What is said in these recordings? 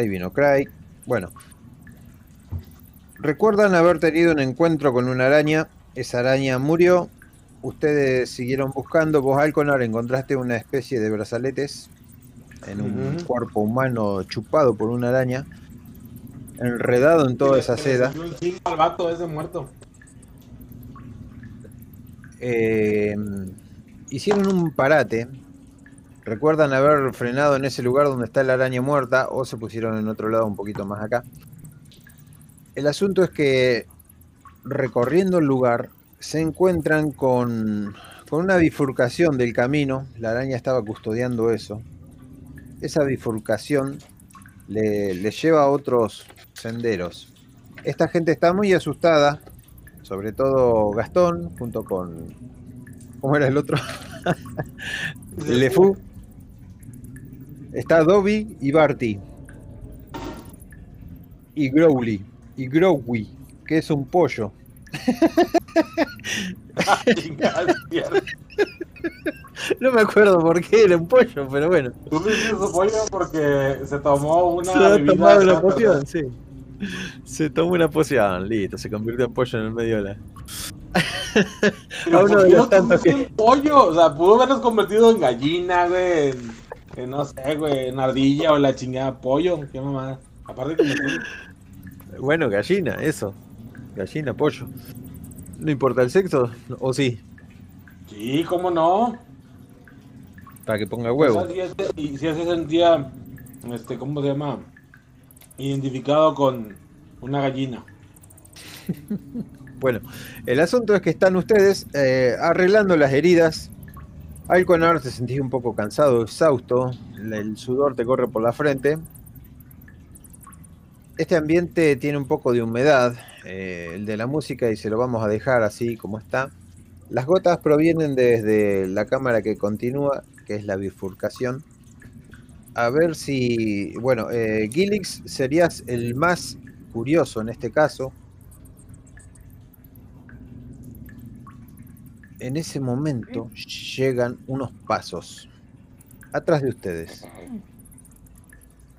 Ahí vino Craig. Bueno. Recuerdan haber tenido un encuentro con una araña. Esa araña murió. Ustedes siguieron buscando. Vos, Alconar, encontraste una especie de brazaletes en un cuerpo humano chupado por una araña. Enredado en toda esa seda. salió un chingo al vato ese muerto. Eh, hicieron un parate. Recuerdan haber frenado en ese lugar donde está la araña muerta o se pusieron en otro lado un poquito más acá. El asunto es que recorriendo el lugar se encuentran con, con una bifurcación del camino. La araña estaba custodiando eso. Esa bifurcación le, le lleva a otros senderos. Esta gente está muy asustada, sobre todo Gastón, junto con... ¿Cómo era el otro? Lefou. Está Dobby y Barty. Y Growly. Y Growy, que es un pollo. No me acuerdo por qué era un pollo, pero bueno. Tú dices su pollo porque se tomó una Se ha tomado una poción, sí. Se tomó una poción, listo, se convirtió en pollo en el medio de la. Pero A uno ¿por de qué los lo tantos convirtió en pollo? O sea, pudo habernos convertido en gallina, güey. En, en no sé, güey, en ardilla o la chingada pollo. Qué mamada. Aparte que me Bueno, gallina, eso. Gallina, pollo. No importa el sexo, o sí, Sí, cómo no. para que ponga huevo. Y si se sentía, este, ¿cómo se llama? Identificado con una gallina. Bueno, el asunto es que están ustedes eh, arreglando las heridas. Alconar te sentís un poco cansado, exhausto, el- sudor te corre por la frente. Este ambiente tiene un poco de humedad, eh, el de la música, y se lo vamos a dejar así como está. Las gotas provienen desde la cámara que continúa, que es la bifurcación. A ver si, bueno, eh, Gilix serías el más curioso en este caso, En ese momento llegan unos pasos atrás de ustedes.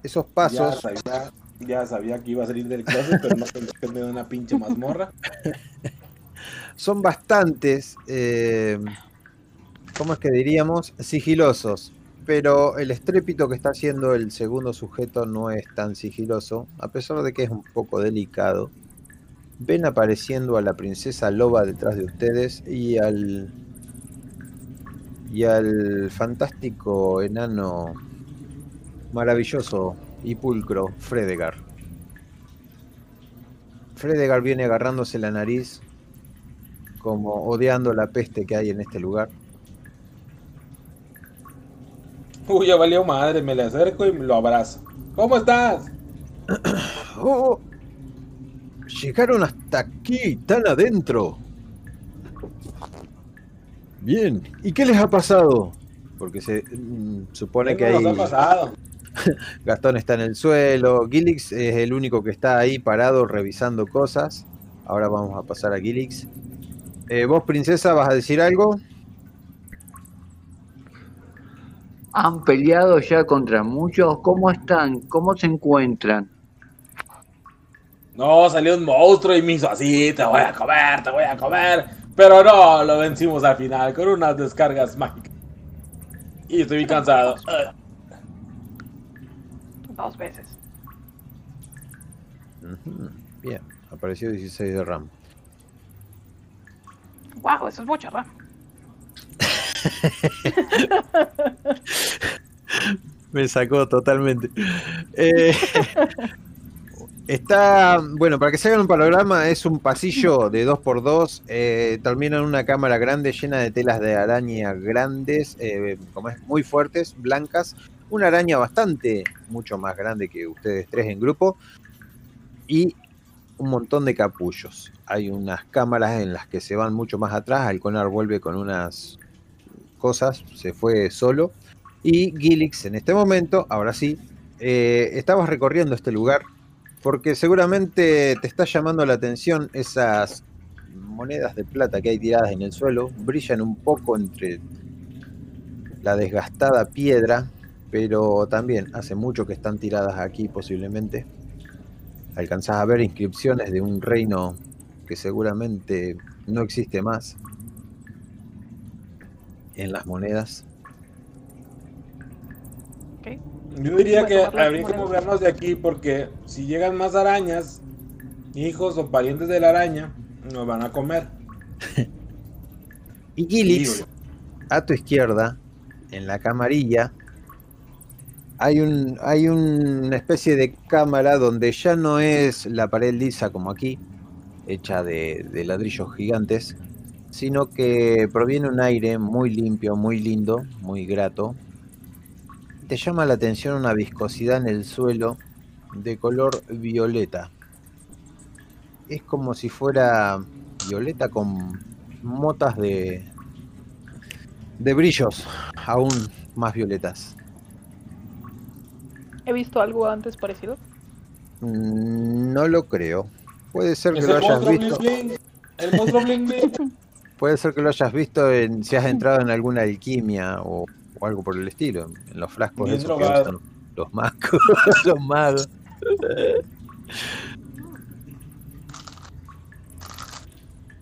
Esos Ya pasos sabía, ya sabía que iba a salir del closet, pero no pensé que me una pinche mazmorra. son bastantes, eh, ¿cómo es que diríamos? Sigilosos. Pero el estrépito que está haciendo el segundo sujeto no es tan sigiloso, a pesar de que es un poco delicado. Ven apareciendo a la princesa loba detrás de ustedes y al y al fantástico enano maravilloso y pulcro Fredegar. Fredegar viene agarrándose la nariz como odiando la peste que hay en este lugar. Uy, ya valió madre, me le acerco y lo abrazo. ¿Cómo estás? ¡Oh! Llegaron hasta aquí, tan adentro. Bien, ¿y qué les ha pasado? Porque se mm, supone que ¿Qué hay... ha pasado? Gastón está en el suelo, Gilix es el único que está ahí parado revisando cosas. Ahora vamos a pasar a Gilix. Eh, vos, princesa, vas a decir algo. Han peleado ya contra muchos. ¿Cómo están? ¿Cómo se encuentran? No, salió un monstruo y me hizo así, te voy a comer, te voy a comer. Pero no, lo vencimos al final con unas descargas mágicas. Y estoy cansado. Dos veces. Bien, apareció 16 de RAM. Wow, eso es mucho, ¿verdad? Me sacó totalmente. Eh, está, bueno, para que se hagan un panorama, es un pasillo de 2x2. eh, termina en una cámara grande llena de telas de araña grandes, eh, como es, muy fuertes, blancas. Una araña bastante, mucho más grande que ustedes tres en grupo. Y un montón de capullos. Hay unas cámaras en las que se van mucho más atrás. Alconar vuelve con unas cosas, se fue solo. Y Gilix en este momento, ahora sí, eh, estabas recorriendo este lugar porque seguramente te está llamando la atención esas monedas de plata que hay tiradas en el suelo, brillan un poco entre la desgastada piedra pero también hace mucho que están tiradas aquí posiblemente. Alcanzás a ver inscripciones de un reino que seguramente no existe más en las monedas. Ok. Yo diría que habría que movernos de aquí porque si llegan más arañas, hijos o parientes de la araña, nos van a comer. Y Gilix, a tu izquierda, en la camarilla, hay, un, hay una especie de cámara donde ya no es la pared lisa como aquí, hecha de, de ladrillos gigantes, sino que proviene un aire muy limpio, muy lindo, muy grato. Te llama la atención una viscosidad en el suelo de color violeta. Es como si fuera violeta con motas de, de brillos aún más violetas. He visto algo antes parecido. Mm, No lo creo. Puede ser que lo hayas monstruo visto. bling bling. El monstruo bling bling. Puede ser que lo hayas visto en si has entrado en alguna alquimia o, o algo por el estilo, en los frascos Bien esos que usan los magos, los magos.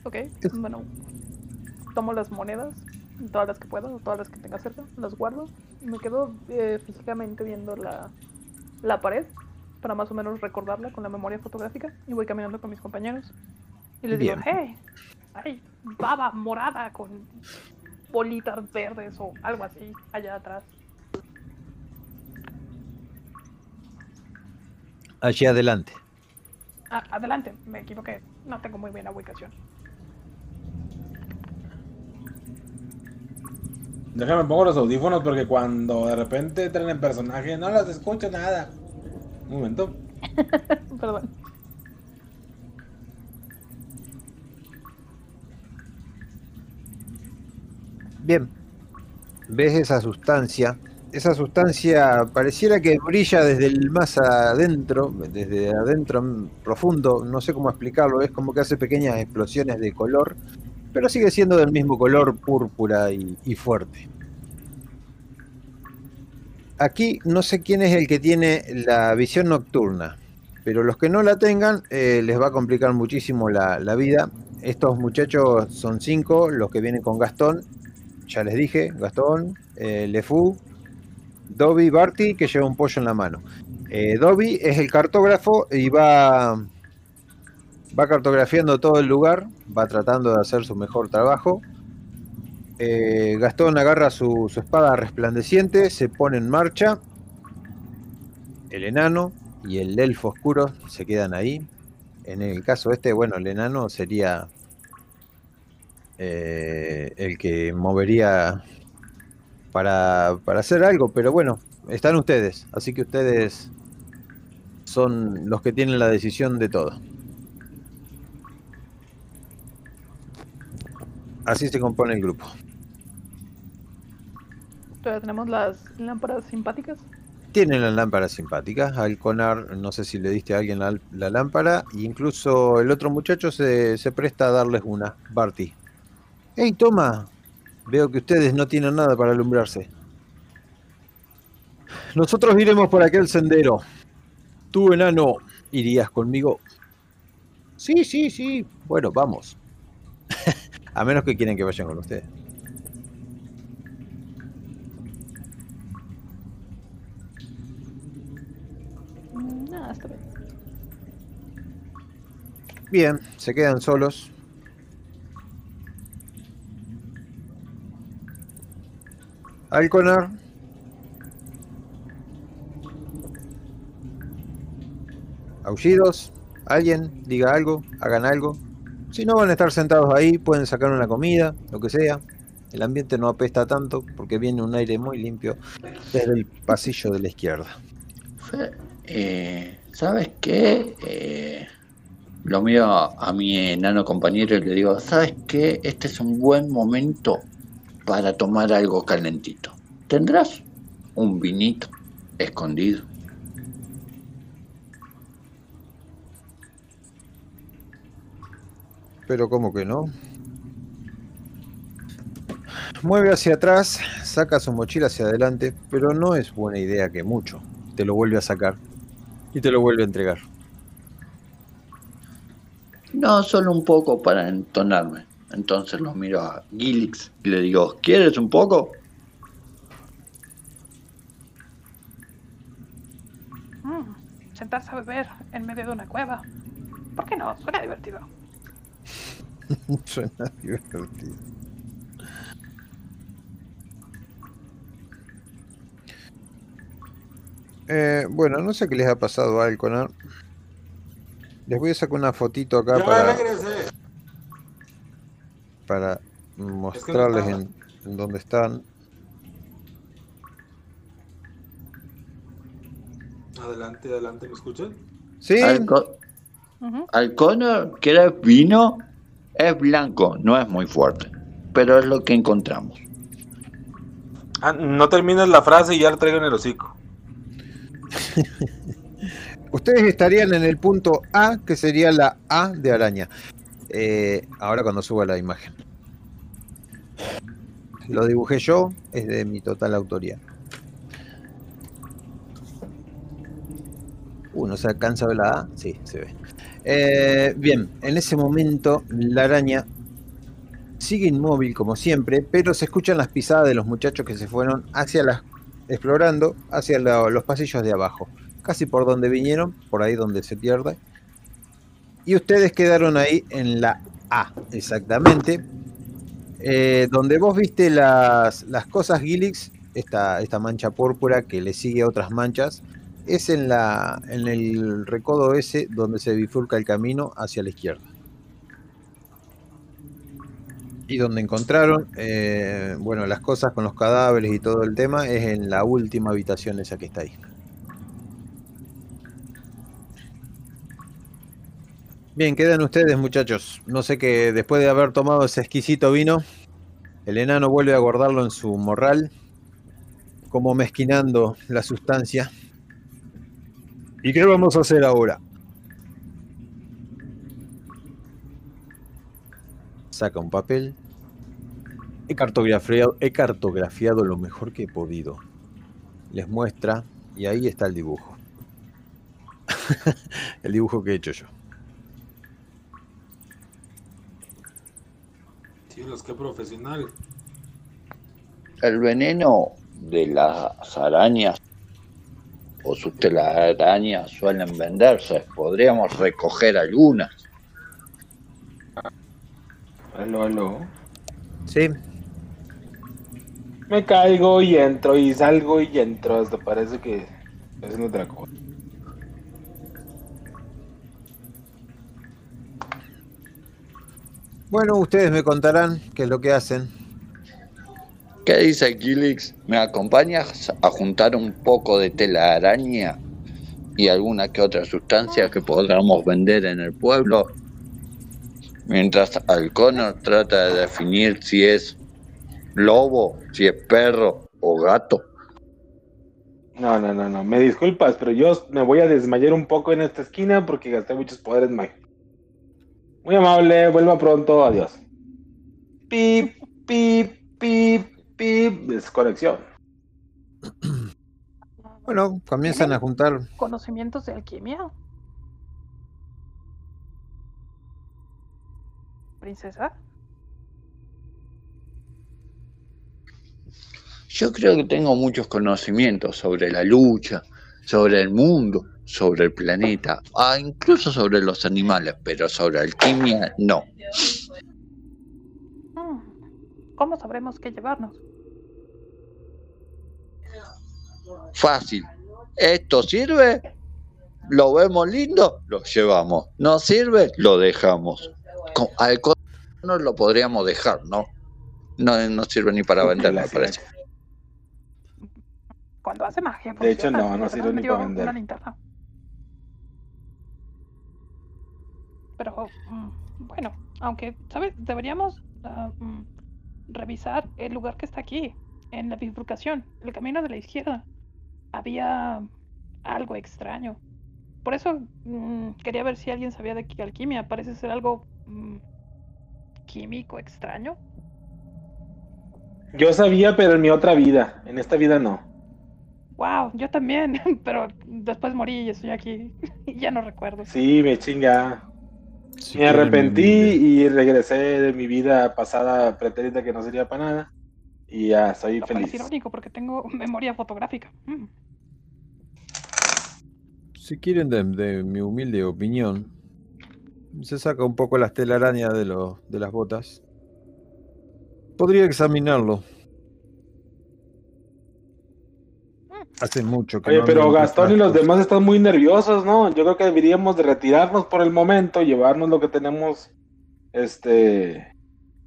Ok, bueno. Tomo las monedas, todas las que pueda, todas las que tenga cerca, las guardo. Y me quedo eh, físicamente viendo la, la pared para más o menos recordarla con la memoria fotográfica. Y voy caminando con mis compañeros. Y les digo, hey, hay baba morada con bolitas verdes o algo así allá atrás. Allí adelante. Ah, adelante, me equivoqué. No tengo muy bien la ubicación. Déjame pongo los audífonos porque cuando de repente entran en personaje no las escucho nada. Un momento. Perdón. Bien. ¿Ves esa sustancia? Esa sustancia pareciera que brilla desde el más adentro, desde adentro profundo, no sé cómo explicarlo, es como que hace pequeñas explosiones de color, pero sigue siendo del mismo color púrpura y, y fuerte. Aquí no sé quién es el que tiene la visión nocturna, pero los que no la tengan eh, les va a complicar muchísimo la, la vida. Estos muchachos son cinco, los que vienen con Gastón, ya les dije, Gastón, eh, Lefou, Dobby, Barty, que lleva un pollo en la mano. Eh, Dobby es el cartógrafo y va, va cartografiando todo el lugar, va tratando de hacer su mejor trabajo. Eh, Gastón agarra su, su espada resplandeciente, se pone en marcha. El enano y el elfo oscuro se quedan ahí. En el caso este, bueno, el enano sería eh, el que movería para, para hacer algo, pero bueno, están ustedes, así que ustedes son los que tienen la decisión de todo. Así se compone el grupo. Todavía tenemos las lámparas simpáticas. Tienen las lámparas simpáticas. Al Conar, no sé si le diste a alguien la, la lámpara. e incluso el otro muchacho se, se presta a darles una. Barty. ¡Hey, toma! Veo que ustedes no tienen nada para alumbrarse. Nosotros iremos por aquel sendero. Tú, enano, irías conmigo. Sí, sí, sí. Bueno, vamos. a menos que quieran que vayan con ustedes. Mm, Ah, está bien. Bien, se quedan solos. Alconar. Aullidos. Alguien diga algo, hagan algo. Si no van a estar sentados ahí, pueden sacar una comida, lo que sea. El ambiente no apesta tanto porque viene un aire muy limpio desde el pasillo de la izquierda. Eh, ¿Sabes qué? Eh, lo miro a mi enano compañero y le digo, ¿sabes qué? Este es un buen momento para tomar algo calentito. ¿Tendrás un vinito escondido? Pero ¿cómo que no? mueve hacia atrás, saca su mochila hacia adelante, pero no es buena idea que mucho. Te lo vuelve a sacar y te lo vuelve a entregar. No, solo un poco para entonarme. Entonces lo miro a Gilix y le digo, ¿quieres un poco? Mm, sentarse a beber en medio de una cueva. ¿Por qué no? Suena divertido. Suena divertido. Eh, bueno, no sé qué les ha pasado a Alconar. Les voy a sacar una fotito acá Ya para, regresé. Para mostrarles en, en dónde están. Adelante, adelante, ¿me escuchan? Sí, Al, co- Ujú. al Connor, que era vino, es blanco, no es muy fuerte. Pero es lo que encontramos. Ah, no terminas la frase y ya la traigo en el hocico. ustedes estarían en el punto A, que sería la A de araña. Eh, ahora cuando suba la imagen. Lo dibujé yo, es de mi total autoría. Uh, ¿no se alcanza a ver la A? Sí, se ve. Eh, bien, en ese momento la araña sigue inmóvil como siempre, pero se escuchan las pisadas de los muchachos que se fueron hacia las explorando hacia los pasillos de abajo, casi por donde vinieron, por ahí donde se pierde. Y ustedes quedaron ahí en la A, exactamente. Eh, donde vos viste las, las cosas Gilix, esta, esta mancha púrpura que le sigue a otras manchas, es en, la, en el recodo ese donde se bifurca el camino hacia la izquierda. Y donde encontraron, eh, bueno, las cosas con los cadáveres y todo el tema es en la última habitación esa que está ahí. Bien, quedan ustedes muchachos. No sé que después de haber tomado ese exquisito vino, el enano vuelve a guardarlo en su morral, como mezquinando la sustancia. ¿Y qué vamos a hacer ahora? Saca un papel. He cartografiado, he cartografiado lo mejor que he podido. Les muestra y ahí está el dibujo. el dibujo que he hecho yo. Chicos, qué profesional. El veneno de las arañas o sus telarañas suelen venderse. Podríamos recoger algunas. Aló, aló. Sí, Me caigo y entro y salgo y entro. Hasta parece que es otra cosa. Bueno, ustedes me contarán qué es lo que hacen. ¿Qué dice Gilix? ¿Me acompañas a juntar un poco de telaraña y alguna que otra sustancia que podamos vender en el pueblo? Mientras Alconor trata de definir si es lobo, si es perro o gato. No, no, no, no. Me disculpas, pero yo me voy a desmayar un poco en esta esquina porque gasté muchos poderes mágicos. Muy amable, vuelva pronto, adiós. Pip, pip, pip, pip. Desconexión. Bueno, comienzan a juntar. ¿Conocimientos de alquimia? ¿Princesa? Yo creo que tengo muchos conocimientos sobre la lucha, sobre el mundo, sobre el planeta, ah, incluso sobre los animales, pero sobre alquimia no. Mm, ¿Cómo sabremos qué llevarnos? Fácil. ¿Esto sirve? ¿Lo vemos lindo? Lo llevamos. ¿No sirve? Lo dejamos. Con- al co- no lo podríamos dejar, ¿no? No, no sirve ni para vender, me parece. Cuando hace magia. De hecho, no, no sirve ni para vender. Pero, mm, bueno, aunque, ¿sabes? Deberíamos ah, mm, revisar el lugar que está aquí, en la bifurcación, el camino de la izquierda. Había algo extraño. Por eso mm, quería ver si alguien sabía de alquimia. Parece ser algo mm, químico extraño. Yo sabía, pero en mi otra vida. En esta vida no. Wow, yo también, pero después morí y estoy aquí y ya no recuerdo. Sí, me chinga. Si Me quieren, arrepentí y regresé de mi vida pasada pretérita que no sería para nada. Y ya soy Lo cual es feliz. irónico porque tengo memoria fotográfica. Mm. Si quieren de, de mi humilde opinión, se saca un poco las telarañas de, los de las botas. Podría examinarlo. Hace mucho que Oye, no pero Gastón y los demás están muy nerviosos, ¿no? Yo creo que deberíamos de retirarnos por el momento, llevarnos lo que tenemos, este,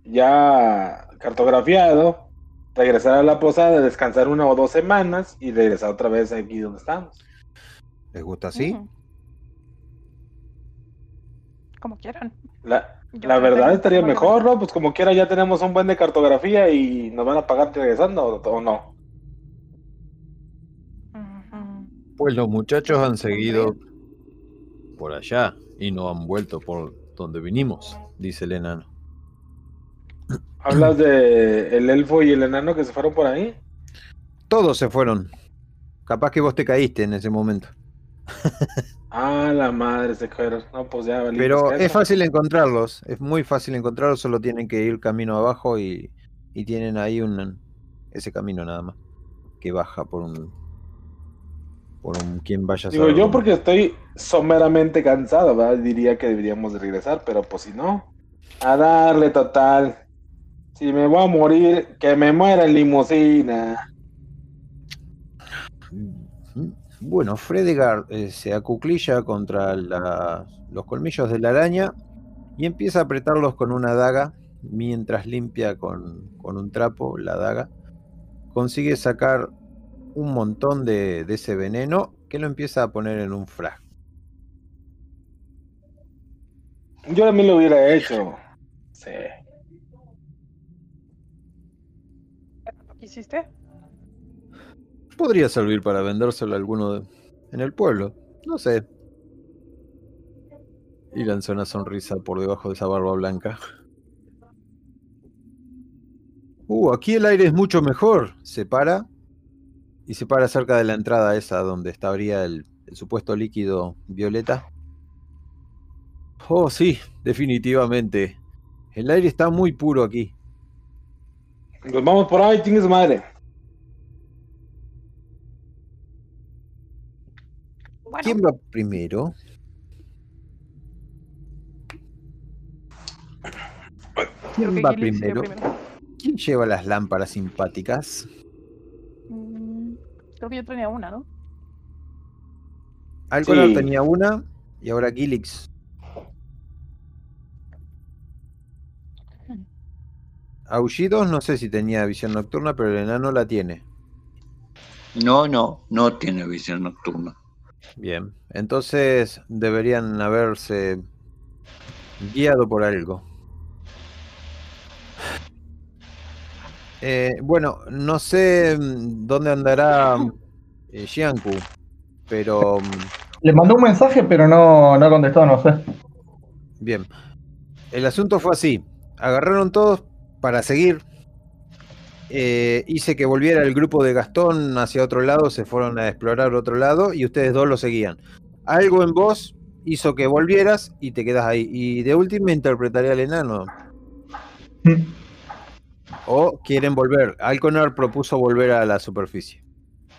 ya cartografiado, regresar a la posada, descansar una o dos semanas y regresar otra vez aquí donde estamos. ¿Les gusta así? Como quieran. La, la verdad estaría mejor, ¿no? Pues como quiera ya tenemos un buen de cartografía y nos van a pagar regresando o, o no. Pues los muchachos han seguido por allá y no han vuelto por donde vinimos, dice el enano. Hablas de el elfo y el enano que se fueron por ahí. Todos se fueron. Capaz que vos te caíste en ese momento. Ah, la madre se fueron. No, pues ya Pero es fácil encontrarlos, es muy fácil encontrarlos, solo tienen que ir camino abajo y, y tienen ahí un ese camino nada más que baja por un por quien vaya a Digo, yo porque estoy someramente cansado, ¿verdad? Diría que deberíamos de regresar, pero pues si no, a darle total. Si me voy a morir, que me muera en limusina. Mm, Bueno, Fredegar eh, se acuclilla contra la- los colmillos de la araña y empieza a apretarlos con una daga mientras limpia con, con un trapo la daga. Consigue sacar un montón de, de ese veneno que lo empieza a poner en un frasco. Yo también lo hubiera hecho. Sí. ¿Lo que hiciste? Podría servir para vendérselo a alguno de- en el pueblo. No sé. Y lanza una sonrisa por debajo de esa barba blanca. Uh, aquí el aire es mucho mejor. Se para. Y se para cerca de la entrada esa donde estaría el, el supuesto líquido violeta. Oh, sí, definitivamente. El aire está muy puro aquí. Pues vamos por ahí, su madre. Bueno, ¿Quién va primero? ¿Quién va sería primero? ¿Quién lleva las lámparas simpáticas? Creo que yo tenía una, ¿no? Alconar Sí. tenía una y ahora Gilix. Aullidos, no sé si tenía visión nocturna, pero el enano la tiene. No, no, no tiene visión nocturna. Bien, entonces deberían haberse guiado por algo. Eh, bueno, no sé mm, dónde andará eh, Xianku, pero mm, Le mandó un mensaje, pero no, no contestó, no sé. Bien. El asunto fue así. Agarraron todos para seguir. Eh, hice que volviera el grupo de Gastón hacia otro lado, se fueron a explorar otro lado y ustedes dos lo seguían. Algo en vos hizo que volvieras y te quedas ahí. Y de última interpretaré al enano. O quieren volver. Alconar propuso volver a la superficie.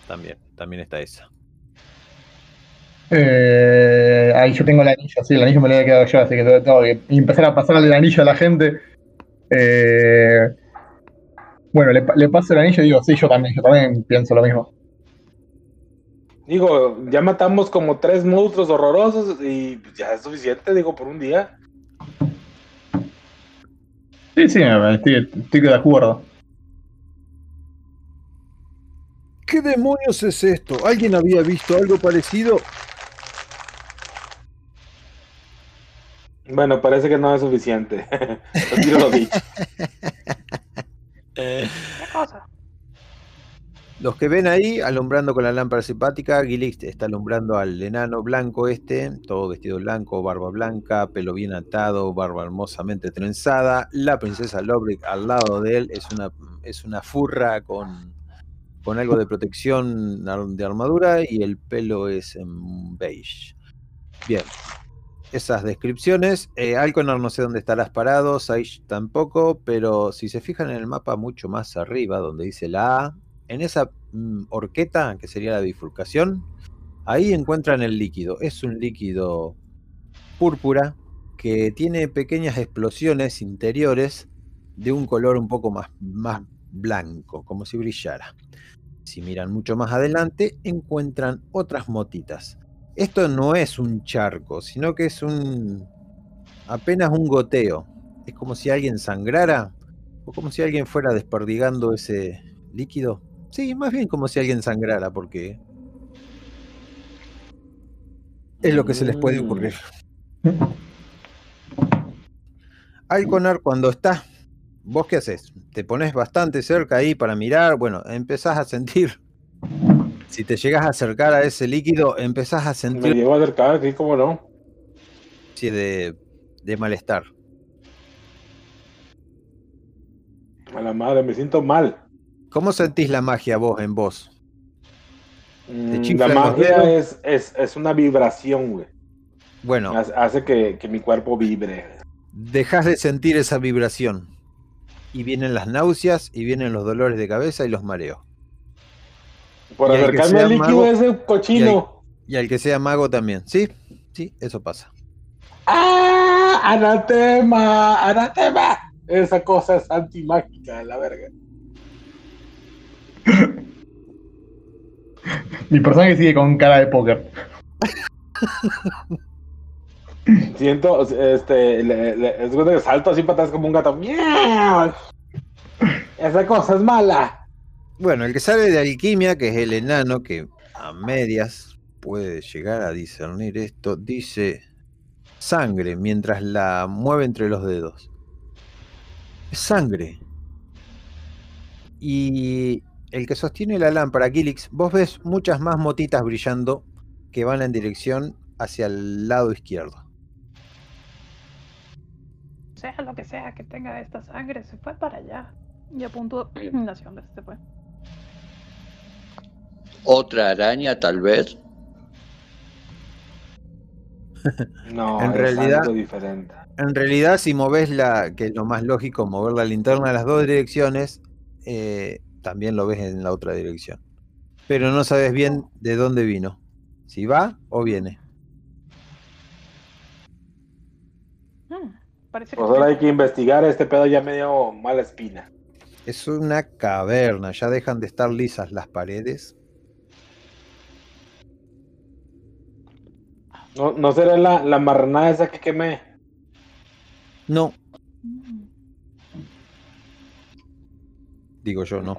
También, también está esa. Eh, ahí yo tengo el anillo, sí, el anillo me lo había quedado yo, así que tengo- que empezar a pasarle el anillo a la gente. Eh, bueno, le, pa- le paso el anillo y digo, sí, yo también, yo también pienso lo mismo. Digo, ya matamos como tres monstruos horrorosos y ya es suficiente, digo, por un día. Sí, sí, estoy, estoy de acuerdo. ¿Qué demonios es esto? ¿Alguien había visto algo parecido? Bueno, parece que no es suficiente. Retiro lo dicho. ¿Qué cosa? Los que ven ahí, alumbrando con la lámpara simpática, Gilix está alumbrando al enano blanco este, todo vestido blanco, barba blanca, pelo bien atado, barba hermosamente trenzada. La princesa Lobrick al lado de él es una, es una furra con, con algo de protección de armadura y el pelo es en beige. Bien, esas descripciones. Eh, Alconar no sé dónde estarás parado, Saish tampoco, pero si se fijan en el mapa mucho más arriba, donde dice la A, en esa mm, horqueta, que sería la bifurcación, ahí encuentran el líquido. Es un líquido púrpura que tiene pequeñas explosiones interiores de un color un poco más, blanco, como si brillara. Si miran mucho más adelante, encuentran otras motitas. Esto no es un charco, sino que es un apenas un goteo. Es como si alguien sangrara o como si alguien fuera desperdigando ese líquido. Sí, más bien como si alguien sangrara, porque es lo que se les puede ocurrir. Alconar, cuando está, ¿vos qué haces? Te pones bastante cerca ahí para mirar, bueno, empezás a sentir si te llegas a acercar a ese líquido, empezás a sentir. Me llevo a acercar, sí, cómo no. Sí, de, de malestar. A la madre, me siento mal. ¿Cómo sentís la magia vos en vos? Mm, la magia es, es, es, una vibración, güey. Bueno. Hace que, que mi cuerpo vibre. Dejas de sentir esa vibración. Y vienen las náuseas, y vienen los dolores de cabeza y los mareos. Por acercarme al líquido ese cochino. Y al, que sea mago también. Sí, sí, eso pasa. ¡Ah! ¡Anatema! ¡Anatema! Esa cosa es antimágica, la verga. Mi personaje sigue con cara de póker. Siento, este, le, es que salto así para atrás como un gato. ¡Miau! Esa cosa es mala. Bueno, el que sabe de alquimia, que es el enano, que a medias puede llegar a discernir esto, dice sangre mientras la mueve entre los dedos. Es sangre. Y el que sostiene la lámpara, Gilix, vos ves muchas más motitas brillando que van en dirección hacia el lado izquierdo. Sea lo que sea que tenga esta sangre, se fue para allá. Y a punto de donde se fue otra araña tal vez. No, en realidad, diferente. En realidad, si moves la, que es lo más lógico, mover la linterna a las dos direcciones, eh, también lo ves en la otra dirección. Pero no sabes bien de dónde vino. Si va o viene. Hmm, pues ahora hay que investigar este pedo ya medio mala espina. Es una caverna, ya dejan de estar lisas las paredes. ¿No, no será la, la marranada esa que quemé? No. Digo yo, no.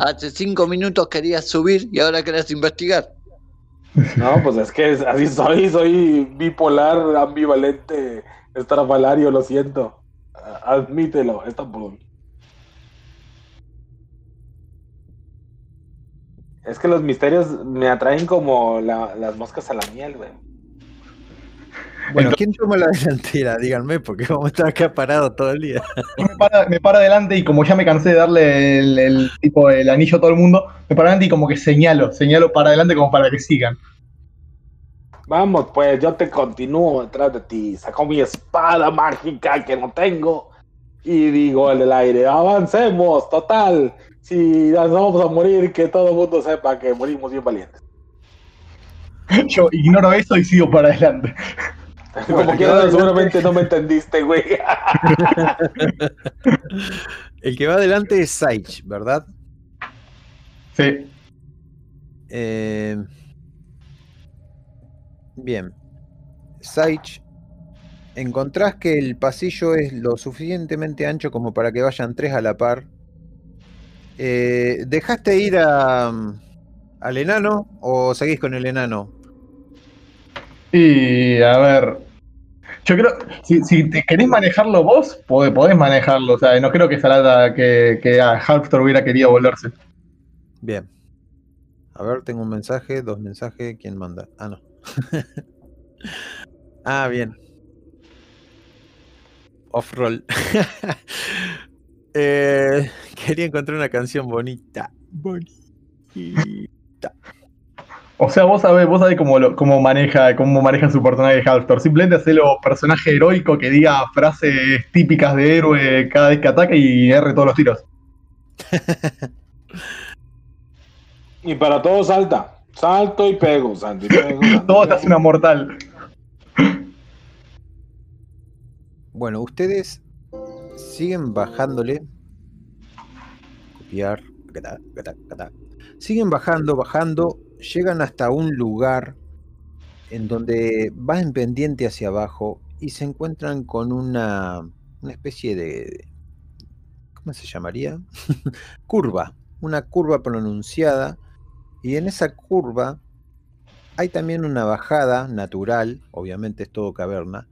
hace cinco minutos querías subir y ahora querés investigar. No, pues es que así soy, soy bipolar, ambivalente, estrafalario, lo siento. Admítelo, está por Es que los misterios me atraen como las moscas a la miel, güey. Bueno, ¿quién toma la delantera? Díganme, porque vamos a estar acá parado todo el día. Me paro, adelante y como ya me cansé de darle el, tipo el anillo a todo el mundo, me paro adelante y como que señalo, señalo para adelante como para que sigan. Vamos, pues yo te continúo detrás de ti. Saco mi espada mágica que no tengo y digo en el aire, avancemos, total si nos vamos a morir, que todo el mundo sepa que morimos bien valientes. Yo ignoro eso y sigo para adelante. Como quieras, seguramente no me entendiste, güey. El que va adelante es Saich, ¿verdad? Sí. Eh... Bien. Saich, encontrás que el pasillo es lo suficientemente ancho como para que vayan tres a la par eh, ¿Dejaste ir a, al enano o seguís con el enano? Y a ver, yo creo, si, si te querés manejarlo vos, podés, manejarlo. O sea, no creo que Salada, que, que a hubiera querido volverse. Bien. A ver, tengo un mensaje, dos mensajes. ¿Quién manda? Ah, no. ah, bien. Off-roll. Eh, quería encontrar una canción bonita. Bonita. O sea, vos sabés, vos sabés cómo, lo- cómo maneja, cómo maneja su personaje Halftor. Simplemente hacelo personaje heroico que diga frases típicas de héroe cada vez que ataca y erre todos los tiros. Y para todo salta. Salto y pego, salto y pego. salto y Todo te pego. hace una mortal. Bueno, ustedes siguen bajándole. Copiar. Siguen bajando, bajando. Llegan hasta un lugar en donde van en pendiente hacia abajo y se encuentran con una, una especie de. ¿Cómo se llamaría? curva. Una curva pronunciada. Y en esa curva hay también una bajada natural. Obviamente es todo caverna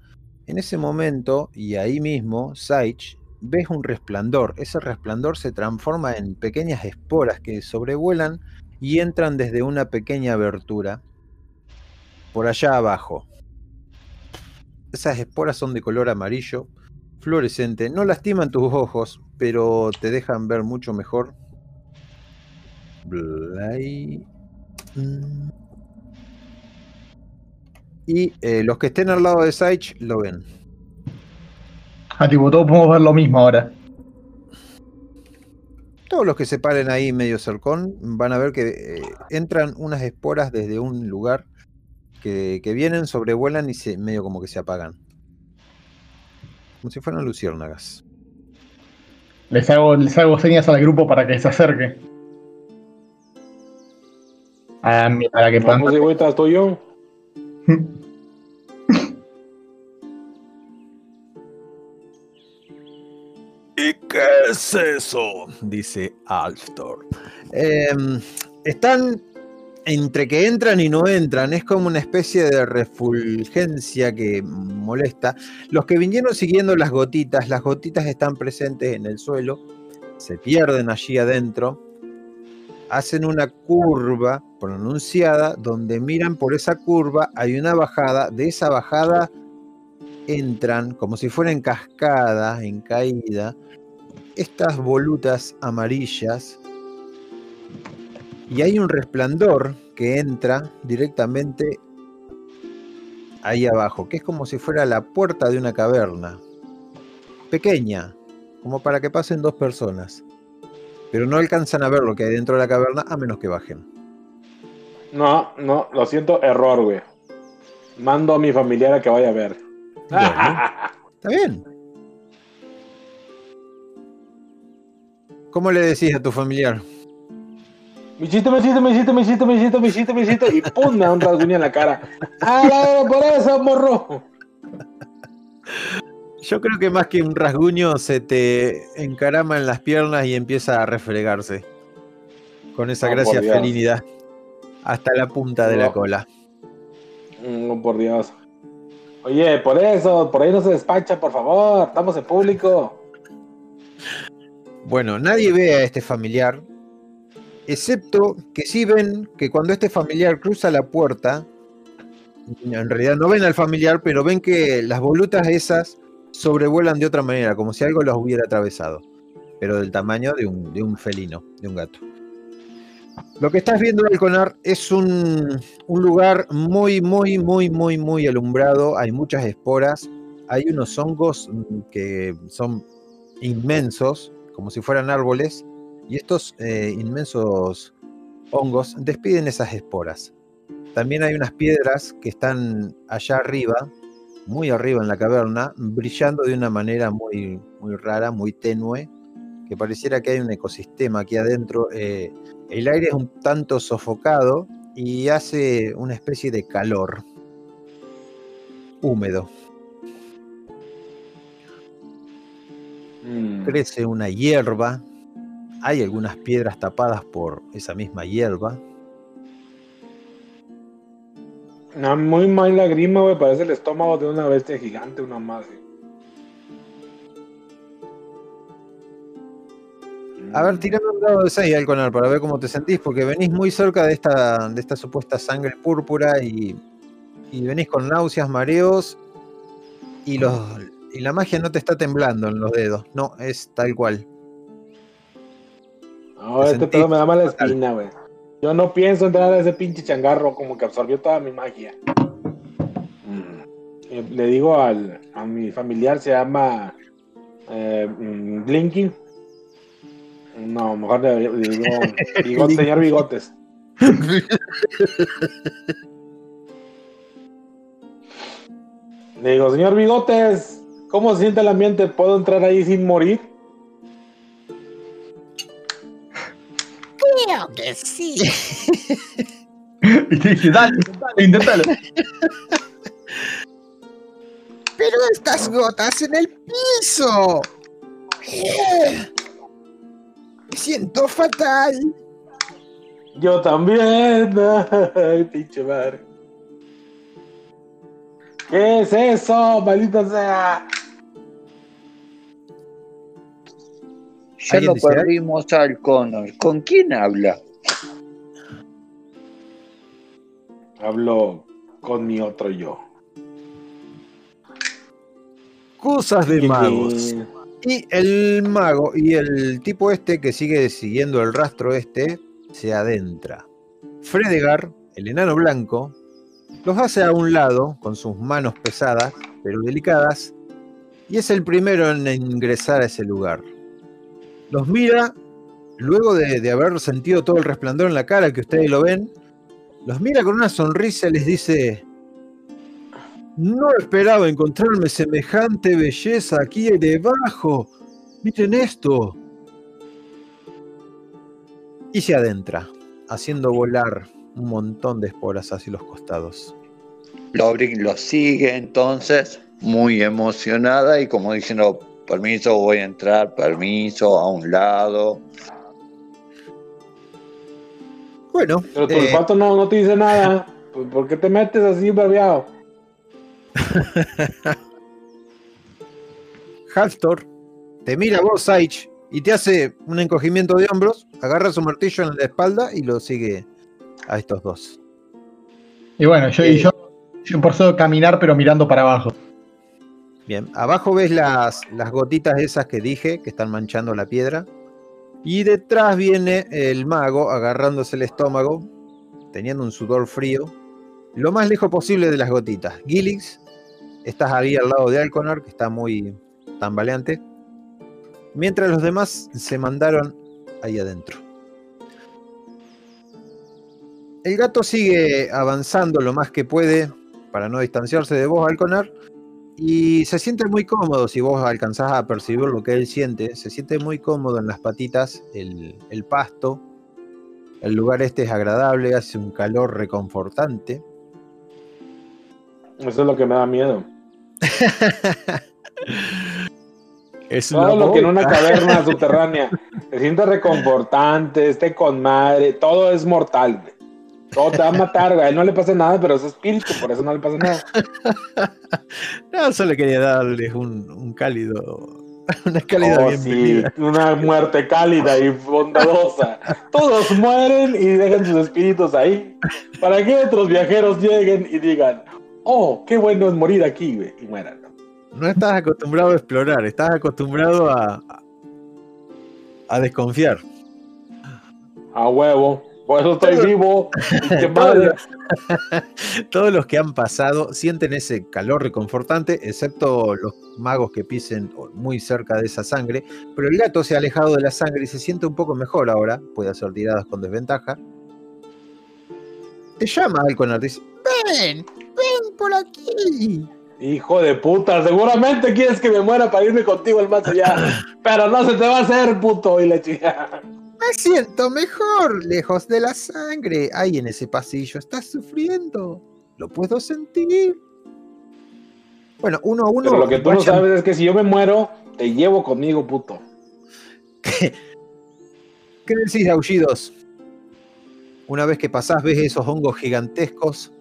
en ese momento, y ahí mismo, Saich, ves un resplandor. Ese resplandor se transforma en pequeñas esporas que sobrevuelan y entran desde una pequeña abertura por allá abajo. Esas esporas son de color amarillo, fluorescente. No lastiman tus ojos, pero te dejan ver mucho mejor. Mm. Y eh, los que estén al lado de Saich lo ven. Ah, tipo, todos podemos ver lo mismo ahora. Todos los que se paren ahí medio cercón van a ver que eh, entran unas esporas desde un lugar que, que vienen, sobrevuelan y se, medio como que se apagan. Como si fueran luciérnagas. Les hago, les hago señas al grupo para que se acerque. Ah, para que puedan. De vuelta, estoy yo. ¿Y qué es eso? Dice Alftor. Em, están entre que entran y no entran. Es como una especie de refulgencia que molesta. Los que vinieron siguiendo las gotitas, las gotitas están presentes en el suelo, se pierden allí adentro, hacen una curva pronunciada donde miran por esa curva, hay una bajada, de esa bajada entran como si fuera en cascada, en caída, estas volutas amarillas y hay un resplandor que entra directamente ahí abajo, que es como si fuera la puerta de una caverna, pequeña, como para que pasen dos personas, pero no alcanzan a ver lo que hay dentro de la caverna a menos que bajen. No, no, lo siento, error, güey. Mando a mi familiar a que vaya a ver. Bueno, está bien. ¿Cómo le decís a tu familiar? Michito, michito, michito, michito, michito, michito, michito. Y pum, me da un rasguño en la cara. ¡Ah, la- por eso, morro! Yo creo que más que un rasguño se te encarama en las piernas y empieza a refregarse. Con esa Oh, gracia felinidad. Hasta la punta de la No. cola. Mm, por Dios. Oye, por eso, por ahí no se despacha, por favor. Estamos en público. Bueno, nadie ve a este familiar, excepto que sí ven que cuando este familiar cruza la puerta, en realidad no ven al familiar, pero ven que las volutas esas sobrevuelan de otra manera, como si algo los hubiera atravesado, pero del tamaño de un, de un felino, de un gato. Lo que estás viendo, Alconar, es un, un lugar muy, muy, muy, muy, muy alumbrado. Hay muchas esporas. Hay unos hongos mm, que son inmensos, como si fueran árboles. Y estos eh, inmensos hongos despiden esas esporas. También hay unas piedras que están allá arriba, muy arriba en la caverna, brillando de una manera muy, muy rara, muy tenue, que pareciera que hay un ecosistema aquí adentro. eh, el aire es un tanto sofocado y hace una especie de calor húmedo. Mm. Crece una hierba, hay algunas piedras tapadas por esa misma hierba. Una muy mala grima, güey. Parece el estómago de una bestia gigante, una más. güey. A ver, tirame un dado de 6, Alconar, para ver cómo te sentís, porque venís muy cerca de esta, de esta supuesta sangre púrpura y, y venís con náuseas, mareos y, los, y la magia no te está temblando en los dedos. No, es tal cual. No, Te este pedo me da mala espina, güey. Yo no pienso entrar a ese pinche changarro como que absorbió toda mi magia. Mm. Eh, Le digo al, a mi familiar, se llama eh, mm, Blinky. No, mejor le, le digo bigote, señor Bigotes. Le digo, señor Bigotes, ¿cómo se siente el ambiente? ¿Puedo entrar ahí sin morir? Creo que sí. Dale, intentalo. Pero estas gotas en el piso. Me siento fatal. Yo también. Ay, pinche madre. ¿Qué es eso? Maldita sea. Ya ¿Alguien lo perdimos al Connor. ¿Con quién habla? Hablo con mi otro yo. Cosas de Eh, magos. Y el mago y el tipo este que sigue siguiendo el rastro este se adentra. Fredegar, el enano blanco, los hace a un lado con sus manos pesadas pero delicadas y es el primero en ingresar a ese lugar. Los mira, luego de, de haber sentido todo el resplandor en la cara que ustedes lo ven, los mira con una sonrisa y les dice, no esperaba encontrarme semejante belleza aquí debajo. Miren esto. Y se adentra, haciendo volar un montón de esporas hacia los costados. Lobrik lo sigue entonces, muy emocionada y como diciendo, permiso, voy a entrar, permiso, a un lado. Bueno, Pero tu eh, olfato no, no te dice nada. ¿Por qué te metes así, barbeado? Halftor te mira a vos, Saich, y te hace un encogimiento de hombros, agarra su martillo en la espalda y lo sigue a estos dos. Y bueno, yo, y yo, yo por eso caminar, pero mirando para abajo. Bien, abajo ves las, las gotitas esas que dije que están manchando la piedra. Y detrás viene el mago agarrándose el estómago, teniendo un sudor frío, lo más lejos posible de las gotitas. Gilix, estás ahí al lado de Alconar, que está muy tambaleante. Mientras los demás se mandaron ahí adentro. El gato sigue avanzando lo más que puede para no distanciarse de vos, Alconar. Y se siente muy cómodo si vos alcanzás a percibir lo que él siente. Se siente muy cómodo en las patitas, el, el pasto. El lugar este es agradable, hace un calor reconfortante. Eso es lo que me da miedo. Es Todo lo que en una caverna subterránea se siente reconfortante, esté con madre, todo es mortal. güey. Todo te va a matar. A él no le pasa nada, pero es espíritu, por eso no le pasa nada. No, solo quería darles un, un cálido. Una cálida Oh, sí, una muerte cálida y bondadosa. Todos mueren y dejan sus espíritus ahí. Para que otros viajeros lleguen y digan, oh, qué bueno es morir aquí, güey, y mueran. No estás acostumbrado a explorar, estás acostumbrado a, a- a desconfiar. A huevo. Por eso estoy vivo. qué Todos madre. los- Todos los que han pasado sienten ese calor reconfortante, excepto los magos que pisen muy cerca de esa sangre. Pero el gato se ha alejado de la sangre y se siente un poco mejor ahora. Puede hacer tiradas con desventaja. Te llama Alconar, dice: Ven, ven por aquí. Hijo de puta, seguramente quieres que me muera para irme contigo al más allá. Pero no se te va a hacer, puto, y la chica. Me siento mejor, lejos de la sangre. Ahí en ese pasillo estás sufriendo. Lo puedo sentir. Bueno, uno a uno. Pero lo que tú no sabes es que si yo me muero, te llevo conmigo, puto. ¿Qué decís de aullidos? Una vez que pasás, ves esos hongos gigantescos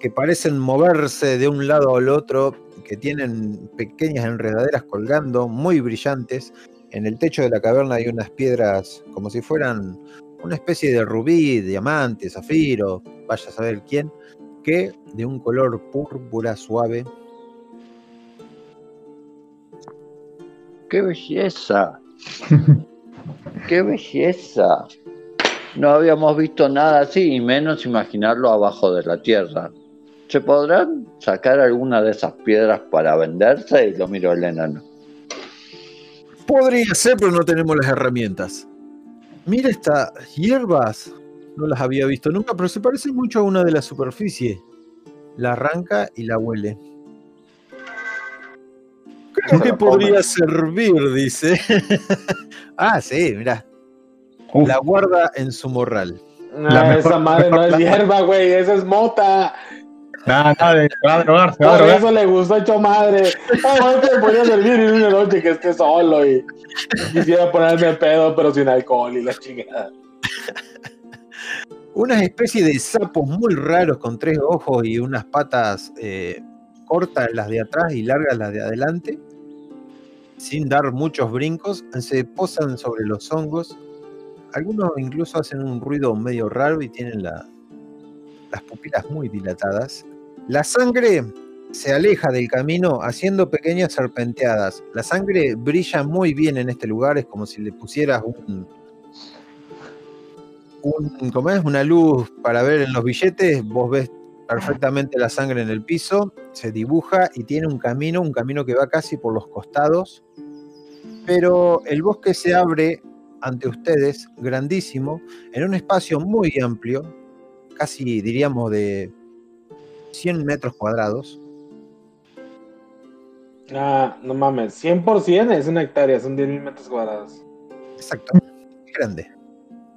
que parecen moverse de un lado al otro, que tienen pequeñas enredaderas colgando, muy brillantes. En el techo de la caverna hay unas piedras como si fueran una especie de rubí, diamante, zafiro, vaya a saber quién, que de un color púrpura suave. ¡Qué belleza! ¡Qué belleza! No habíamos visto nada así, y menos imaginarlo abajo de la tierra. ¿Se podrán sacar alguna de esas piedras para venderse? Y lo miro al enano. Podría ser, pero no tenemos las herramientas. Mira estas hierbas. No las había visto nunca, pero se parece mucho a una de la superficie. La arranca y la huele. Creo que podría servir, dice. ah, sí, mira. Uf, La guarda en su morral. No, La mejor- esa madre no es hierba, güey, esa es mota. nada, nada, se va a drogar, se va a Por drogar. eso le gustó hecho madre. Ay, te podría servir en una noche que esté solo y quisiera ponerme pedo, pero sin alcohol y la chingada. Una especie de sapos muy raros con tres ojos y unas patas eh, cortas las de atrás y largas las de adelante, sin dar muchos brincos, se posan sobre los hongos. Algunos incluso hacen un ruido medio raro y tienen la- las pupilas muy dilatadas. La sangre se aleja del camino haciendo pequeñas serpenteadas. La sangre brilla muy bien en este lugar, es como si le pusieras un, un, ¿cómo es? una luz para ver en los billetes, vos ves perfectamente la sangre en el piso, se dibuja y tiene un camino, un camino que va casi por los costados, pero el bosque se abre ante ustedes, grandísimo, en un espacio muy amplio, casi diríamos de 100 metros cuadrados. Ah, no mames, 100% es una hectárea, son 10.000 metros cuadrados. Exacto, es grande.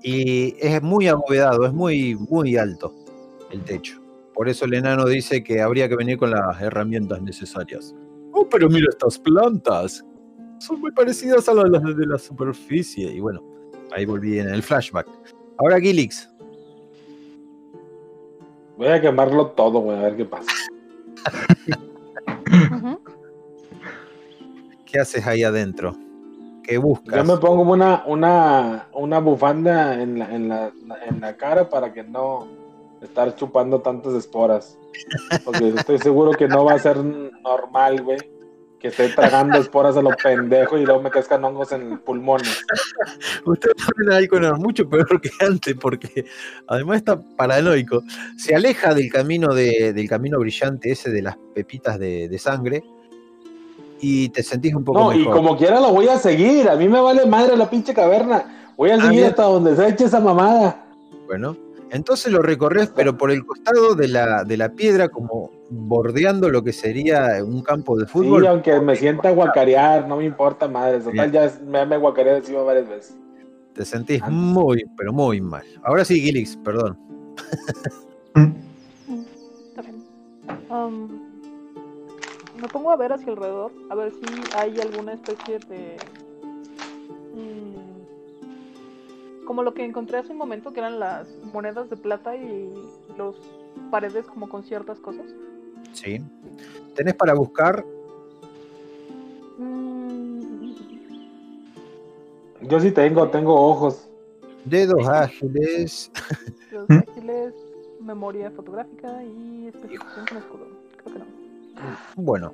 Y es muy abovedado, es muy, muy alto el techo. Por eso el enano dice que habría que venir con las herramientas necesarias. Oh, pero mira estas plantas. Son muy parecidas a las de la superficie. Y bueno, ahí volví en el flashback. Ahora Gilix, Voy a quemarlo todo, güey, a ver qué pasa. ¿qué haces ahí adentro? ¿Qué Yo buscas? me pongo una, una, una bufanda en la, en, la, en la cara para que no estar chupando tantas esporas. Porque estoy seguro que no va a ser normal, güey. Que esté tragando esporas a lo pendejo y luego me cascan hongos en los pulmones. Usted ponen ahí con mucho peor que antes, porque además está paranoico. Se aleja del camino de- del camino brillante ese de las pepitas de, de sangre y te sentís un poco No, y mejor. como quiera lo voy a seguir. A mí me vale madre la pinche caverna. Voy a Ah, seguir bien. hasta donde se eche esa mamada. Bueno, entonces lo recorres, pero por el costado de la, de la piedra, como bordeando lo que sería un campo de fútbol. Sí, aunque me sienta guacarear, no me importa madre. Total, ya me, me guacareé encima varias veces. Te sentís Ah. muy, pero muy mal. Ahora sí, Gilix, perdón. Está bien. Am, me pongo a ver hacia alrededor, a ver si hay alguna especie de... mm, como lo que encontré hace un momento, que eran las monedas de plata y los paredes como con ciertas cosas. Sí. Tenés para buscar Mm, Yo sí tengo, tengo ojos. dedos ágiles. los ¿Mm? ágiles, memoria fotográfica y especificación con escudo. Creo que no. Bueno,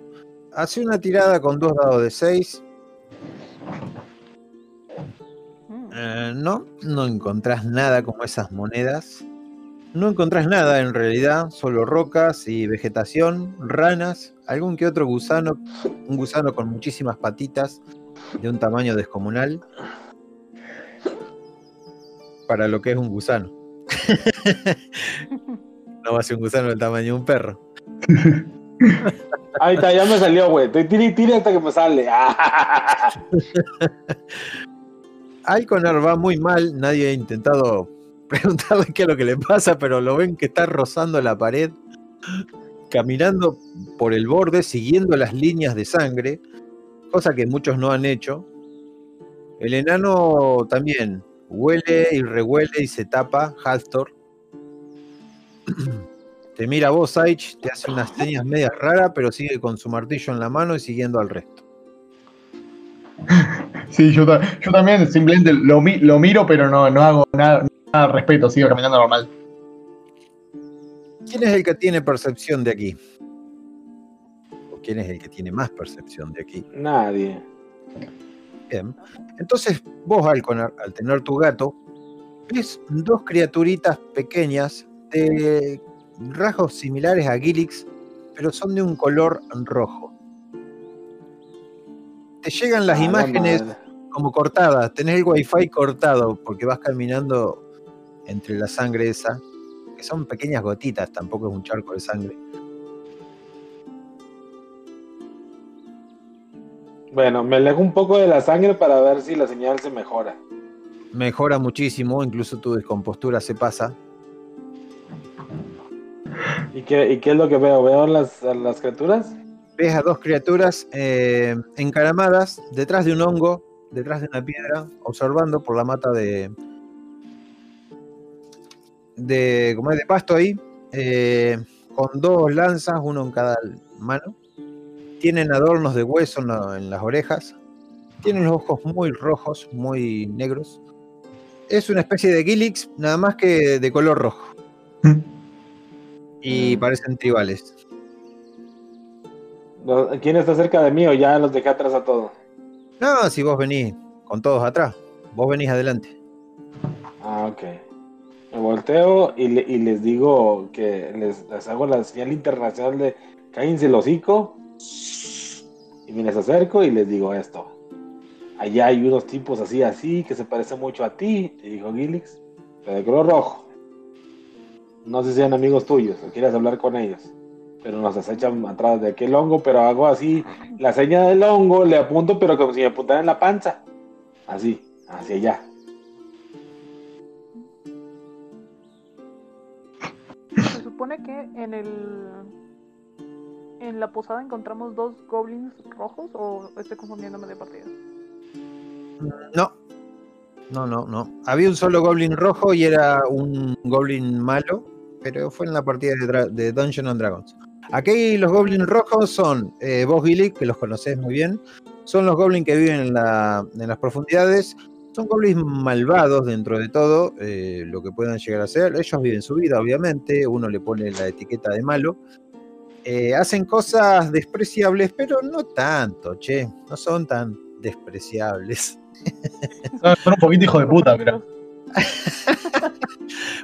hace una tirada con dos dados de 6. Mm, no, no encontrás nada como esas monedas. No encontrás nada en realidad, solo rocas y vegetación, ranas, algún que otro gusano, un gusano con muchísimas patitas de un tamaño descomunal. Para lo que es un gusano. No va a ser un gusano del tamaño de un perro. Ahí está, ya me salió, güey. Estoy y tire hasta que me sale. Alconar va muy mal, nadie ha intentado preguntarle qué es lo que le pasa, pero lo ven que está rozando la pared, caminando por el borde, siguiendo las líneas de sangre, cosa que muchos no han hecho. El enano también huele y rehuele y se tapa, Halstor. Te mira vos, Saich, te hace unas señas medias raras, pero sigue con su martillo en la mano y siguiendo al resto. Sí, yo, yo también simplemente lo, lo miro, pero no, no hago nada, nada al respecto, sigo caminando normal. ¿Quién es el que tiene percepción de aquí? ¿O quién es el que tiene más percepción de aquí? Nadie. Bien. Entonces, vos, Alcon, al tener tu gato, ves dos criaturitas pequeñas de rasgos similares a Gilix, pero son de un color rojo. Te llegan las A la imágenes como cortadas, tenés el wifi cortado porque vas caminando entre la sangre esa, que son pequeñas gotitas, tampoco es un charco de sangre. Bueno, me alejo un poco de la sangre para ver si la señal se mejora. Mejora muchísimo, incluso tu descompostura se pasa. ¿Y qué, y qué es lo que veo? ¿Veo las criaturas? ves a dos criaturas eh, encaramadas detrás de un hongo, detrás de una piedra, observando por la mata de. De. como es de pasto ahí, eh, con dos lanzas, uno en cada mano. Tienen adornos de hueso en, la- en las orejas. Tienen los ojos muy rojos, muy negros. Es una especie de Gilix, nada más que de color rojo. Y parecen tribales. ¿Quién está cerca de mí o ya los dejé atrás a todos? No, si vos venís con todos atrás, vos venís adelante. Ah, ok. Me volteo y, le- les digo que les, hago la señal internacional de cállense el hocico. Y me les acerco y les digo esto. Allá hay unos tipos así, así, que se parecen mucho a ti, te dijo Gilix, pero de color rojo. No sé si sean amigos tuyos o quieras hablar con ellos. Pero nos acechan atrás de aquel hongo, pero hago así la seña del hongo, le apunto, pero como si me apuntara en la panza. Así, hacia allá. Supone que en el. En la posada encontramos dos goblins rojos o estoy confundiéndome de partida. No. No, no, no. Había un solo goblin rojo y era un goblin malo, pero fue en la partida de, de Dungeon and Dragons. Aquí los goblins rojos son eh, vos, Gilly, que los conocés muy bien. Son los goblins que viven en, la- en las profundidades. Son goblins malvados dentro de todo, eh, lo que puedan llegar a ser. Ellos viven su vida, obviamente. Uno le pone la etiqueta de malo. Eh, hacen cosas despreciables, pero no tanto, che. No son tan despreciables. Son, son un poquito hijo de puta, pero.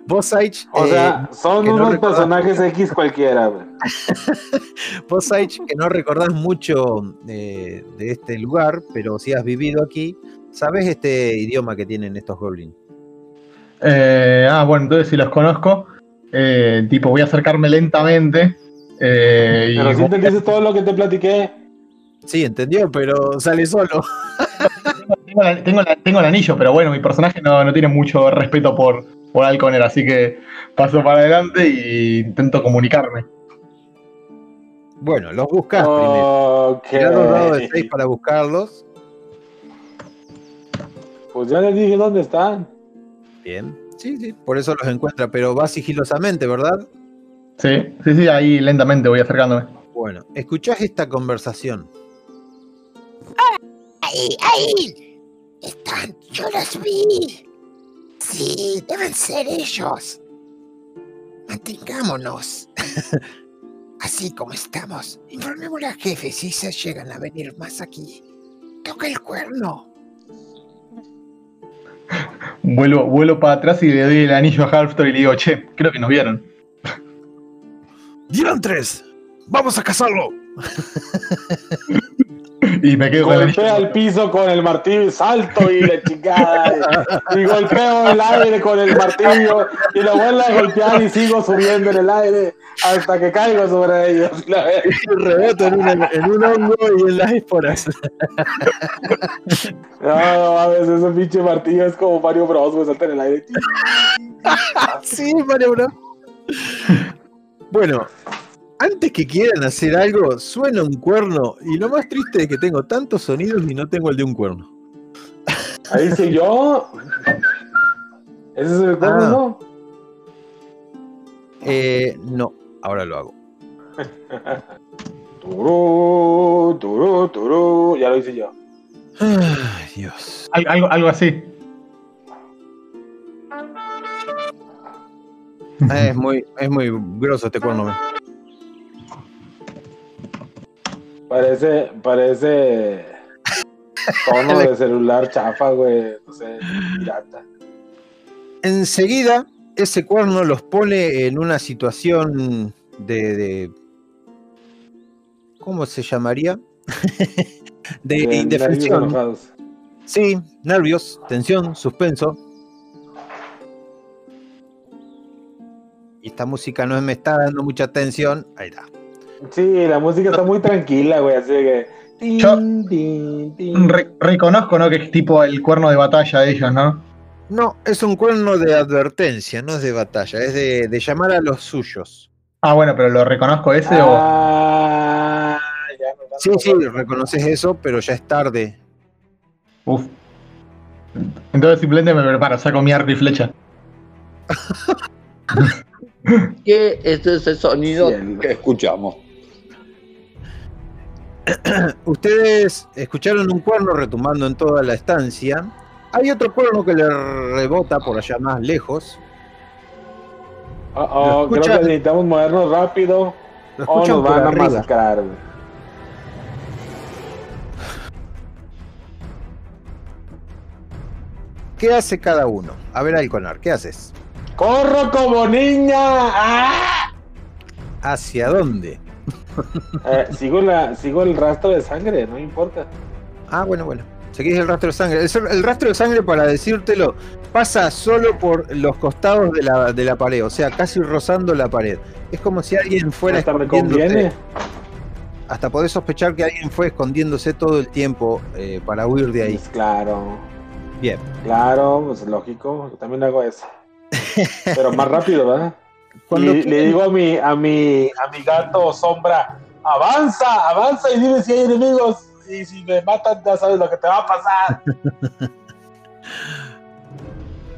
Vos, Saich, O eh, sea, son que no unos personajes X cualquiera, vos, Saich, que no recordás mucho eh, de este lugar, pero si has vivido aquí, sabés este idioma que tienen estos goblins. Eh, ah, bueno, entonces si los conozco, eh, tipo, voy a acercarme lentamente. eh, y Pero si entendiste todo lo que te platiqué. Sí, entendió, pero sale solo. tengo, la- tengo la- tengo el anillo, pero bueno, mi personaje no, no tiene mucho respeto por, por Alconer, así que paso para adelante e intento comunicarme. Bueno, los buscás primero. Ok. Tirá dos dados de 6 para buscarlos. Pues ya les dije dónde están. Bien. Sí, sí, por eso los encuentra, pero va sigilosamente, ¿verdad? Sí, sí, sí, ahí lentamente voy acercándome. Bueno, escuchás esta conversación. Ahí, ahí. Están, yo los vi. Sí, deben ser ellos. Mantengámonos. Así como estamos. Informémosle al jefe si se llegan a venir más aquí. Toca el cuerno. Vuelvo, vuelvo para atrás y le doy el anillo a Halftor y le digo, che, creo que nos vieron. ¡Diantres! ¡Vamos a cazarlo! Y me quedo con el al piso con el martillo y salto y la chingada. Y golpeo el aire con el martillo y lo vuelvo a golpear y sigo subiendo en el aire hasta que caigo sobre ellos. Reboto en, una- en un hongo y en las esporas. No, no mames, ese pinche martillo es como Mario Bros, güey, salta en el aire. sí, Mario Bros. Bueno, antes que quieran hacer algo, suena un cuerno. Y lo más triste es que tengo tantos sonidos y no tengo el de un cuerno. Ahí sí yo. Ese es el cuerno, Ah. ¿no? Eh, no, ahora lo hago. Turú, turú, turú. Ya lo hice yo. Ay, Dios. Al- algo, algo así. Ah, Es muy, es muy grosso este cuerno. Parece, parece tono de celular chafa, güey. No sé, pirata. Enseguida, ese cuerno los pone en una situación de. de- ¿Cómo se llamaría? de, indefensión. Sí, nervios, tensión, suspenso. Y esta música no me está dando mucha atención. Ahí está. Sí, la música está muy tranquila, güey. Así que. Yo-. Re- reconozco, ¿no? Que es tipo el cuerno de batalla de ellos, ¿no? No, es un cuerno de advertencia, no es de batalla, es de, de llamar a los suyos. Ah, bueno, pero lo reconozco ese o. Ah, ya Sí, sí, reconoces eso, pero ya es tarde. Uf. Entonces simplemente me preparo, saco mi arco y flecha. ¿Qué es ese sonido Cielo. que escuchamos? Ustedes escucharon un cuerno retumbando en toda la estancia. Hay otro cuerno que le rebota por allá más lejos. Oh, oh, creo que necesitamos movernos rápido. Lo O escuchan nos van a masacrar. ¿Qué hace cada uno? A ver, Alconar, ¿qué haces? ¡Corro como niña! ¡Ah! ¿Hacia dónde? Eh, sigo, la, sigo el rastro de sangre, no importa. Ah, bueno, bueno. Seguís el rastro de sangre. El, el rastro de sangre, para decírtelo, pasa solo por los costados de la, de la pared, o sea, casi rozando la pared. Es como si alguien fuera Hasta me conviene. Hasta podés sospechar que alguien fue escondiéndose todo el tiempo eh, para huir de ahí. Pues claro, Bien. claro, pues lógico. Yo también hago eso. Pero más rápido, ¿verdad? Cuando y le quieren- digo a mi, a mi, a mi gato sombra, avanza, avanza y dime si hay enemigos. Y si me matan, ya sabes lo que te va a pasar.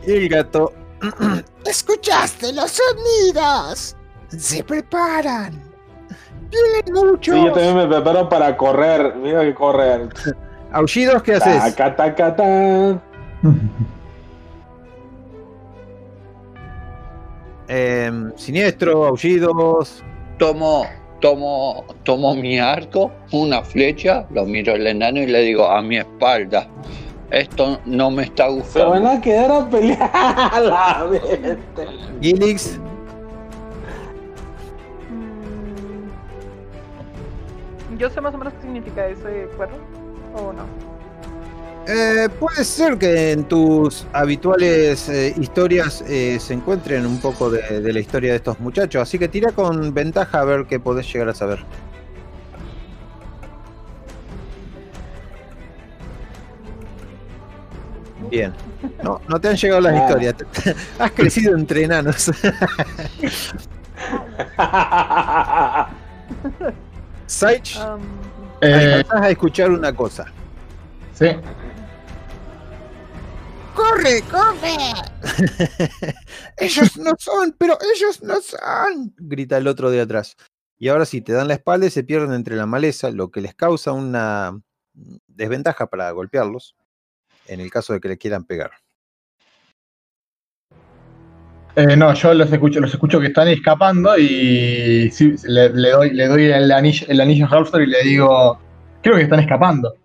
Y el gato ¿Escuchaste los sonidos? Se preparan. Vienen muchos. Sí, yo también me preparo para correr. Mira que correr. ¿Aullidos qué haces? Taca, taca. Em, siniestro, aullidos. Tomo, tomo, tomo mi arco, una flecha, lo miro al enano y le digo a mi espalda. Esto no me está Se van gustando. a quedar a pelear a la. Gilix, Mm, Yo sé más o menos qué significa ese cuerno, ¿o no? Eh, puede ser que en tus habituales eh, historias eh, se encuentren un poco de, de la historia de estos muchachos, así que tira con ventaja a ver qué podés llegar a saber. Bien. No, no te han llegado las historias. Has crecido entre enanos. Saich, Am, Eh, a escuchar una cosa. sí. ¡Corre, corre! ellos no son, pero ellos no son. Grita el otro de atrás. Y ahora sí, te dan la espalda y se pierden entre la maleza, lo que les causa una desventaja para golpearlos, en el caso de que le quieran pegar. Eh, no, yo los escucho, los escucho que están escapando y sí, le, le doy, le doy el anillo, el anillo a y le digo, creo que están escapando.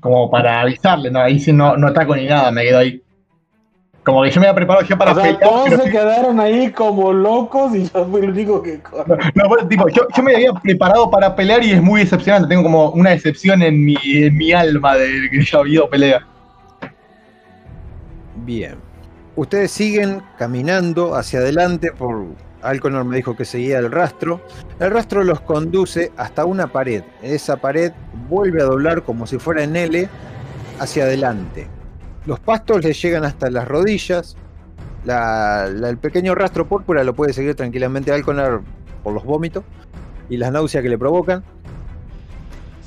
Como para avisarle, no, ahí sí no, no ataco ni nada, me quedo ahí. Como que yo me había preparado ya para o sea, pelear, todos pero se quedaron ahí como locos y yo fui el único que corre. No, bueno, tipo, yo, yo me había preparado para pelear y es muy decepcionante. Tengo como una decepción en mi, en mi alma de que haya habido pelea. Bien. Ustedes siguen caminando hacia adelante por... Alconor me dijo que seguía el rastro. El rastro los conduce hasta una pared. Esa pared vuelve a doblar como si fuera en L hacia adelante. Los pastos les llegan hasta las rodillas. La- la- el pequeño rastro púrpura lo puede seguir tranquilamente Alconor por los vómitos y las náuseas que le provocan.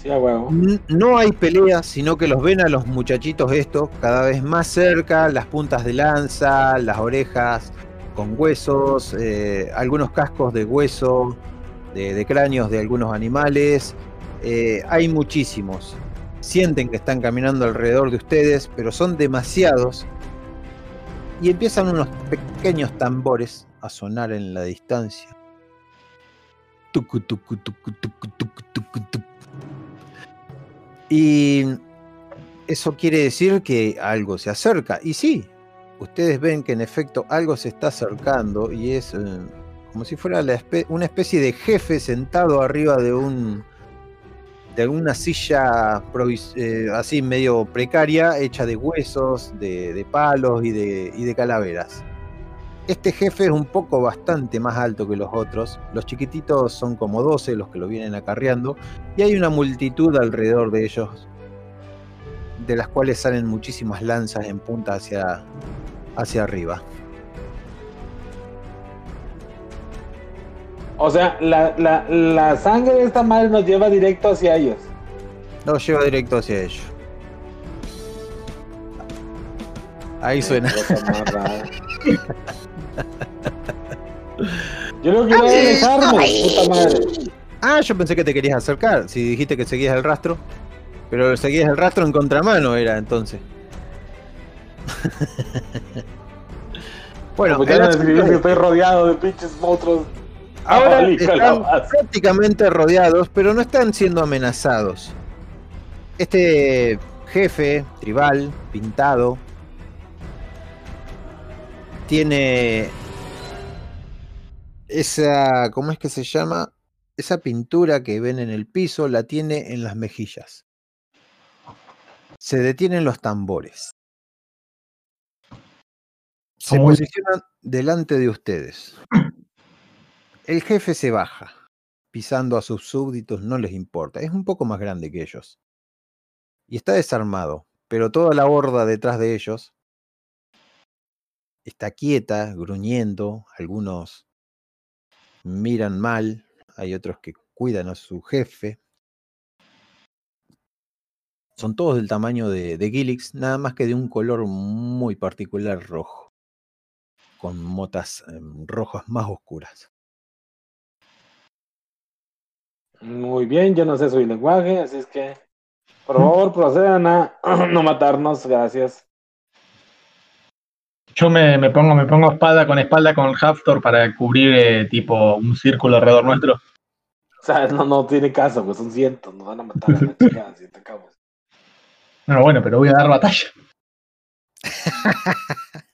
Sí, a huevo. N- No hay pelea, sino que los ven a los muchachitos estos cada vez más cerca, las puntas de lanza, las orejas con huesos, eh, algunos cascos de hueso, de, de cráneos de algunos animales. eh, hay muchísimos. Sienten que están caminando alrededor de ustedes, pero son demasiados. Y empiezan unos pequeños tambores a sonar en la distancia. Y eso quiere decir que algo se acerca. Y sí, ustedes ven que en efecto algo se está acercando y es eh, como si fuera una especie de jefe sentado arriba de un de una silla eh, así medio precaria, hecha de huesos, de, de palos y de, y de calaveras. Este jefe es un poco bastante más alto que los otros. Los chiquititos son como 12 los que lo vienen acarreando. Y hay una multitud alrededor de ellos. De las cuales salen muchísimas lanzas en punta hacia, hacia arriba. O sea, la, la, la sangre de esta madre nos lleva directo hacia ellos. Los lleva directo hacia ellos. Ahí suena. Yo lo quiero dejarme, puta madre. Ah, yo pensé que te querías acercar. Si dijiste que seguías el rastro. Pero seguías el rastro en contramano, era entonces. bueno, Pues el ya escribió que es- estoy rodeado de pinches monstruos. Ahora Ah, están prácticamente rodeados, pero no están siendo amenazados. Este jefe tribal, pintado, tiene esa, ¿cómo es que se llama? Esa pintura que ven en el piso la tiene en las mejillas. Se detienen los tambores. Se posicionan delante de ustedes. El jefe se baja, pisando a sus súbditos, no les importa. Es un poco más grande que ellos. Y está desarmado, pero toda la horda detrás de ellos está quieta, gruñendo. Algunos miran mal, hay otros que cuidan a su jefe. Son todos del tamaño de, Gilix, nada más que de un color muy particular rojo, con motas em, rojas más oscuras. Muy bien, yo no sé su lenguaje, así es que por favor procedan a no matarnos, gracias. Yo me, me pongo, me pongo espada con espalda con el Haftor para cubrir eh, tipo un círculo alrededor nuestro. O sea, no, no tiene caso, pues son cientos, nos van a matar a la chica si atacamos. Bueno, bueno, pero voy a dar batalla.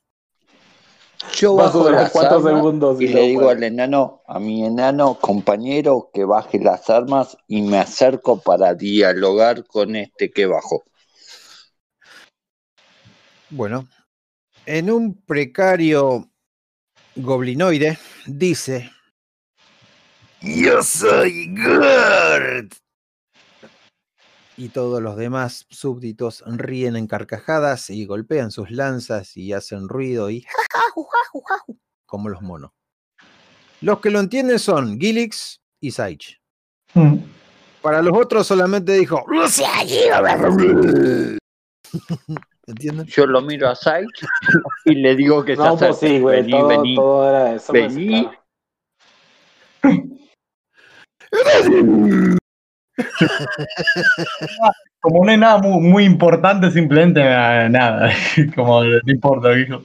Yo bajo durar las cuatro armas segundos y y le digo al enano, a mi enano compañero que baje las armas y me acerco para dialogar con este que bajó. Bueno, en un precario goblinoide dice: Yo soy Gord. Y todos los demás súbditos ríen en carcajadas y golpean sus lanzas y hacen ruido y como los monos. Los que lo entienden son Gilix y Saich. Mm. Para los otros solamente dijo. ¿Entienden? Yo lo miro a Saich y le digo que No, pues sí, güey, vení, todo, vení. todo era eso. pues, Vení. Como no es nada muy, muy importante, simplemente eh, nada. Como no importa, dijo.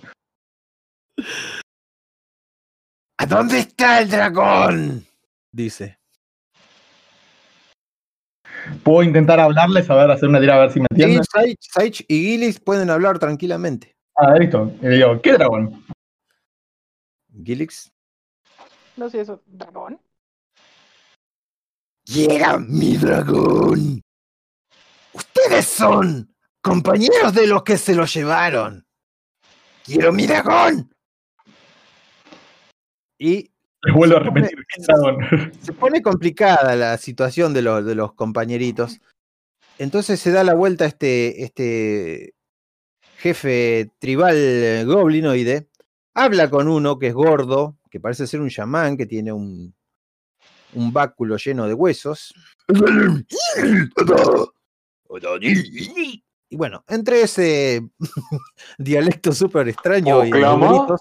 ¿A dónde está el dragón? Dice. Puedo intentar hablarles, a ver, hacer una tira a ver si me entienden. Saich, Saich y Gilix pueden hablar tranquilamente. Ah, listo. Y le digo, ¿qué dragón? Gilix. No sé eso. ¿Dragón? Llega mi dragón. Ustedes son compañeros de los que se lo llevaron. Quiero mi dragón. Y Les vuelvo a Se pone- repetir, ¿qué dragón? se pone complicada la situación de los, de los compañeritos. Entonces se da la vuelta este, este jefe tribal eh, goblinoide. Habla con uno que es gordo, que parece ser un chamán, que tiene un, un báculo lleno de huesos. Y bueno, entre ese dialecto súper extraño y gritos,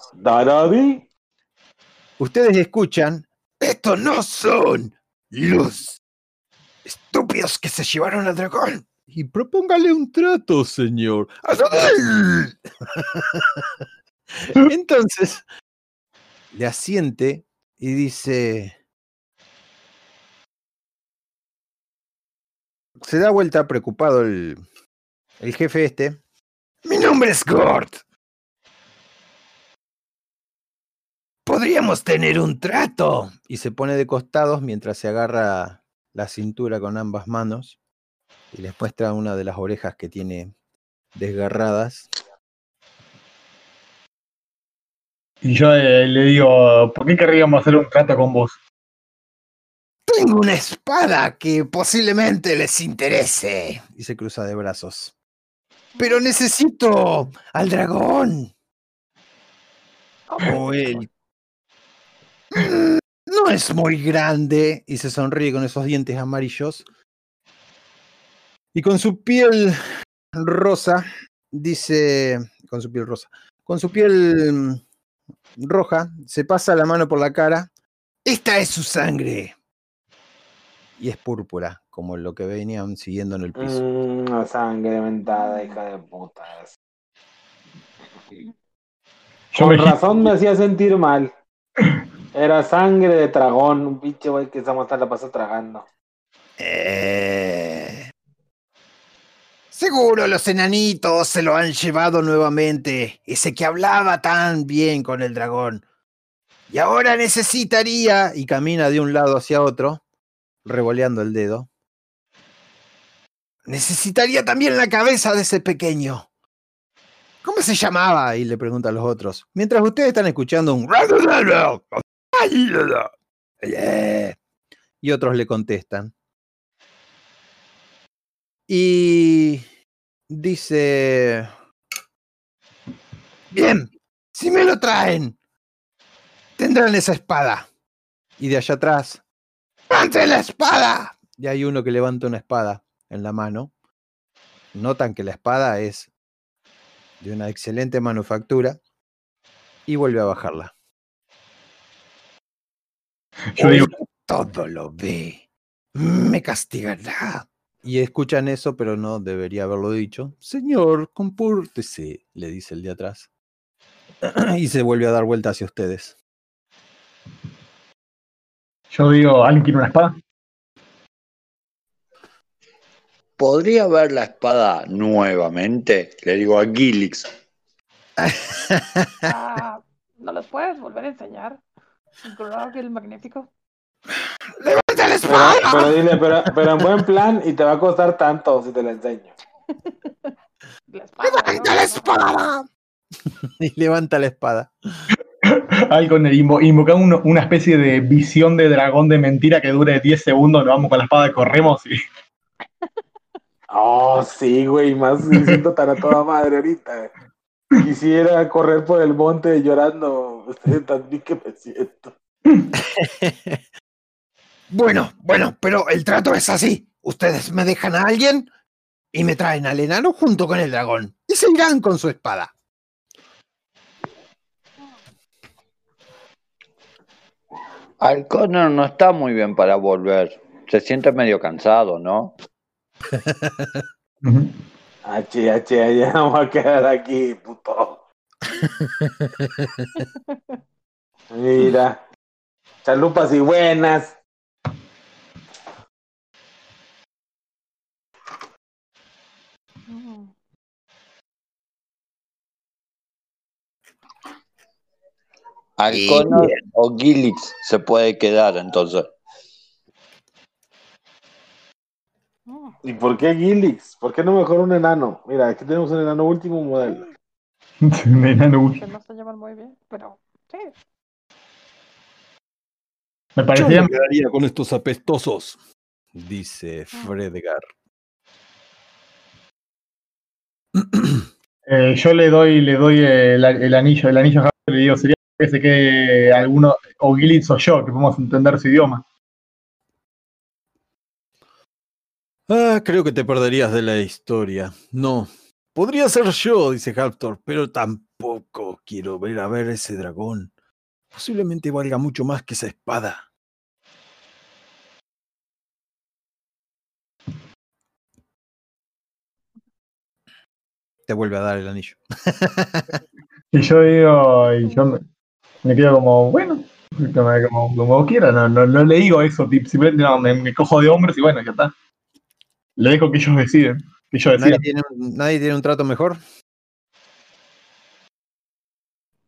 ustedes escuchan Estos no son los estúpidos que se llevaron al dragón. y propóngale un trato, señor. Entonces, le asiente y dice... Se da vuelta preocupado el, el jefe este. Mi nombre es Gord. Podríamos tener un trato. Y se pone de costados mientras se agarra la cintura con ambas manos y les muestra una de las orejas que tiene desgarradas. Y yo eh, le digo, ¿por qué querríamos hacer un trato con vos? Tengo una espada que posiblemente les interese. Y se cruza de brazos. Pero necesito al dragón. O él. Mm, No es muy grande. Y se sonríe con esos dientes amarillos. Y con su piel rosa, dice, con su piel rosa, con su piel mm, roja, se pasa la mano por la cara Esta es su sangre. Y es púrpura, como lo que venían siguiendo en el piso. Mm, sangre mentada, hija de puta. Yo Con me razón me hacía sentir mal. Era sangre de dragón, un pinche güey que esa mata la pasa tragando. Eh, Seguro los enanitos se lo han llevado nuevamente. Ese que hablaba tan bien con el dragón. Y ahora necesitaría. Y camina de un lado hacia otro, revoleando el dedo. Necesitaría también la cabeza de ese pequeño. ¿Cómo se llamaba? Y le pregunta a los otros. Mientras ustedes están escuchando un... Y otros le contestan. Y dice... Bien, si me lo traen, tendrán esa espada. Y de allá atrás, ¡Ante la espada! y hay uno que levanta una espada en la mano. Notan que la espada es de una excelente manufactura y vuelve a bajarla. Yo digo, Todo lo ve. Me castigará. Y escuchan eso, pero no debería haberlo dicho. Señor, compórtese, le dice el de atrás. y se vuelve a dar vuelta hacia ustedes. Yo digo, ¿alguien quiere una espada? ¿Podría ver la espada nuevamente? Le digo a Gilix. Ah, ¿No los puedes volver a enseñar? Grog el Magnífico. ¡Levanta la Pero, espada! pero dile, pero, pero en buen plan y te va a costar tanto si te la enseño. La espada, ¡Levanta ¿no? la espada! y levanta la espada. Ahí con el invo- invocamos uno- una especie de visión de dragón de mentira que dure 10 segundos, nos vamos con la espada, corremos y Oh, sí, güey, más me siento tan a toda madre ahorita. Quisiera correr por el monte llorando. Ustedes también que me siento. Bueno, bueno, pero el trato es así. Ustedes me dejan a alguien y me traen al enano junto con el dragón. Y se irán con su espada. Alconer no está muy bien para volver. Se siente medio cansado, ¿no? H, H, ya vamos a quedar aquí, puto. Mira. Chalupas y buenas. Alconer o Gilix se puede quedar entonces. ¿Y por qué Gilix? ¿Por qué no mejor un enano? Mira, aquí tenemos un enano último modelo. Un enano. Que no se llevan muy bien, pero sí. Me Yo parecía, me quedaría con estos apestosos, dice Fredgar. eh, yo le doy, le doy el, el anillo, el anillo y le digo, sería que se quede alguno, o Gilitz o yo, que podemos entender su idioma. Ah, creo que te perderías de la historia. No. Podría ser yo, dice Halftor, pero tampoco quiero ver a ver ese dragón. Posiblemente valga mucho más que esa espada. te vuelve a dar el anillo. Y yo digo, y yo me, quedo como, bueno, como, como, quiera, no, no, no le digo eso, simplemente no, me, me cojo de hombres y bueno, ya está. Le dejo que ellos deciden, que ellos ¿Nadie tiene, un- nadie tiene un trato mejor?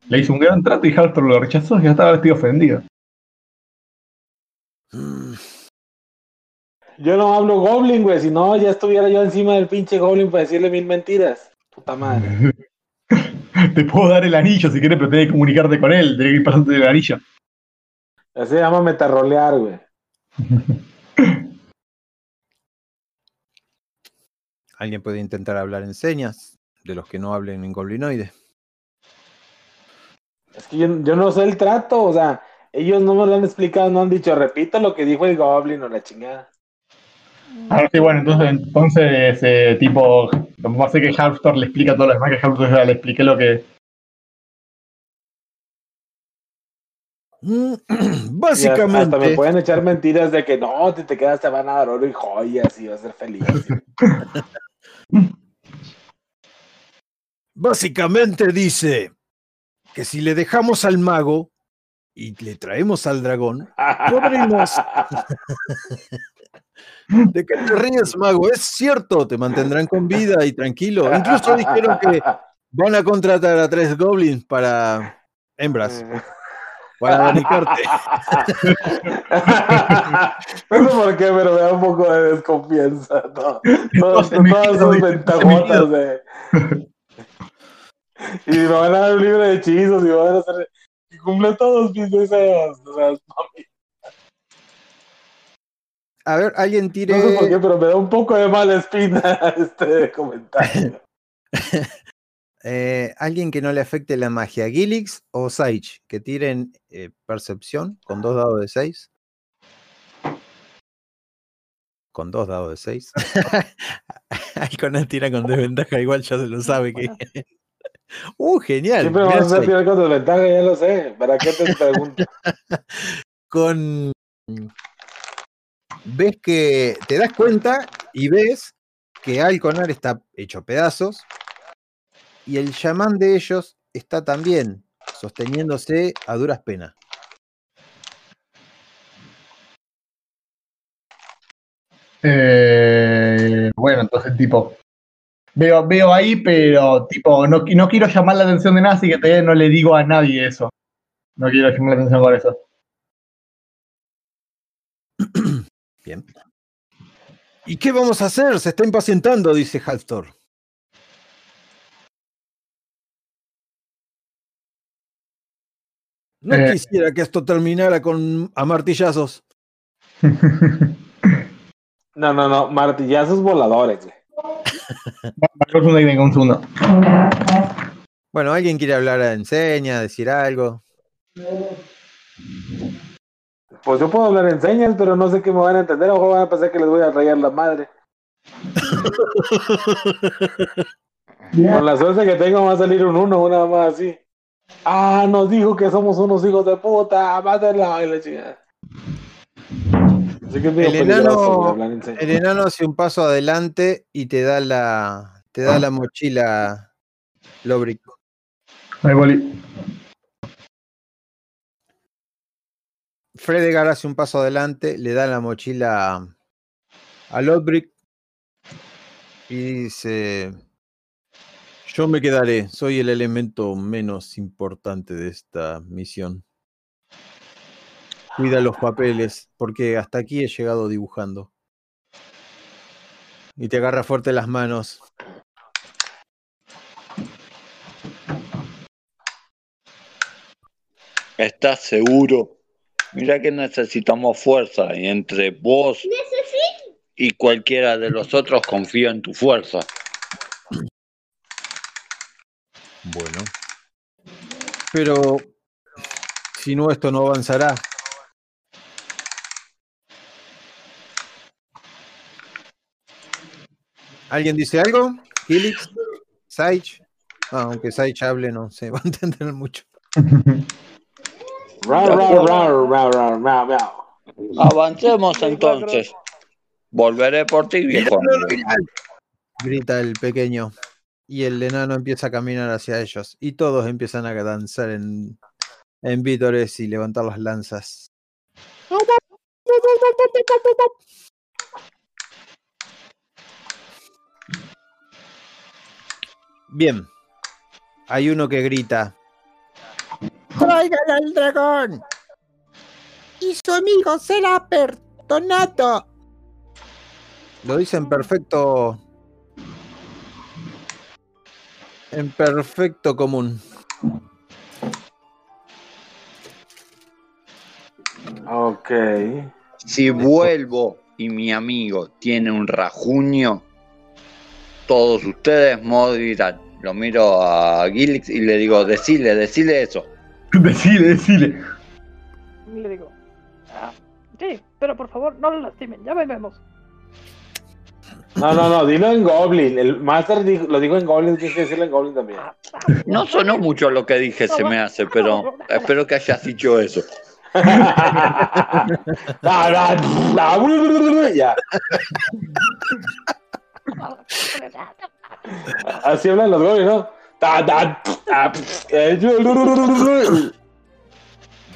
Le hice un gran trato y Halford lo rechazó y ya estaba estoy ofendido. Mm, Yo no hablo Goblin, güey. Si no, ya estuviera yo encima del pinche Goblin para decirle mil mentiras. Puta madre. Te puedo dar el anillo si quieres, pero tenés que comunicarte con él, tenés que ir pasando el anillo. Así se llama metarrolear, güey. Alguien puede intentar hablar en señas, de los que no hablen en goblinoide. Es que yo, yo no sé el trato, o sea, ellos no me lo han explicado, no han dicho, repito lo que dijo el Goblin o la chingada. Ah, sí, bueno, entonces, entonces eh, tipo, va a ser que Halftor le explica todo lo demás, que Halftor ya le expliqué lo que... Mm, Y hasta- hasta me Básicamente, pueden echar mentiras de que no, si te quedas te van a dar oro y joyas y vas a ser feliz. básicamente dice que si le dejamos al mago y le traemos al dragón, Podrimos. ¿de qué te ríes, mago? Es cierto, te mantendrán con vida y tranquilo. Incluso dijeron que van a contratar a tres goblins para hembras, para abanicarte. no sé por qué, pero me da un poco de desconfianza. ¿no? Todas, mi ventajotas de. Y me van a dar un libro de hechizos y me van a hacer. Y cumple todos mis deseos. O sea, mami, A ver, alguien tire. no sé por qué, pero me da un poco de mala espina este comentario. eh, alguien que no le afecte la magia, Gilix o Sage, que tiren eh, percepción con dos dados de 6. Con dos dados de 6. Alconan tira con desventaja, igual ya se lo sabe que. Uh, genial. Siempre mirá vas a tirar con desventaja, ya lo sé. ¿Para qué te pregunto? con ves que te das cuenta y ves que Alconar está hecho pedazos y el chamán de ellos está también sosteniéndose a duras penas. Eh, bueno, entonces tipo, veo, veo ahí, pero tipo, no, no quiero llamar la atención de nada, así que todavía no le digo a nadie eso. No quiero llamar la atención con eso. Bien. ¿Y qué vamos a hacer? Se está impacientando, dice Halftor. No Eh. quisiera que esto terminara con a martillazos. No, no, no. Martillazos voladores. Bueno, ¿alguien quiere hablar en señas, decir algo? Pues yo puedo hablar en señas, pero no sé qué me van a entender. O van a pensar que les voy a rayar la madre. Con la suerte que tengo va a salir un uno, una más así. Ah, nos dijo que somos unos hijos de puta, mátenla y la chingada. Así que El enano- hablar en. El enano hace un paso adelante y te da la, te da la mochila Lobrick. Ahí, boli. Fredegar hace un paso adelante, le da la mochila a Lobrick y dice: Yo me quedaré, soy el elemento menos importante de esta misión. Cuida los papeles, porque hasta aquí he llegado dibujando. Y te agarra fuerte las manos. ¿Estás seguro? Mira que necesitamos fuerza y entre vos y cualquiera de los otros confío en tu fuerza. Bueno. Pero si no, esto no avanzará. ¿Alguien dice algo? ¿Helix? ¿Sage? Ah, aunque Sage hable, no se va a entender mucho. Avancemos entonces. Volveré por ti, viejo. Grita el pequeño. Y el enano empieza a caminar hacia ellos. Y todos empiezan a danzar en, en vítores y levantar las lanzas. Bien. Hay uno que grita. ¡Traigan al dragón! Y su amigo será perdonato. Lo dice en perfecto. En perfecto común. Ok. Si vuelvo y mi amigo tiene un rajuño, todos ustedes morirán. Lo miro a Gilix y le digo, decile, decile eso. decile, decile. Y le digo, "Ah, sí, pero por favor, no lo lastimen, ya vemos. No, no, no, dilo en Goblin. El Master dijo- lo dijo en Goblin, tienes que decirlo en Goblin también. No sonó mucho lo que dije, se me hace, pero espero que hayas dicho eso. ya. Así hablan los Goblins, ¿no?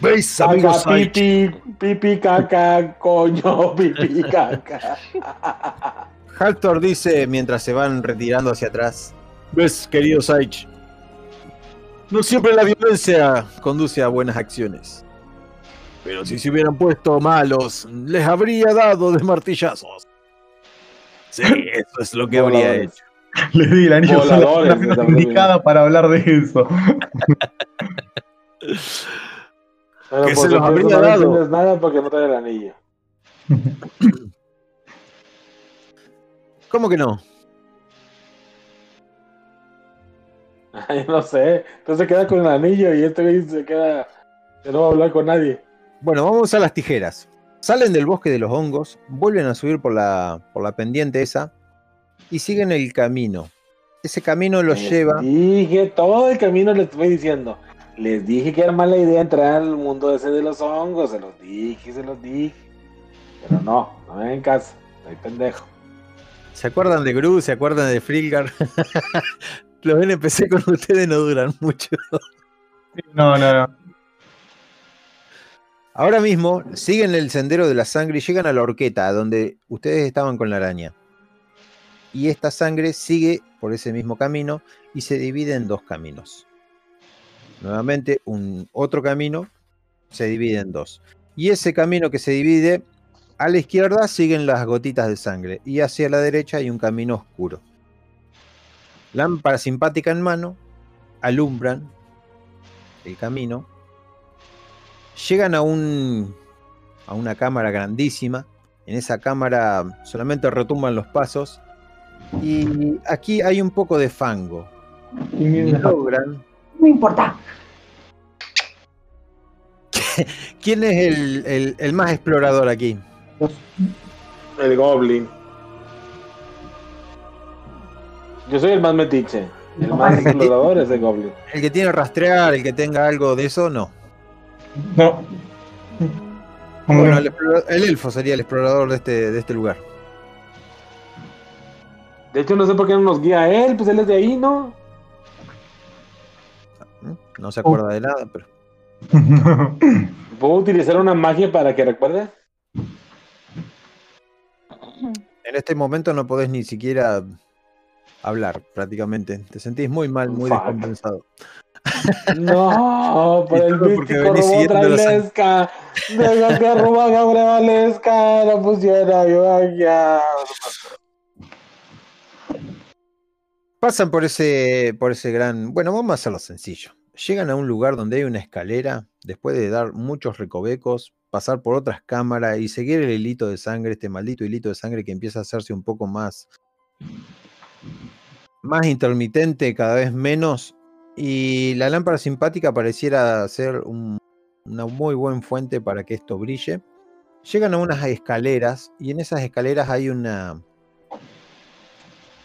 ¿Veis, Caca, amigos? Saich? pipi, pipi, caca, coño, pipi, caca. Haltor dice mientras se van retirando hacia atrás. ¿Ves, querido Saich? No siempre la violencia conduce a buenas acciones. Pero si se hubieran puesto malos, les habría dado de martillazos. Sí, eso es lo que habría hecho. Le di el anillo son la Voladores, indicada para hablar de eso. Pero Que por se los habría no dado. entiendes nada porque no trae el anillo. ¿Cómo que no? Ay, no sé. Entonces queda con el anillo y este güey se queda. Que no va a hablar con nadie. Bueno, vamos a usar las tijeras. Salen del bosque de los hongos, vuelven a subir por la, por la pendiente esa y siguen el camino. Ese camino los Les lleva. Dije, todo el camino les estoy diciendo. Les dije que era mala idea entrar al mundo ese de los hongos. Se los dije, se los dije. Pero no, no me en casa. Estoy pendejo. ¿Se acuerdan de Gru? ¿Se acuerdan de Frilgar? los NPC con ustedes no duran mucho. No, no, no. Ahora mismo siguen el sendero de la sangre y llegan a la horqueta, donde ustedes estaban con la araña. Y esta sangre sigue por ese mismo camino y se divide en dos caminos. Nuevamente, un otro camino se divide en dos. Y ese camino que se divide, a la izquierda siguen las gotitas de sangre y hacia la derecha hay un camino oscuro. Lámpara simpática en mano, alumbran el camino llegan a un a una cámara grandísima. En esa cámara solamente retumban los pasos. Y aquí hay un poco de fango. Y logran. No importa. ¿Quién es el, el- el más explorador aquí? El Goblin. Yo soy el más metiche. El más explorador es el Goblin. El que tiene rastrear, el que tenga algo de eso, no. No. ¿Cómo Bueno, el, elfo sería el explorador de este, de este lugar. De hecho, no sé por qué no nos guía él. Pues él es de ahí, ¿no? ¿Mm? No se acuerda de nada, pero. ¿Puedo utilizar una magia para que recuerde? En este momento no podés ni siquiera hablar, prácticamente. Te sentís muy mal, muy Fuck. descompensado. No, por el místico venís robot trailesca. Deja que roba Gabriel Valesca. No pusiera yo allá. Pasan por ese, por ese gran. Bueno, vamos a hacerlo sencillo. Llegan a un lugar donde hay una escalera, después de dar muchos recovecos, pasar por otras cámaras y seguir el hilito de sangre, este maldito hilito de sangre que empieza a hacerse un poco más. más intermitente, cada vez menos. Y la lámpara simpática pareciera ser un- una muy buena fuente para que esto brille. Llegan a unas escaleras y en esas escaleras hay una.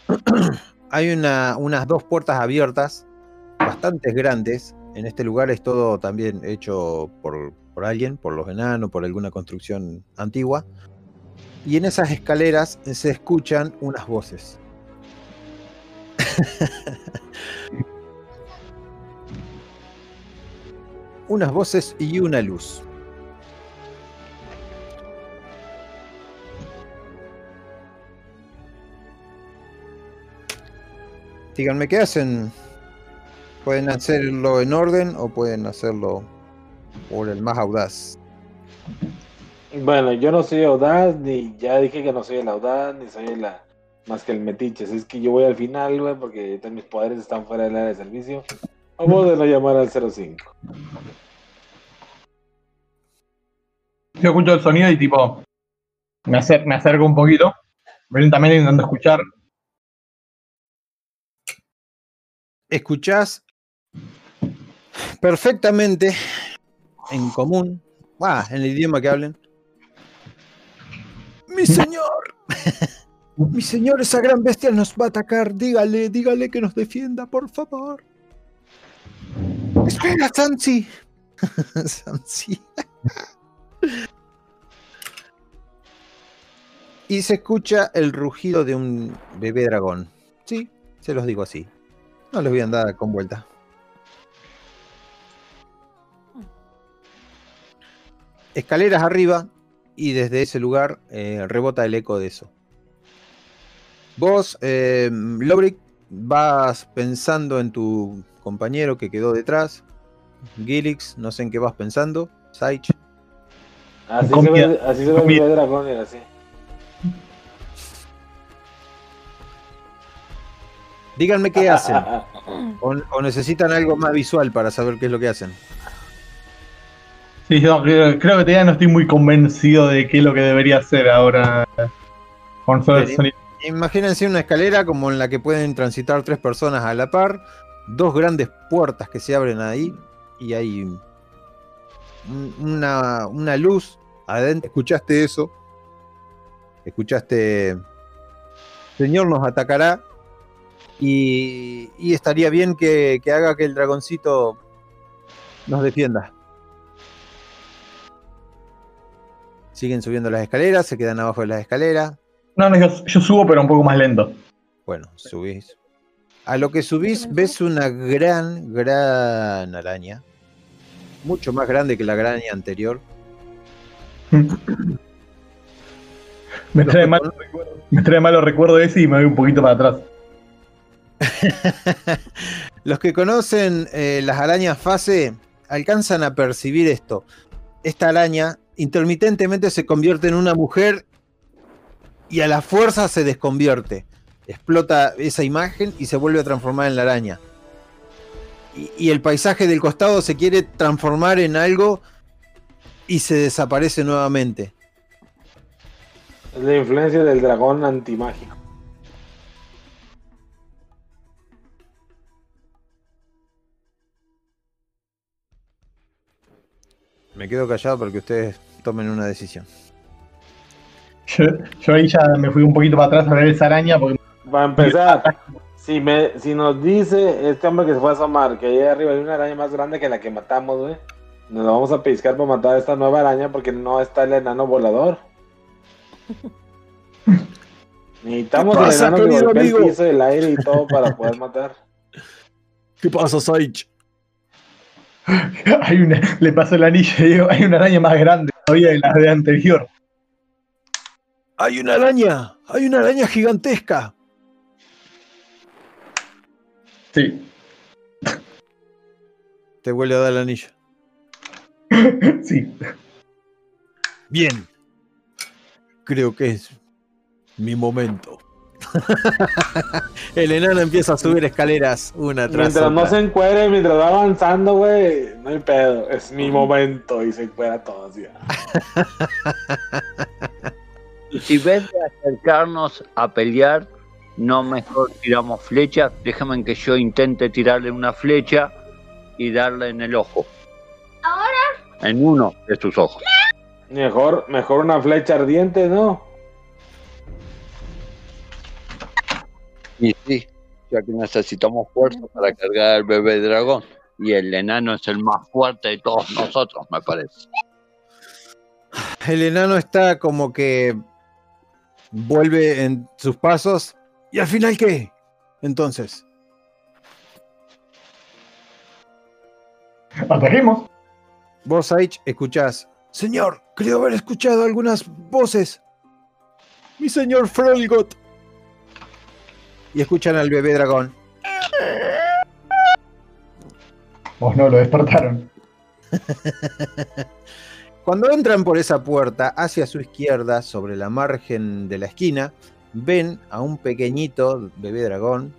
hay una, unas dos puertas abiertas, bastante grandes. En este lugar es todo también hecho por, por alguien, por los enanos, por alguna construcción antigua. Y en esas escaleras se escuchan unas voces. Unas voces y una luz. Díganme qué hacen. Pueden hacerlo en orden o pueden hacerlo por el más audaz. Bueno, yo no soy audaz, ni ya dije que no soy el audaz, ni soy la más que el metiche. Así Es que yo voy al final, güey, porque mis poderes están fuera del área de servicio. Vamos de no llamar al 05. Yo escucho el sonido y tipo, me, acer- me acerco un poquito, lentamente intentando escuchar. Escuchás perfectamente en común, ah, en el idioma que hablen. Mi señor, mi señor, esa gran bestia nos va a atacar. Dígale, dígale que nos defienda, por favor. Espera, Sansi. Sansi. y se escucha el rugido de un bebé dragón. Sí, se los digo así. No les voy a andar con vuelta. Escaleras arriba y desde ese lugar eh, rebota el eco de eso. Vos, eh, Lobrick, vas pensando en tu compañero que quedó detrás. Gilix, no sé en qué vas pensando. Saich, Así se ve, así se ve el dragón, así. Díganme qué hacen. O, o necesitan algo más visual para saber qué es lo que hacen. Sí, yo creo, creo que todavía no estoy muy convencido de qué es lo que debería hacer ahora con. Imagínense una escalera como en la que pueden transitar tres personas a la par, dos grandes puertas que se abren ahí y hay un- una, una luz adentro. ¿Escuchaste eso? ¿Escuchaste? Señor nos atacará y, y estaría bien que, que haga que el dragoncito nos defienda. Siguen subiendo las escaleras, se quedan abajo de las escaleras. No, no, yo, yo subo, pero un poco más lento. Bueno, subís. A lo que subís ves una gran, gran araña. Mucho más grande que la araña anterior. Me trae, mal, me trae malo recuerdo ese y me voy un poquito para atrás. Los que conocen eh, las arañas fase alcanzan a percibir esto. Esta araña intermitentemente se convierte en una mujer y a la fuerza se desconvierte. Explota esa imagen y se vuelve a transformar en la araña. Y, el paisaje del costado se quiere transformar en algo y se desaparece nuevamente. La influencia del dragón antimágico. Me quedo callado para que ustedes tomen una decisión. Yo, yo ahí ya me fui un poquito para atrás a ver esa araña porque Para empezar, si, me, si nos dice este hombre que se fue a asomar que ahí arriba hay una araña más grande que la que matamos, güey, nos la vamos a pescar para matar a esta nueva araña porque no está el enano volador. Necesitamos ¿Qué el enano que el piso del aire y todo para poder matar. ¿Qué pasa, Saich? hay una, le pasó el anillo y digo, hay una araña más grande todavía de la de anterior. Hay una araña, hay una araña gigantesca. Sí, Te vuelve a dar el anillo. sí. Bien. Creo que es mi momento. El enano empieza a subir escaleras una tras Mientras no se encuere, mientras va avanzando, güey, no hay pedo. Es mi momento y se encuera todo así. Si ves de acercarnos a pelear, no mejor tiramos flechas. Déjame que yo intente tirarle una flecha y darle en el ojo. ¿Ahora? En uno de sus ojos. Mejor, mejor una flecha ardiente, ¿no? Y sí, ya que necesitamos fuerza para cargar al bebé dragón. Y el enano es el más fuerte de todos nosotros, me parece. El enano está como que vuelve en sus pasos. ¿Y al final qué? Entonces, Atajemos. Vos, Saich, escuchás. señor, creo haber escuchado algunas voces. Mi señor Frolgot. Y escuchan al bebé dragón. Vos no, lo despertaron. Cuando entran por esa puerta, hacia su izquierda, sobre la margen de la esquina, ven a un pequeñito bebé dragón,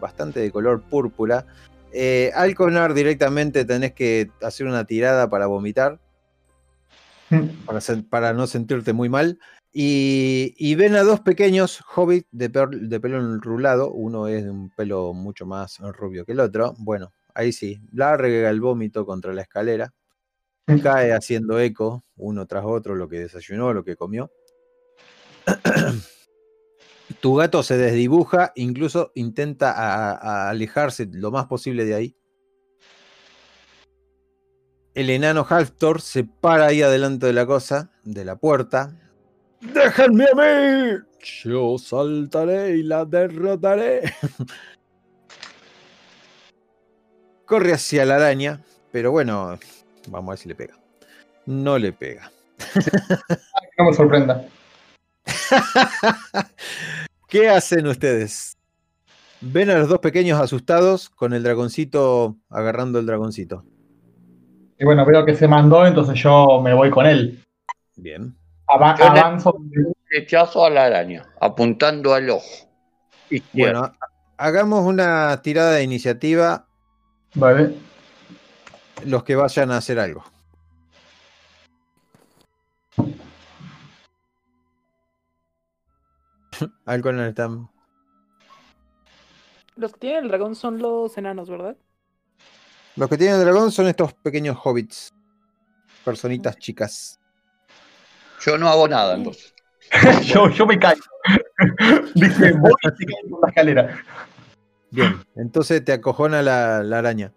bastante de color púrpura. Eh, al conar directamente tenés que hacer una tirada para vomitar, para, sen- para no sentirte muy mal. Y, y ven a dos pequeños hobbits de, pelo enrulado. Uno es de un pelo mucho más rubio que el otro. Bueno, ahí sí, larga el vómito contra la escalera. Cae haciendo eco uno tras otro lo que desayunó, lo que comió. Tu gato se desdibuja, incluso intenta a- a alejarse lo más posible de ahí. El enano Halftor se para ahí adelante de la cosa, de la puerta. ¡Déjenme a mí! Yo saltaré y la derrotaré. Corre hacia la araña, pero bueno, vamos a ver si le pega. No le pega. No me sorprenda. ¿Qué hacen ustedes? Ven a los dos pequeños asustados con el dragoncito agarrando el dragoncito. Y bueno, veo que se mandó, entonces yo me voy con él. Bien. Ava- Yo avanzo. Flechazo a la araña, apuntando al ojo. Bueno, hagamos una tirada de iniciativa Vale. los que vayan a hacer algo. Alcohol está. Los que tienen el dragón son los enanos, ¿verdad? Los que tienen dragón son estos pequeños hobbits. Personitas chicas. Yo no hago nada entonces. yo, yo me caigo. Dice, voy y se cae por la escalera. Bien, entonces te acojona la, la araña.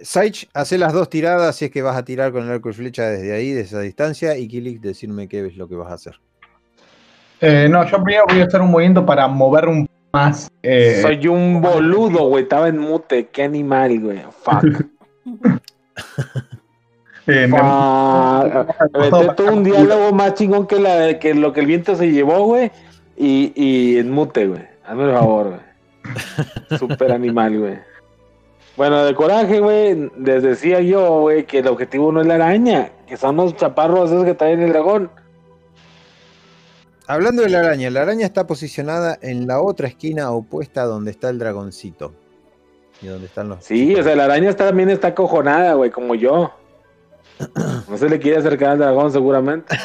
Saich, hace las dos tiradas si es que vas a tirar con el arco y flecha desde ahí, desde esa distancia, y Kilik, decirme qué es lo que vas a hacer. Eh, no, yo primero voy a hacer un movimiento para mover un poco más. eh, Soy un boludo, güey. Estaba en mute. Qué animal, güey. Fuck. Eh, me- aventé todo un diálogo más chingón que, la, que lo que el viento se llevó, güey. Y, y en mute, güey. Hazme el favor, güey. Super animal, güey. Bueno, de coraje, güey. Les decía yo, güey, que el objetivo no es la araña. Que son los chaparros esos que traen el dragón. Hablando de la araña, la araña está posicionada en la otra esquina opuesta a donde está el dragoncito. Y donde están los. Sí, o sea, la araña está- también está acojonada, güey, como yo. No se le quiere acercar al dragón, seguramente.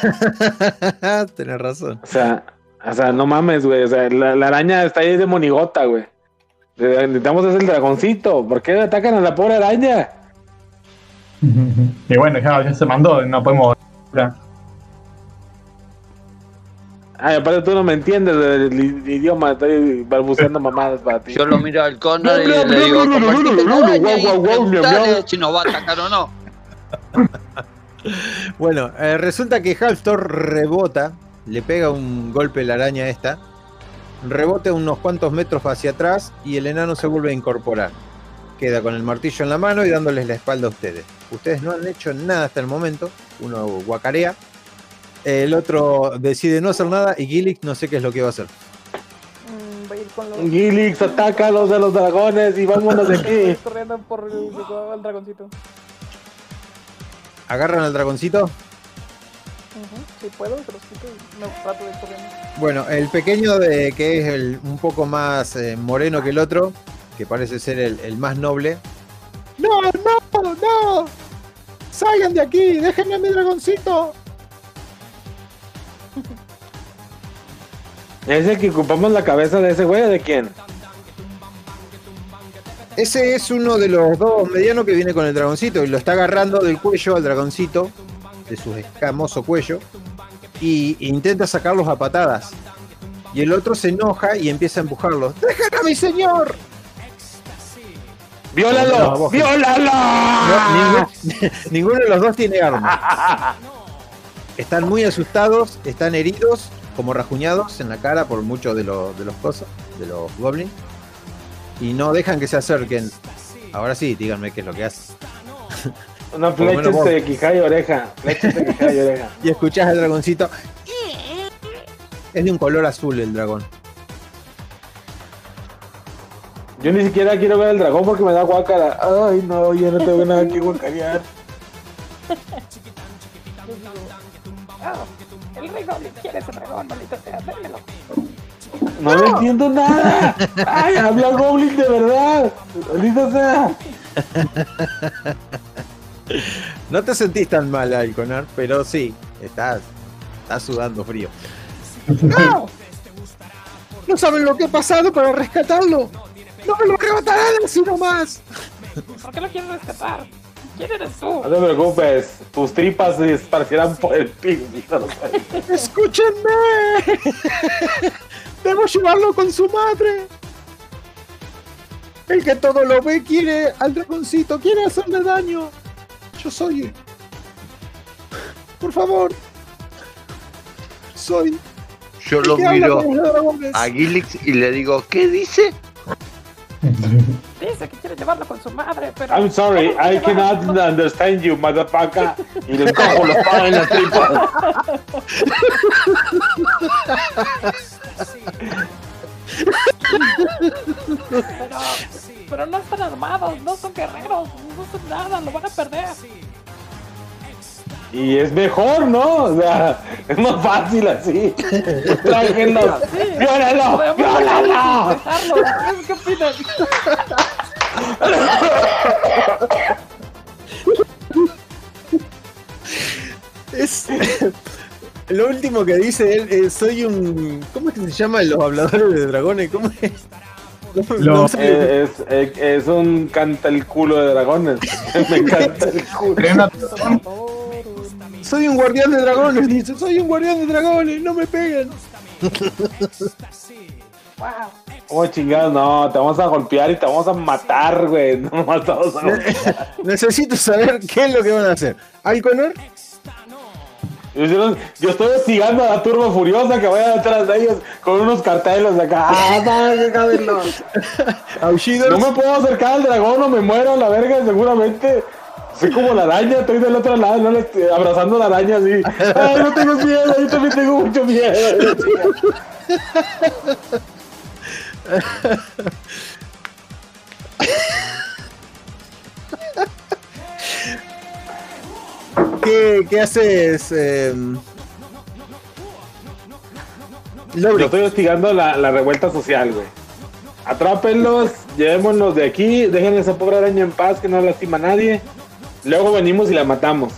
Tenés razón. O sea, o sea, no mames, güey. O sea, la, la araña está ahí de monigota, güey. Necesitamos hacer el dragoncito. ¿Por qué atacan a la pobre araña? Y bueno, ya, ya se mandó, no podemos. Ay, aparte tú no me entiendes del i- idioma. Estoy balbuceando mamadas para ti. Yo lo miro al Connor y le digo, "Convertite en araña y preguntale si nos va a atacar o no. Bueno, eh, resulta que Halftor rebota, le pega un golpe la araña esta, rebota unos cuantos metros hacia atrás y el enano se vuelve a incorporar. Queda con el martillo en la mano y dándoles la espalda a ustedes. Ustedes no han hecho nada hasta el momento. Uno guacarea, el otro decide no hacer nada y Gillick no sé qué es lo que va a hacer. Mm, voy a ir con los. Gilix, ataca a los de los dragones y vámonos de aquí. corriendo por el, el dragoncito. Agarran al dragoncito. Ujú, Si puedo, los quito y me trato de corriendo. Bueno, el pequeño de que es el- un poco más eh, moreno que el otro, que parece ser el, el más noble. ¡No, no, no! ¡Salgan de aquí! ¡Déjenme a mi dragoncito! ¿Es el que ocupamos la cabeza de ese güey o de quién? Ese es uno de los dos medianos que viene con el dragoncito y lo está agarrando del cuello al dragoncito, de su escamoso cuello, y e intenta sacarlos a patadas. Y el otro se enoja y empieza a empujarlos. ¡Dejen a mi señor! No, ¡Viólalo! vos- ¡Viólalo! No, ninguno de los dos tiene arma. Están muy asustados, están heridos como rajuñados en la cara por muchos de los, de los cosas, de los goblins. Y no dejan que se acerquen. Ahora sí, díganme qué es lo que hace. Una flecha de quijada y oreja. Flecha de quijada y oreja. Y escuchás al dragoncito. Es de un color azul el dragón. Yo ni siquiera quiero ver al dragón porque me da guácara. Ay, no, yo no tengo nada que guacarear. El quiere ese dragón, maldito sea, démelo. No, le entiendo nada. Ay, habla Goblin de verdad. Maldita sea. No te sentís tan mal, Alconar, pero sí, estás, estás sudando frío. ¡No! ¿No saben lo que ha pasado para rescatarlo? ¡No me lo arrebatarán así nomás! ¿Por qué lo quieres rescatar? ¿Quién eres tú? No te preocupes. Tus tripas se esparcirán por el piso. ¡Escúchenme! ¡Debo llevarlo con su madre! El que todo lo ve quiere al dragoncito, quiere hacerle daño. Yo soy. Por favor. Soy. Yo lo miro a Gilix y le digo, ¿qué dice? Dice que quiere llevarlo con su madre, pero. I'm sorry, ¿Cómo lo I cannot understand you, motherfucker. Y le cojo los palos en las Pero, pero no están armados, no son guerreros, no son nada, lo van a perder. Y es mejor, ¿no? O sea, es más fácil así. Tráiganlo. ¡Viólalo! Podemos ¡Viólalo! dejarlo. ¿Qué opinan? Es. Lo último que dice él es: Soy un. ¿Cómo es que se llaman los habladores de dragones? ¿Cómo es? No, no sé. Eh, Es, es, es un canta el culo de dragones. Me encanta el culo. Soy un guardián de dragones, dice. Soy un guardián de dragones, no me peguen. Wow. Oh, chingados, no, te vamos a golpear y te vamos a matar, güey. No te vamos a golpear. Necesito saber qué es lo que van a hacer. ¿Alconor? Yo, yo estoy hostigando a la turba furiosa que vaya detrás de ellos con unos carteles de acá. ¡Ah, no, me puedo acercar al dragón o me muero a la verga, seguramente. Soy como la araña, estoy del otro lado, no abrazando a la araña así. Ay, no tengo miedo, yo también tengo mucho miedo. ¿Qué, qué haces? Eh... Yo estoy hostigando la, la revuelta social, güey. Atrápenlos, llevémonos de aquí, dejen a esa pobre araña en paz que no lastima a nadie. Luego venimos y la matamos.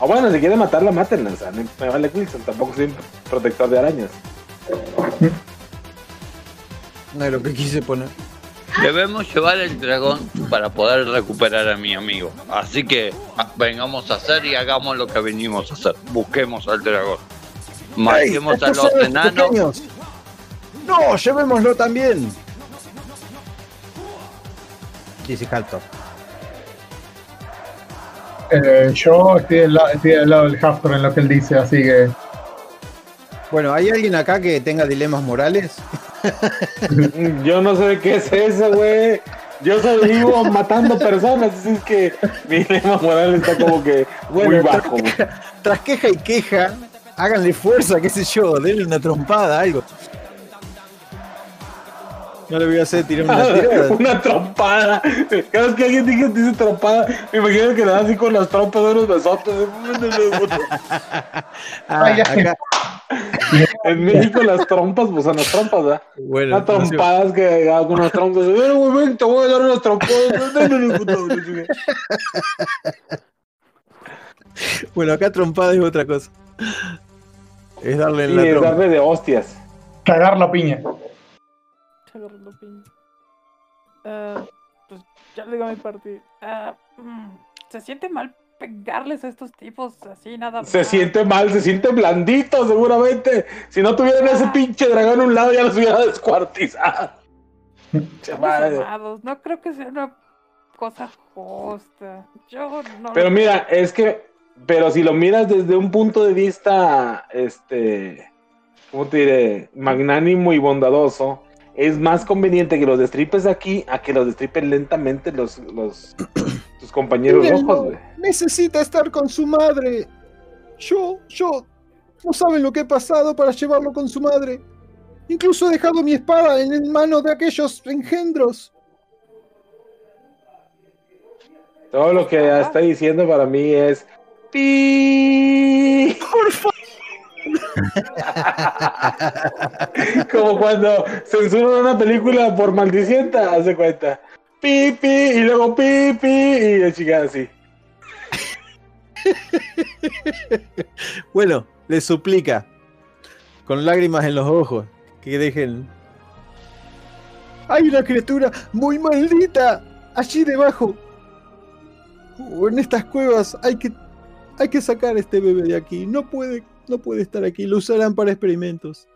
O bueno, si quieren matarla, mátenla. O sea, no me vale Wilson, tampoco soy un protector de arañas. No es lo que quise poner. Debemos llevar el dragón para poder recuperar a mi amigo. Así que ah, vengamos a hacer y hagamos lo que venimos a hacer. Busquemos al dragón. Matemos Ey, a los enanos. pequeños. No, llevémoslo también. Dice Haltor. Eh, yo estoy del, la- estoy del lado del Haftor en lo que él dice, así que. Bueno, ¿hay alguien acá que tenga dilemas morales? Yo no sé qué es eso, güey. Yo sobrevivo matando personas, así es que mi lema moral está como que muy Bueno, bajo. güey. Tras queja y queja, háganle fuerza, qué sé yo, denle una trompada, algo. No le voy a hacer tirar una tirada. Una trompada. Cada vez que alguien dice, dice trompada, me imagino que le da así con las trompas de unos besotes. Ah, acá. En México las trompas, pues son las trompas, ¿verdad? Bueno, Unas trompadas que hagan unas trompas. Eh, güey, ven, te voy a dar unas trompadas. No bueno, acá trompada es otra cosa. Es darle Y la es darle de hostias. Cagar la piña. Agarrando piña. Ah, pues ya le digo a mi parte. Ah, mm, se siente mal pegarles a estos tipos así, nada Se más. siente mal, se siente blandito, seguramente. Si no tuvieran ese pinche dragón a un lado, ya los hubiera descuartizado. No creo que sea una cosa justa. Yo no. Pero mira, es que Pero si lo miras desde un punto de vista, este, ¿cómo te diré? Magnánimo y bondadoso, es más conveniente que los destripes aquí a que los destripen lentamente los, los tus compañeros Mírenlo, rojos, güey. Necesita estar con su madre. Yo, yo, no saben lo que he pasado para llevarlo con su madre. Incluso he dejado mi espada en manos de aquellos engendros. Todo lo que está diciendo para mí es. ¡Pi! Como cuando censuran una película por maldicienta, hace cuenta. Pi, pi, y luego pi, pi, y la chica así. Bueno, le suplica, con lágrimas en los ojos, que dejen. Hay una criatura muy maldita allí debajo. O en estas cuevas hay que, hay que sacar a este bebé de aquí. No puede, no puede estar aquí. Lo usarán para experimentos.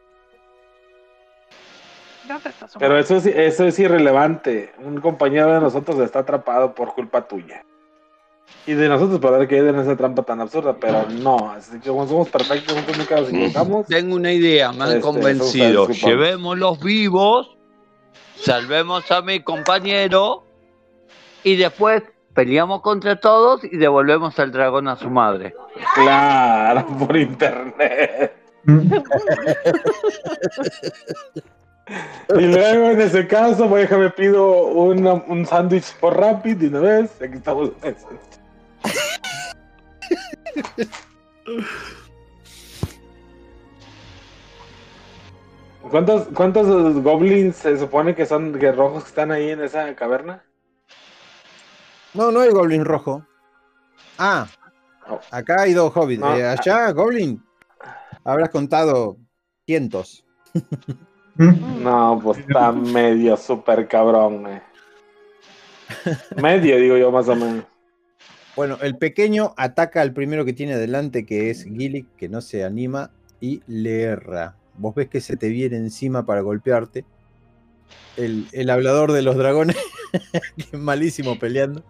¿Dónde está su Pero eso es, eso es irrelevante. Un compañero de nosotros está atrapado por culpa tuya. Y de nosotros haber caído en esa trampa tan absurda, pero no. Así que como somos perfectos, nosotros nunca nos equivocamos. Tengo una idea, me han Este, convencido. Llevémoslos vivos, salvemos a mi compañero y después peleamos contra todos y devolvemos al dragón a su madre. Claro, por internet. Y luego en ese caso, pues déjame pido una- un sándwich por Rapid de una vez. Aquí estamos. ¿Cuántos, ¿Cuántos goblins se supone que son que rojos que están ahí en esa caverna? No, no hay Goblin rojo. Ah, Oh. acá hay dos hobbits. No, Eh, allá, Goblin, habrás contado cientos. No, pues está medio súper cabrón. eh. Medio, digo yo, más o menos. Bueno, el pequeño ataca al primero que tiene adelante, que es Gillick, que no se anima y le erra. Vos ves que se te viene encima para golpearte. El, el hablador de los dragones, que es malísimo peleando.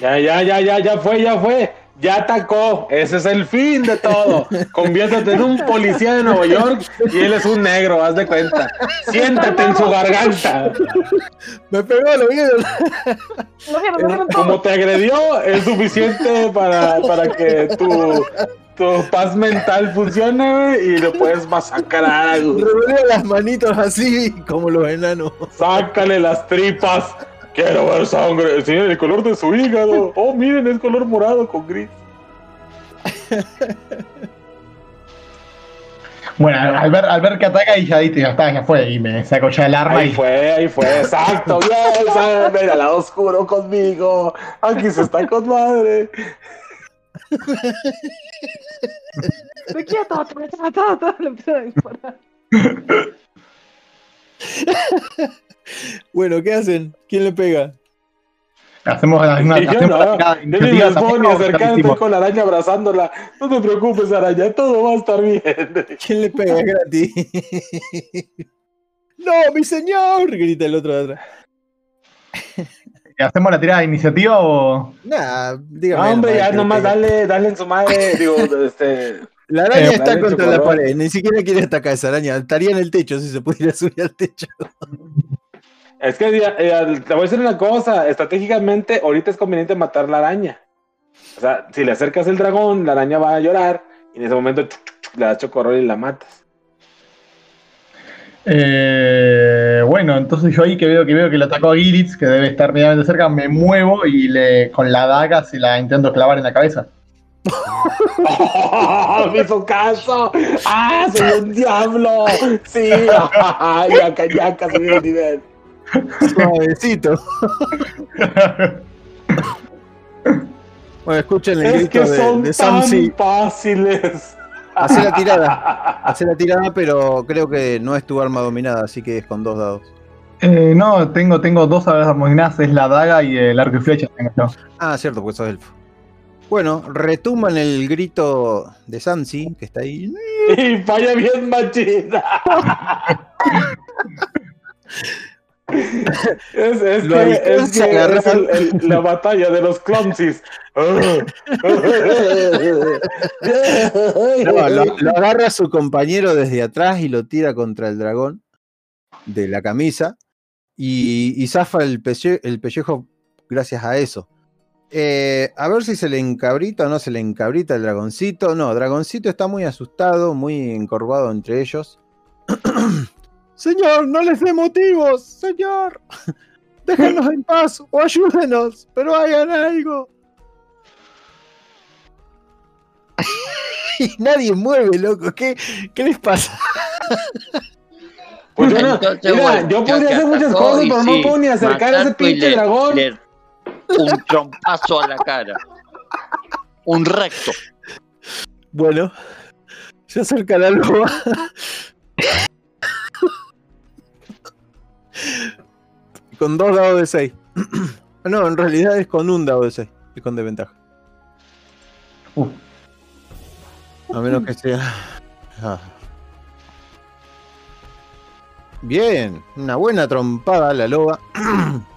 Ya, ya, ya, ya, ya fue, ya fue. Ya atacó. Ese es el fin de todo. Conviértete en un policía de Nueva York y él es un negro, haz de cuenta. Siéntate en su garganta. ¡Me pegó, vieron, lo vieron Como te agredió, es suficiente para, para que tu, tu paz mental funcione güey, y lo puedes masacrar. Revolea las manitos así, como los enanos. Sácale las tripas. Quiero ver sangre. Enseña el color de su hígado. Oh, miren, es color morado con gris. Bueno, al ver, al ver que ataca y ya diste, ya está, ya fue. Y me saco ya el arma Ahí y fue, ahí fue, exacto, bien, ven al lado oscuro conmigo, aquí se está con madre. Me quieto, ta, ta, le empiezan a disparar. Bueno, ¿qué hacen? ¿Quién le pega? hacemos una, una- Y yo hacemos no, una- una yo ni me iniciativa puedo también, ni o ya acercar, estoy hicimos. con la araña abrazándola. No te preocupes, araña, todo va a estar bien. ¿Quién le pega? Gratis. ¡No, mi señor! Grita el otro de atrás. ¿Hacemos la tirada de iniciativa o.? Nah, No, dígame. hombre, ya nomás dale, dale en su madre, digo, este... La araña Eh, está contra la pared. Ni siquiera quiere atacar a esa araña. Estaría en el techo si se pudiera subir al techo. Es que eh, te voy a decir una cosa, estratégicamente ahorita es conveniente matar la araña. O sea, si le acercas el dragón, la araña va a llorar y en ese momento chuc, chuc, le das chocorrol y la matas. Eh, bueno, entonces yo ahí que veo que veo que le atacó a Giritz, que debe estar medianamente cerca, me muevo y le con la daga se la intento clavar en la cabeza. ¡Oh, ¡Me hizo caso! ¡Ah, soy un diablo! ¡Sí! ¡Ya, ya, ya, subí de nivel! Suavecito. Bueno, escuchen el Es grito que de, son de tan Samsi. fáciles. Hacé la tirada. Hacé la tirada, pero creo que no es tu arma dominada, así que es con dos dados. Eh, no, tengo, tengo dos armas armonizadas, es la daga y el arco y flecha. Ah, cierto, pues sos elfo. Bueno, retumban el grito de Sansi, que está ahí. Y falla bien machina. Es, es Lo que, es, que es el- el- la batalla de los clumsies. No, lo, lo agarra su compañero desde atrás y lo tira contra el dragón de la camisa y, y zafa el, pelle- el pellejo gracias a eso. Eh, a ver si se le encabrita o no se le encabrita el dragoncito. No, dragoncito está muy asustado, muy encorvado entre ellos. señor, no les dé motivos, señor. Déjenos en paz o ayúdenos, pero hagan algo. y nadie mueve, loco. ¿Qué, qué les pasa? Pues yo, no- mira, bueno, yo podría que hacer muchas cosas, pero no puedo ni acercar a ese pinche le- dragón. le- un trompazo a la cara. Un recto. Bueno, se acerca la loba. con dos dados de 6. no, en realidad es con un dado de 6. Es con desventaja. Uf. A menos que sea. Ah. Bien, una buena trompada la loba.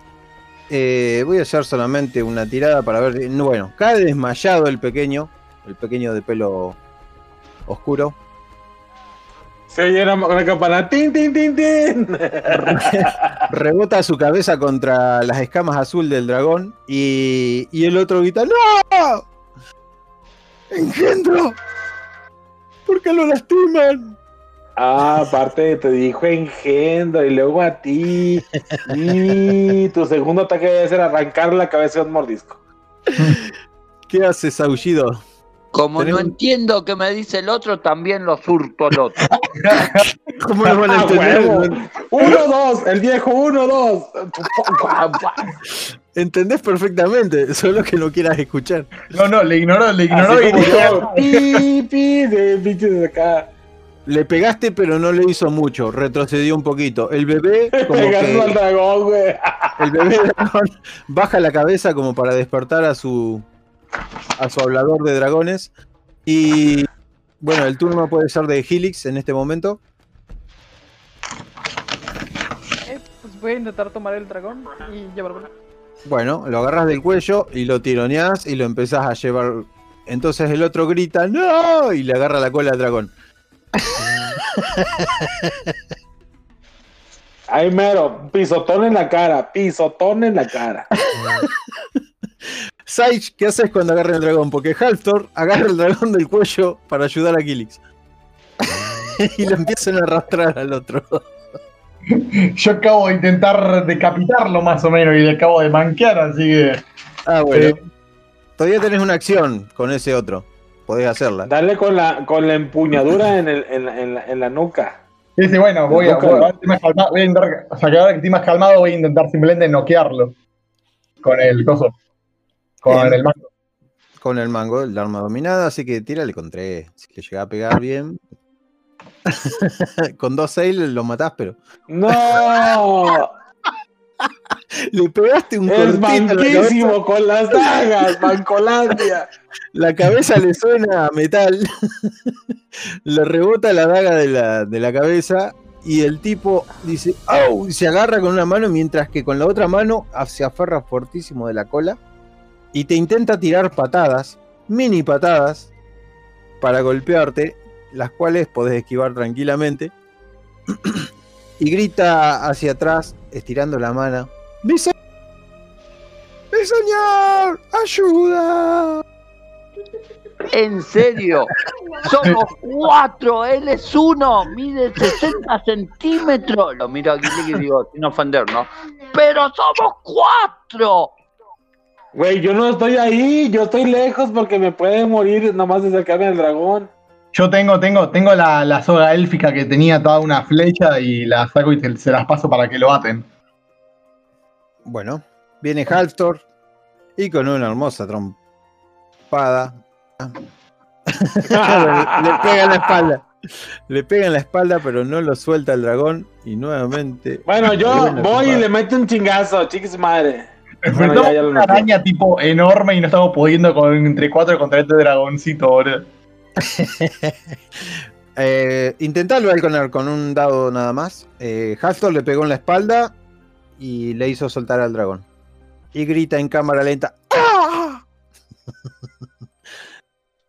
Eh, voy a hacer solamente una tirada para ver. Bueno, cae desmayado el pequeño. El pequeño de pelo oscuro. Se oye la, la campana. ¡Tin, tin, tin, tin! Rebota su cabeza contra las escamas azul del dragón. Y, y el otro grita: ¡No! ¡Engendro! ¿Por qué lo lastiman? Ah, aparte te dijo engendro y luego a ti. Y tu segundo ataque debe ser arrancar la cabeza de un mordisco. ¿Qué haces, aullido? Como Tenés no entiendo qué me dice el otro, también lo surto al otro. ¿Cómo lo van a ¡Ah, entender? Uno, dos, el viejo, uno, dos. Entendés perfectamente, solo que no quieras escuchar. No, no, le ignoró, le ignoró y dijo, pi, pi, de acá. Le pegaste, pero no le hizo mucho. Retrocedió un poquito. El bebé, como Pegando al que dragón, güey. el bebé dragón baja la cabeza como para despertar a su a su hablador de dragones. Y bueno, el turno puede ser de Helix en este momento. Eh, pues voy a intentar tomar el dragón y llevarlo. Bueno, lo agarras del cuello y lo tironeás y lo empezás a llevar. Entonces el otro grita ¡No! y le agarra la cola al dragón. Ay, mero, pisotón en la cara, pisotón en la cara. Sage, ¿qué haces cuando agarra el dragón? Porque Halftor agarra el dragón del cuello para ayudar a Kilix. y lo empiezan a arrastrar al otro. yo acabo de intentar decapitarlo más o menos y le acabo de manquear, así que. Ah, bueno. Eh. Todavía tenés una acción con ese otro. Podés hacerla. Dale con la, con la empuñadura en, el, en, la, en, la, en la nuca. Sí, sí, bueno, voy a, voy, a- estoy más calmado, voy a intentar, o sea, que ahora que estoy más calmado voy a intentar simplemente noquearlo. Con el coso. Con el mango. Con el mango, el arma dominada, así que tírale con tres. Si le llega a pegar bien. con dos sales lo matás, pero. ¡No! Le pegaste un ¡Es en la con las dagas! ¡Bancolandia! La cabeza le suena a metal. le rebota la daga de la, de la cabeza. Y el tipo dice, ¡au! Y se agarra con una mano mientras que con la otra mano se aferra fortísimo de la cola. Y te intenta tirar patadas, mini patadas, para golpearte, las cuales podés esquivar tranquilamente. y grita hacia atrás, estirando la mano. ¡Mi, se- ¡Mi señor! ¡Ayuda! En serio, somos cuatro, él es uno, mide 60 centímetros. Lo miro aquí y digo, sin ofender, ¿no? Pero somos cuatro. Güey, yo no estoy ahí, yo estoy lejos porque me puede morir nomás de acercarme al dragón. Yo tengo, tengo, tengo la, la soga élfica que tenía toda una flecha y la saco y se, se las paso para que lo aten. Bueno, viene Halftor y con una hermosa trompada. le pega en la espalda. Le pega en la espalda, pero no lo suelta el dragón. Y nuevamente. Bueno, yo voy y le meto un chingazo, chiquis madre. Bueno, Enfrentamos ya, ya lo una noté. araña tipo enorme y no estamos pudiendo con entre cuatro contra este dragoncito, boludo. Eh, intentalo balconar con un dado nada más. Eh, le pegó en la espalda y le hizo soltar al dragón. Y grita en cámara lenta. ¡Ah!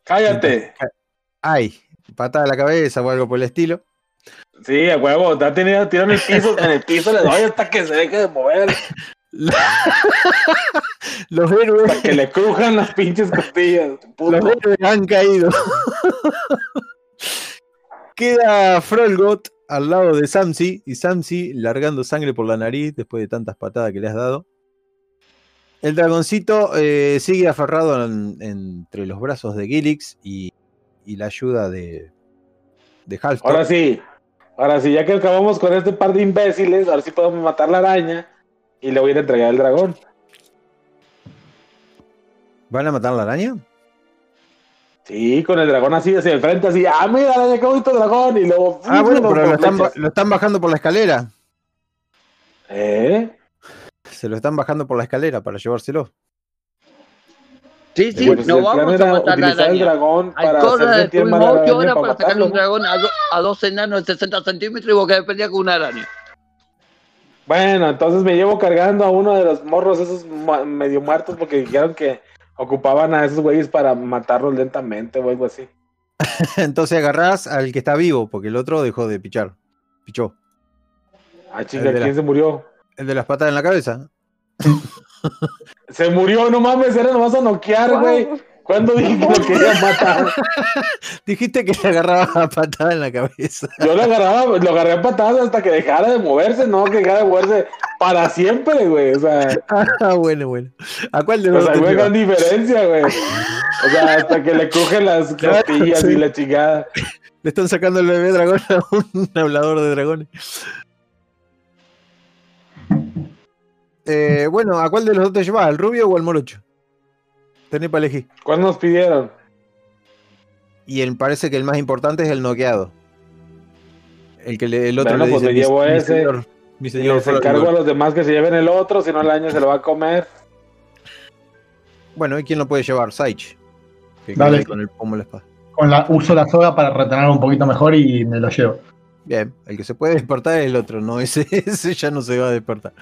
Cállate. ¡Ay! Patada a la cabeza o algo por el estilo. Sí, a huevo, te ha tenido tirado en el piso, en el piso le doy hasta que se deje de mover, Los héroes, hasta que le crujan las pinches costillas. puto. los héroes han caído. Queda Frolgot al lado de Samsi y Samsi largando sangre por la nariz después de tantas patadas que le has dado. El dragoncito eh, sigue aferrado en- entre los brazos de Gilix y, y la ayuda de, de. Ahora sí, ahora sí, ya que acabamos con este par de imbéciles, ahora sí podemos matar la araña y le voy a entregar el dragón. ¿Van a matar a la araña? Sí, con el dragón así hacia el frente, así, ah, mira, araña, qué bonito dragón, y luego... Ah, bueno, pero lo están, lo bajando por la escalera. ¿Eh? Se lo están bajando por la escalera para llevárselo. Sí, sí, Pues no vamos a matar a la utilizar el araña. dragón Hay para cosas hacer de sentir mal a la ocho araña horas para para sacarle un dragón a, do- a dos enanos de 60 centímetros y vos querés pelear con una araña. Bueno, entonces me llevo cargando a uno de los morros esos medio muertos porque dijeron que ocupaban a esos güeyes para matarlos lentamente o algo así. Entonces agarrás al que está vivo, porque el otro dejó de pichar. Pichó. Ah, la- ¿quién se murió? El de las patas en la cabeza. Se murió, no mames, era nomás a noquear, Wow. ¿Cuándo dije que lo quería matar? Dijiste que le agarraba a patada en la cabeza. Yo lo agarraba, lo agarré a patadas hasta que dejara de moverse, no que dejara de moverse para siempre, güey. O sea, Ah, bueno, bueno. ¿A cuál de o los sea, dos te güey, gran diferencia, güey. O sea, hasta que le crujen las costillas sí. y la chingada. Le están sacando el bebé dragón a un hablador de dragones. Eh, bueno, ¿a cuál de los dos te llevas? ¿Al rubio o al morocho? Tenés para elegir. ¿Cuál nos pidieron? Y el, parece que el más importante es el noqueado. El que le- el otro Bueno, le pues dice, me llevo mi, mi ese. señor, mi señor les Frollo". encargo a los demás que se lleven el otro, si no el año se lo va a comer. Bueno, ¿y quién lo puede llevar? Saich. Que Dale. con el pomo de la espada. Con la, uso la soga para retener un poquito mejor y me lo llevo. Bien, el que se puede despertar es el otro, no ese, ese ya no se va a despertar.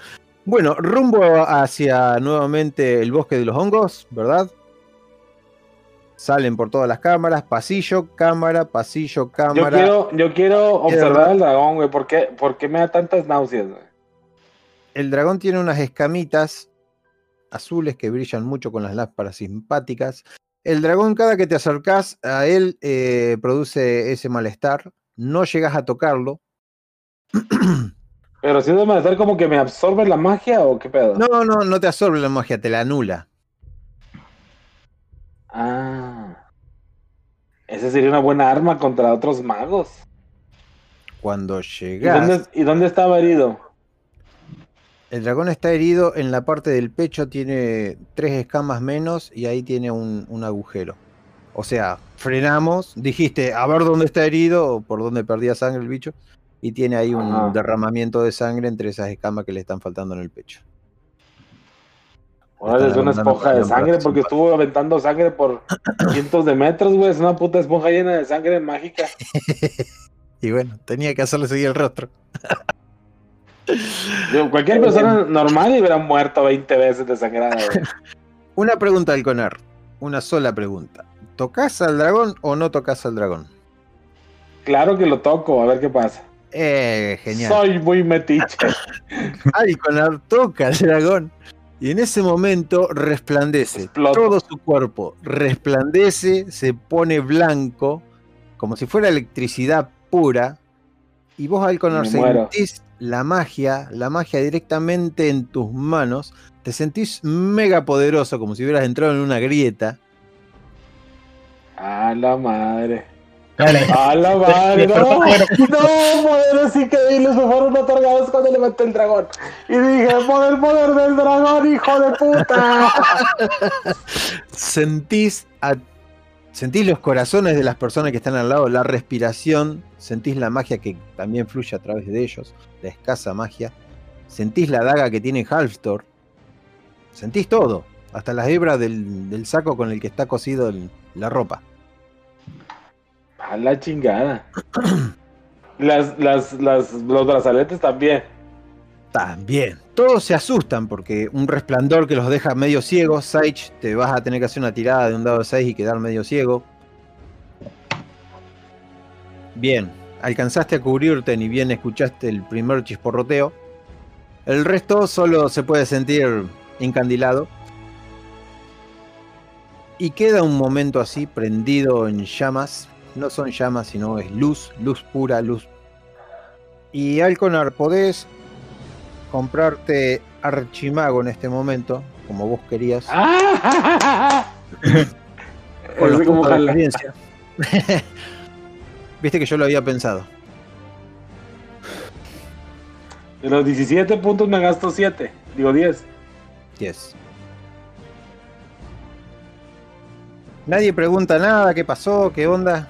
Bueno, rumbo hacia nuevamente el bosque de los hongos, ¿verdad? Salen por todas las cámaras, pasillo, cámara, pasillo, Yo cámara. quiero, yo quiero observar al dragón, güey. ¿Por qué, por qué me da tantas náuseas, güey? El dragón tiene unas escamitas azules que brillan mucho con las lámparas simpáticas. El dragón, cada que te acercas a él, eh, produce ese malestar. No llegas a tocarlo. Pero si es de malestar como que me absorbe la magia o qué pedo. No, no, no te absorbe la magia, te la anula. Ah. Esa sería una buena arma contra otros magos. Cuando ¿Y llegas, dónde, ¿Y dónde estaba herido? el dragón está herido en la parte del pecho, tiene tres escamas menos y ahí tiene un, un agujero. O sea, frenamos, dijiste a ver dónde está herido o por dónde perdía sangre el bicho, y tiene ahí un Ajá. derramamiento de sangre entre esas escamas que le están faltando en el pecho. Órale, es una esponja de sangre porque estuvo aventando sangre por cientos de metros, güey. Es una puta esponja llena de sangre mágica. Y bueno, tenía que hacerle seguir el rostro. Digo, cualquier persona normal hubiera muerto 20 veces desangrada, güey. Una pregunta al Conar, una sola pregunta. ¿Tocas al dragón o no tocas al dragón? Claro que lo toco, a ver qué pasa. Eh, genial. Soy muy metiche. Ay, Conar toca al dragón. Y en ese momento resplandece. Todo su cuerpo resplandece, se pone blanco, como si fuera electricidad pura. Y vos, muero. sentís la magia, la magia directamente en tus manos. Te sentís mega poderoso, como si hubieras entrado en una grieta. A la madre. Dale. A la madre. No, no, poderes increíbles me fueron otorgados cuando levanté el dragón. Y dije, por el poder del dragón, hijo de puta. sentís, a- sentís los corazones de las personas que están al lado, la respiración, sentís la magia que también fluye a través de ellos, la escasa magia, sentís la daga que tiene Halftor, sentís todo, hasta las hebras del, del saco con el que está cosido el- la ropa. La chingada. Las, las, las, los brazaletes también. También, Todos se asustan porque un resplandor que los deja medio ciegos. Saich, te vas a tener que hacer una tirada de un dado de 6 y quedar medio ciego. Bien, alcanzaste a cubrirte ni bien escuchaste el primer chisporroteo. El resto solo se puede sentir encandilado. Y queda un momento así, prendido en llamas. No son llamas, sino es luz, luz pura, luz. Y Alconar, podés comprarte Archimago en este momento, como vos querías. ¡Ah! con los como puntos de experiencia. Viste que yo lo había pensado. De los 17 puntos me gasto 7. Digo 10. 10. Nadie pregunta nada, qué pasó, qué onda.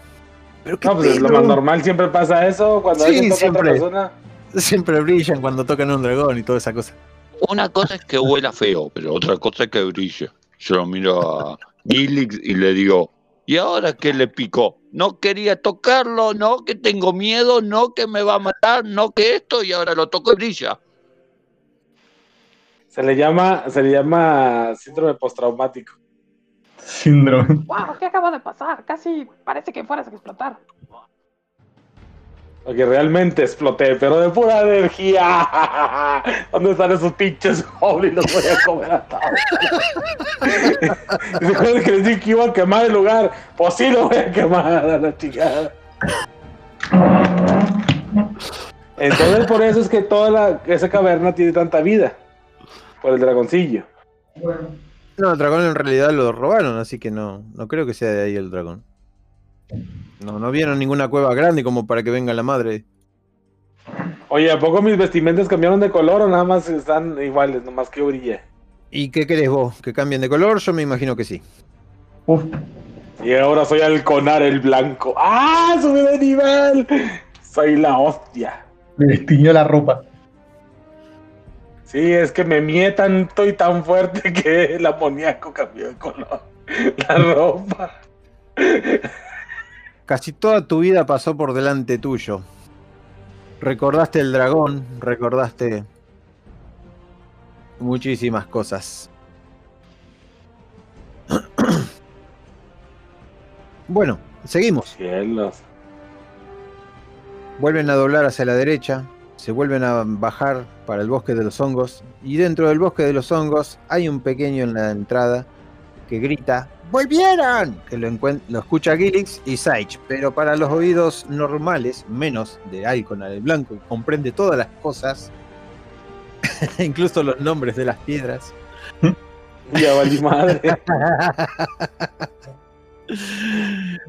Pero qué No, pues es lo más normal, siempre pasa eso. Cuando Sí, alguien toca a otra siempre. persona. Siempre brillan cuando tocan un dragón y toda esa cosa. Una cosa es que huela feo, pero otra cosa es que brille. Yo lo miro a Gilix y le digo, ¿y ahora qué le picó? No quería tocarlo, no que tengo miedo, no que me va a matar, no que esto, y ahora lo toco y brilla. Se le llama, se le llama síndrome postraumático. Síndrome. ¡Wow! ¿Qué acaba de pasar? Casi parece que fueras a explotar. Porque realmente exploté, pero de pura energía. ¿Dónde están esos pinches goblins? Los voy a comer a todos. ¿Se acuerdan que les dije que iba a quemar el lugar? Pues sí lo voy a quemar a la chingada. Entonces por eso es que toda la, esa caverna tiene tanta vida. Por el dragoncillo. No, el dragón en realidad lo robaron, así que no, no creo que sea de ahí el dragón. No, no vieron ninguna cueva grande como para que venga la madre. Oye, ¿a poco mis vestimentas cambiaron de color o nada más están iguales, nomás que yo brillé? ¿Y qué querés vos? ¿Que cambien de color? Yo me imagino que sí. Uf, Y ahora soy Alconar el Blanco. ¡Ah! ¡Subí de nivel! Soy la hostia. me destiñó la ropa. Sí, es que me mié tanto y tan fuerte que el amoníaco cambió de color. La ropa. Casi toda tu vida pasó por delante tuyo. Recordaste el dragón, recordaste muchísimas cosas. Bueno, seguimos. Cielos. Vuelven a doblar hacia la derecha, se vuelven a bajar para el bosque de los hongos y dentro del bosque de los hongos hay un pequeño en la entrada que grita ¡Volvieron! Que lo, lo escucha Gilix y Saich, pero para los oídos normales, menos de Alcon el Blanco, comprende todas las cosas, incluso los nombres de las piedras. Ya madre.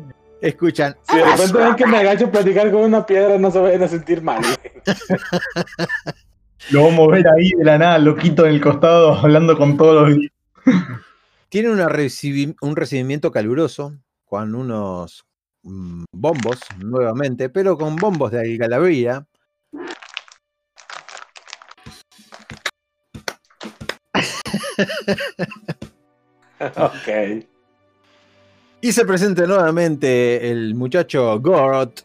Escuchan Si de repente ven que me agacho a platicar con una piedra, no se vayan a sentir mal. Lo vamos a ver ahí de la nada, loquito en el costado, hablando con todos los. Tiene una recibi- un recibimiento caluroso con unos mm, bombos nuevamente, pero con bombos de algalavera. ok. Y se presenta nuevamente el muchacho Gotr.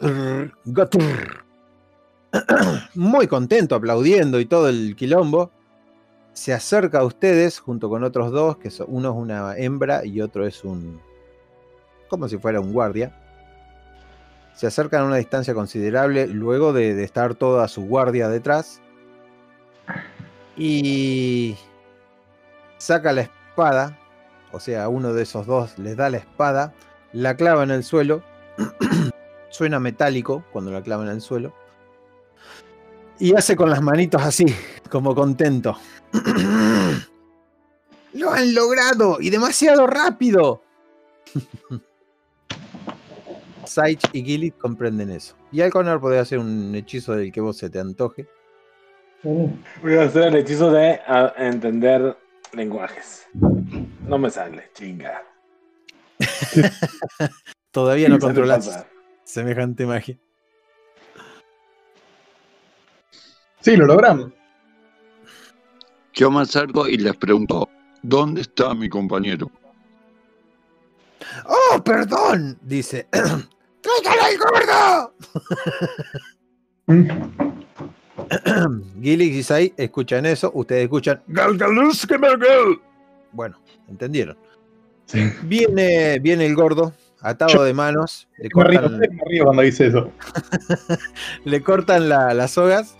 muy contento, aplaudiendo y todo el quilombo. Se acerca a ustedes junto con otros dos, que son, uno es una hembra y otro es un. como si fuera un guardia. Se acercan a una distancia considerable luego de estar toda su guardia detrás. Y saca la espada, o sea, uno de esos dos les da la espada, la clava en el suelo, suena metálico cuando la clava en el suelo, y hace con las manitos así, como contento. ¡Lo han logrado! ¡Y demasiado rápido! Saich y Gilly comprenden eso. Y Alconar puede hacer un hechizo del que vos se te antoje. Voy a hacer el hechizo de entender lenguajes. No me sale, chinga. Todavía no controlas semejante magia. Sí, lo logramos. Yo me acerco y les pregunto, ¿dónde está mi compañero? ¡Oh, perdón! Dice. ¡Tráigalo al gordo! Gilix y Sai escuchan eso, ustedes escuchan. Bueno, entendieron. Sí. Viene, viene el gordo, atado Yo- de manos, le Me río, cortan, me río cuando dice eso. le cortan la- las sogas,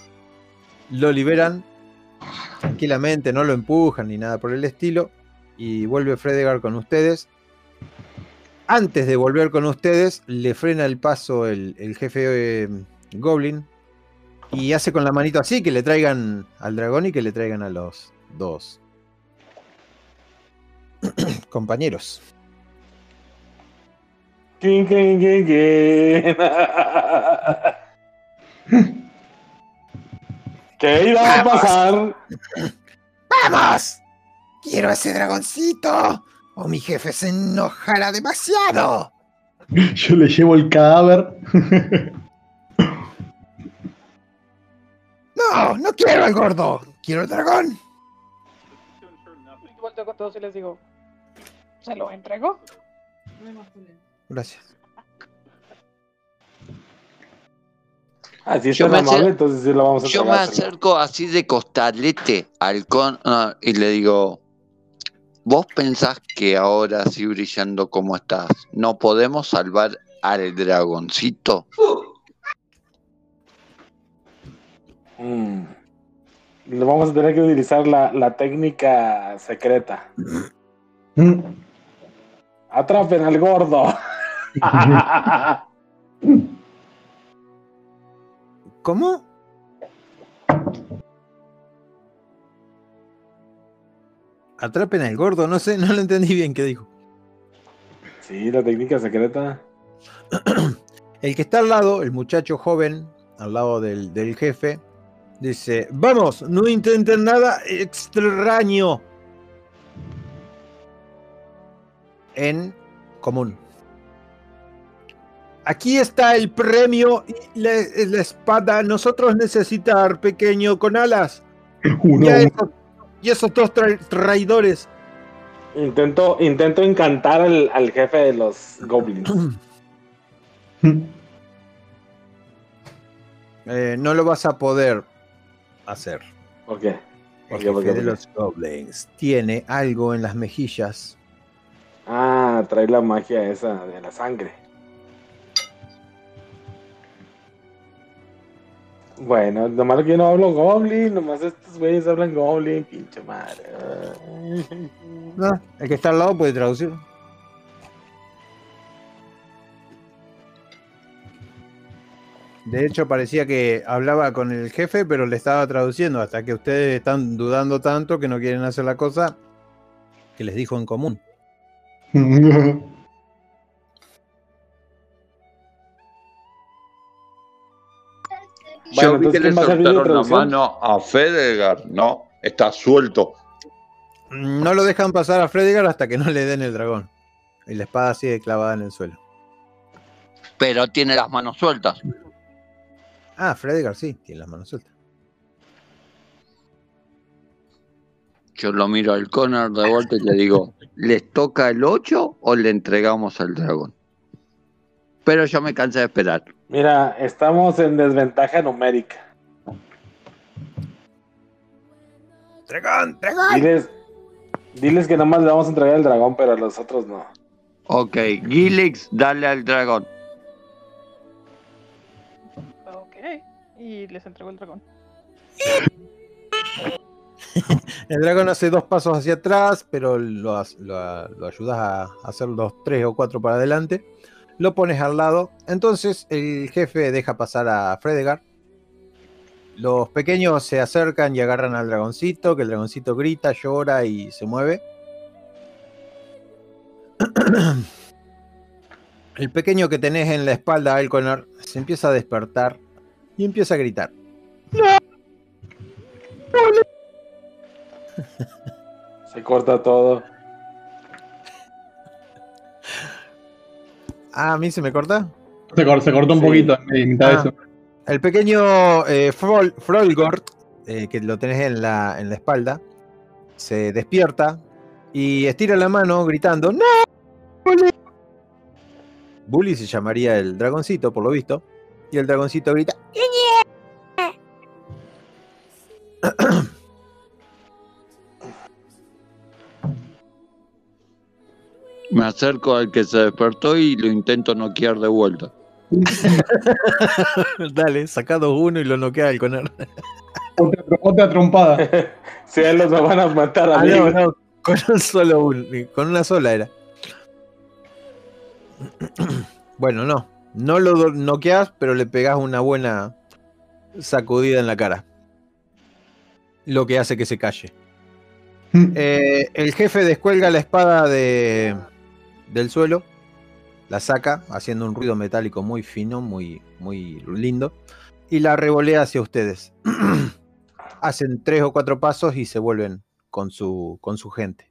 lo liberan tranquilamente, no lo empujan ni nada por el estilo, y vuelve Fredegar con ustedes. Antes de volver con ustedes, le frena el paso el, el jefe eh, Goblin y hace con la manito así que le traigan al dragón y que le traigan a los dos compañeros. King, king, king, king. ¿Qué iba a pasar? ¡Vamos! ¡Quiero ese dragoncito! ¡O mi jefe se enojará demasiado! Yo le llevo el cadáver. ¡No! ¡No quiero al gordo! ¡Quiero el dragón! Y volteo con todos y les digo, ¿se lo entrego? Gracias. Así es Yo me amable, entonces sí lo vamos a Yo me acerco así de costalete al con y le digo, ¿vos pensás que ahora así brillando como estás, no podemos salvar al dragoncito? Mm. Vamos a tener que utilizar la, la técnica secreta. Mm. Atrapen al gordo. ¿Cómo? Atrapen al gordo, no sé, no lo entendí bien qué dijo. sí, la técnica secreta. El que está al lado, el muchacho joven, al lado del, del jefe, dice, vamos, no intenten nada extraño. En común. Aquí está el premio y la, la espada. Nosotros necesitar pequeño con alas. Uno, Y, a esos, y esos dos tra- traidores. Intento, intento encantar al, al jefe de los goblins. uno. Eh, no lo vas a poder hacer. ¿Por qué? ¿Por El qué? ¿Por qué? jefe de los goblins tiene algo en las mejillas. Ah, trae la magia esa de la sangre. Bueno, nomás que yo no hablo goblin, nomás estos güeyes hablan goblin, pinche madre. No, el que está al lado puede traducir. De hecho, parecía que hablaba con el jefe, pero le estaba traduciendo hasta que ustedes están dudando tanto que no quieren hacer la cosa que les dijo en común. Bueno, Yo vi que le ¿quién va a hacer video soltaron la mano a Fedegar, no, está suelto. No lo dejan pasar a Fredigar hasta que no le den el dragón. Y la espada sigue clavada en el suelo. Pero tiene las manos sueltas. Ah, Fredigar sí, tiene las manos sueltas. Yo lo miro al Connor de vuelta y le digo, ¿les toca el 8 o le entregamos al dragón? Pero yo me cansé de esperar. Mira, estamos en desventaja numérica. ¡Dragón! ¡Dragón! Diles, diles que nomás le vamos a entregar el dragón, pero a los otros no. Ok, Gilix, dale al dragón. Y les entrego el dragón. El dragón hace dos pasos hacia atrás, pero lo, lo ayudas a hacer los tres o cuatro para adelante. Lo pones al lado. Entonces el jefe deja pasar a Fredegar. Los pequeños se acercan y agarran al dragoncito, que el dragoncito grita, llora y se mueve. El pequeño que tenés en la espalda, Alconar, se empieza a despertar y empieza a gritar. Se corta todo. Ah, a mí se me corta. Se, cor- se cortó un Sí. poquito en mitad de Ah. eso. El pequeño eh, Frol- Frolgord, eh, que lo tenés en la, en la espalda, se despierta y estira la mano gritando ¡No! Bully!". Bully se llamaría el dragoncito, por lo visto. Y el dragoncito grita. Me acerco al que se despertó y lo intento noquear de vuelta. Dale, sacado uno y lo noquea al conar. Otra, otra trompada. Si a él los van a matar a Ah, mí. no, no, con un solo un- con una sola era. Bueno, no. No lo noqueás, pero le pegás una buena sacudida en la cara. Lo que hace que se calle. Eh, el jefe descuelga la espada de, del suelo, la saca haciendo un ruido metálico muy fino, muy, muy lindo, y la revolea hacia ustedes. Hacen tres o cuatro pasos y se vuelven con su, con su gente.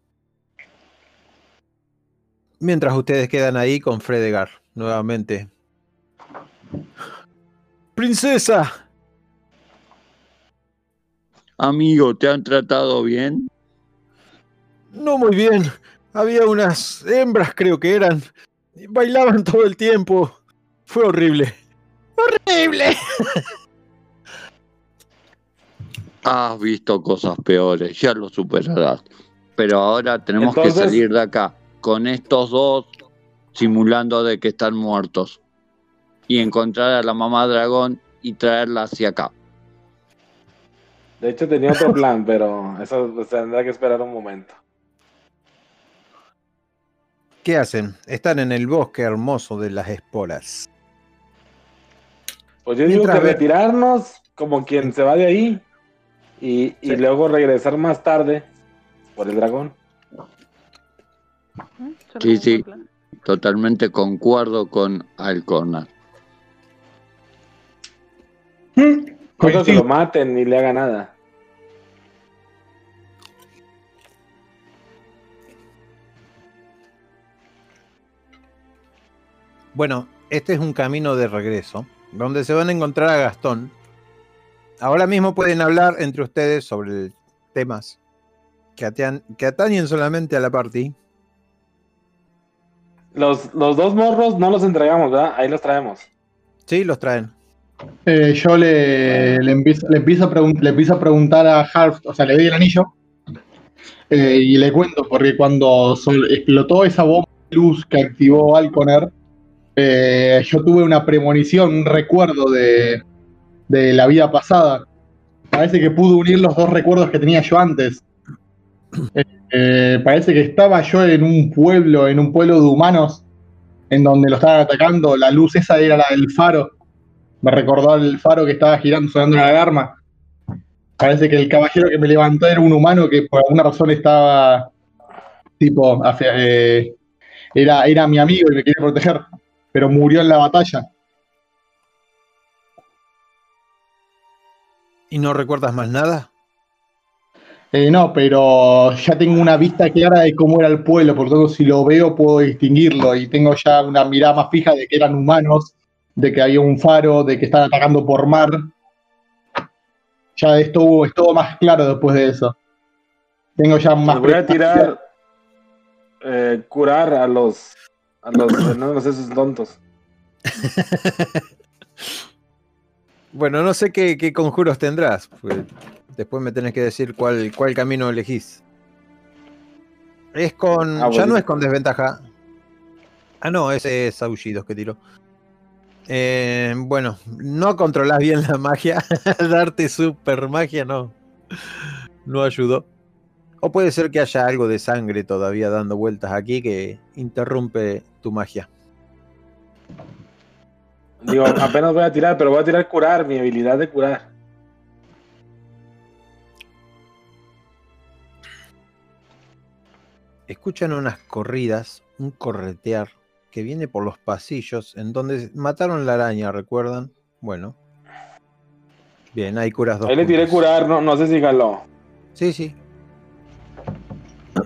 Mientras ustedes quedan ahí con Fredegar, nuevamente. ¡Princesa! Amigo, ¿te han tratado bien? No muy bien. Había unas hembras, creo que eran. Bailaban todo el tiempo. Fue horrible. ¡Horrible! Has visto cosas peores, ya lo superarás. Pero ahora tenemos Entonces- que salir de acá con estos dos simulando de que están muertos. Y encontrar a la mamá dragón y traerla hacia acá. De hecho, tenía otro plan, pero eso tendrá que esperar un momento. ¿Qué hacen? Están en el bosque hermoso de las esporas. Pues yo digo Mientras que ve- retirarnos como quien se va de ahí y, y Sí. luego regresar más tarde por el dragón. Sí, sí. Totalmente concuerdo con Alcona. No creo que lo maten ni le haga nada. Bueno, este es un camino de regreso, donde se van a encontrar a Gastón. Ahora mismo pueden hablar entre ustedes sobre temas que, atean- que atañen solamente a la party. Los, los dos morros no los entregamos, ¿verdad? Ahí los traemos. Sí, los traen. Eh, yo le, le, empiezo, le, empiezo a le empiezo a preguntar a Half, o sea, le doy el anillo eh, y le cuento, porque cuando sol- explotó esa bomba de luz que activó Alconer, eh, yo tuve una premonición, un recuerdo de, de la vida pasada. Parece que pude unir los dos recuerdos que tenía yo antes. Eh, parece que estaba yo en un pueblo, en un pueblo de humanos, en donde lo estaban atacando. La luz esa era la del faro. Me recordó el faro que estaba girando, sonando la alarma. Parece que el caballero que me levantó era un humano que por alguna razón estaba, tipo, eh, era, era mi amigo y me quería proteger, pero murió en la batalla. ¿Y no recuerdas más nada? Eh, no, pero ya tengo una vista clara de cómo era el pueblo, por lo tanto, si lo veo puedo distinguirlo y tengo ya una mirada más fija de que eran humanos, de que había un faro, de que estaban atacando por mar. Ya estuvo, estuvo más claro después de eso. Tengo ya más. Voy a tirar eh, curar a los a los enanos esos tontos. Bueno, no sé qué, qué conjuros tendrás. pues, después me tenés que decir cuál, cuál camino elegís. Es con. Ah, ya no es con desventaja. Ah, no, ese es aullidos que tiró. Eh, bueno, no controlás bien la magia. Darte super magia no. No ayudó. O puede ser que haya algo de sangre todavía dando vueltas aquí que interrumpe tu magia. Digo, apenas voy a tirar, pero voy a tirar curar, mi habilidad de curar. escuchan unas corridas, un corretear que viene por los pasillos en donde mataron la araña, ¿recuerdan? Bueno. Bien, ahí curas dos. Ahí le tiré curar, no, no sé si jaló. Sí, sí.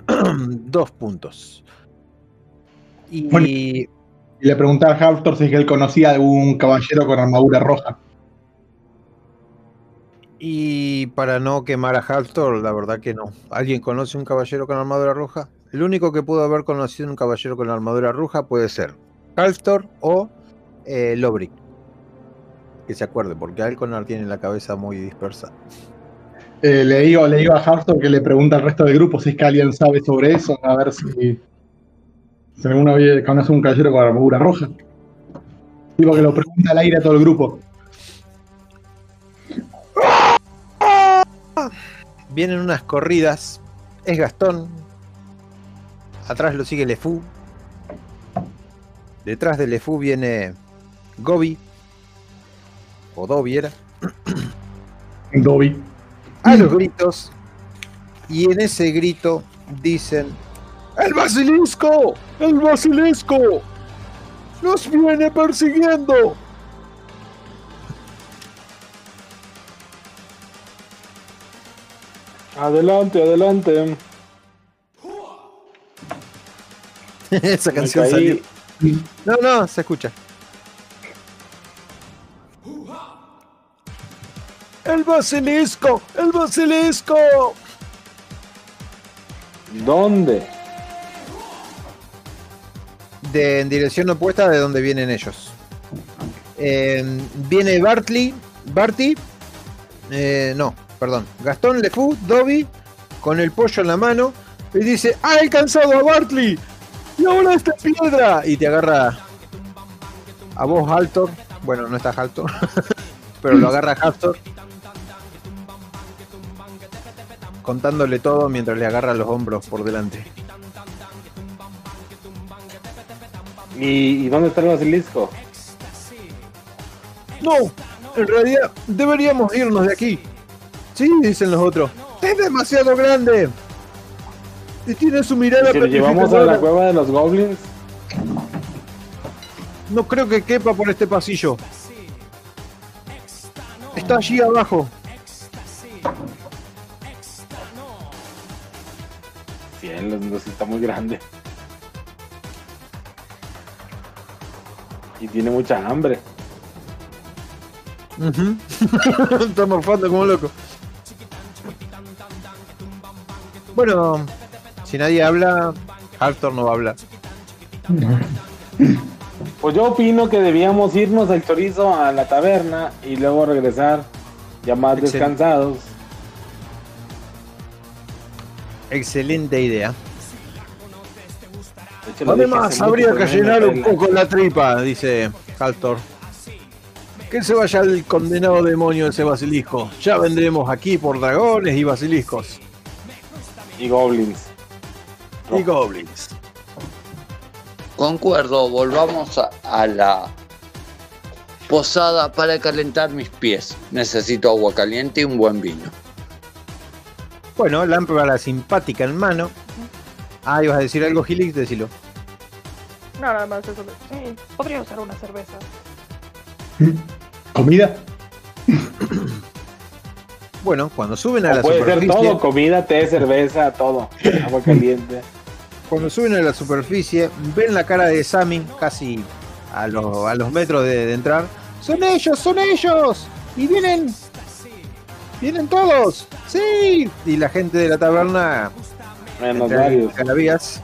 dos puntos. Y Bueno. Y le pregunté a Haftor si es que él conocía a algún caballero con armadura roja. Y para no quemar a Haltor, la verdad que no. ¿Alguien conoce un caballero con armadura roja? El único que pudo haber conocido un caballero con armadura roja puede ser Haltor o eh, Lobrick. Que se acuerde, porque Alconar tiene la cabeza muy dispersa. Eh, le, digo, le digo a Haftor que le pregunta al resto del grupo si es que alguien sabe sobre eso, a ver si. Se me una vez conoce un caballero con armadura roja. Digo que lo pregunta al aire a todo el grupo. Vienen unas corridas. Es Gastón. Atrás lo sigue Lefou. Detrás de Lefou viene Gobi. O Dobby era. Dobby. A los gritos. Y en ese grito dicen: ¡El basilisco! ¡El basilisco! ¡Nos viene persiguiendo! Adelante, adelante. Esa Me canción caí. salió. No, no, se escucha. ¡El basilisco! ¡El basilisco! ¿Dónde? En dirección opuesta de donde vienen ellos. Eh, viene Bartley, Barty, eh, no, perdón, Gastón Lefou, Dobby, con el pollo en la mano, y dice, ¡ha alcanzado a Bartley! ¡Y ahora esta piedra! Y te agarra a vos, Haltor. Bueno, no está Haltor, pero lo agarra Haltor. Contándole todo mientras le agarra los hombros por delante. ¿Y, y dónde está el basilisco? No, en realidad deberíamos irnos de aquí. Sí, dicen los otros. Es demasiado grande. Y tiene su mirada Si lo llevamos a la cueva de los goblins, No creo que quepa por este pasillo. Está allí abajo. cielos, no sé, está muy grande. Y tiene mucha hambre. Ujú. Está morfando como loco. Bueno, si nadie habla, Haltor no va a hablar. Pues yo opino que debíamos irnos al chorizo a la taberna y luego regresar ya más Excelente. descansados. Excelente idea. Hecho, lo Además, habría que llenar un poco la tripa. Dice Haltor. Que se vaya el condenado demonio ese basilisco. Ya vendremos aquí por dragones y basiliscos. Y goblins. Y goblins. Concuerdo, volvamos a, a la posada para calentar mis pies. Necesito agua caliente y un buen vino. Bueno, lámpara simpática en mano. Ah, ibas a decir algo, Gilix, decilo. No, nada más eso. de- Sí, podría usar una cerveza. ¿Comida? Bueno, cuando suben a O la puede ser superficie, todo, comida, té, cerveza, todo. Agua caliente. cuando suben a la superficie, ven la cara de Sammy casi a los, a los metros de, de entrar. ¡Son ellos! ¡Son ellos! ¡Y vienen! ¡Vienen todos! ¡Sí! Y la gente de la taberna Menos varios. Calavías,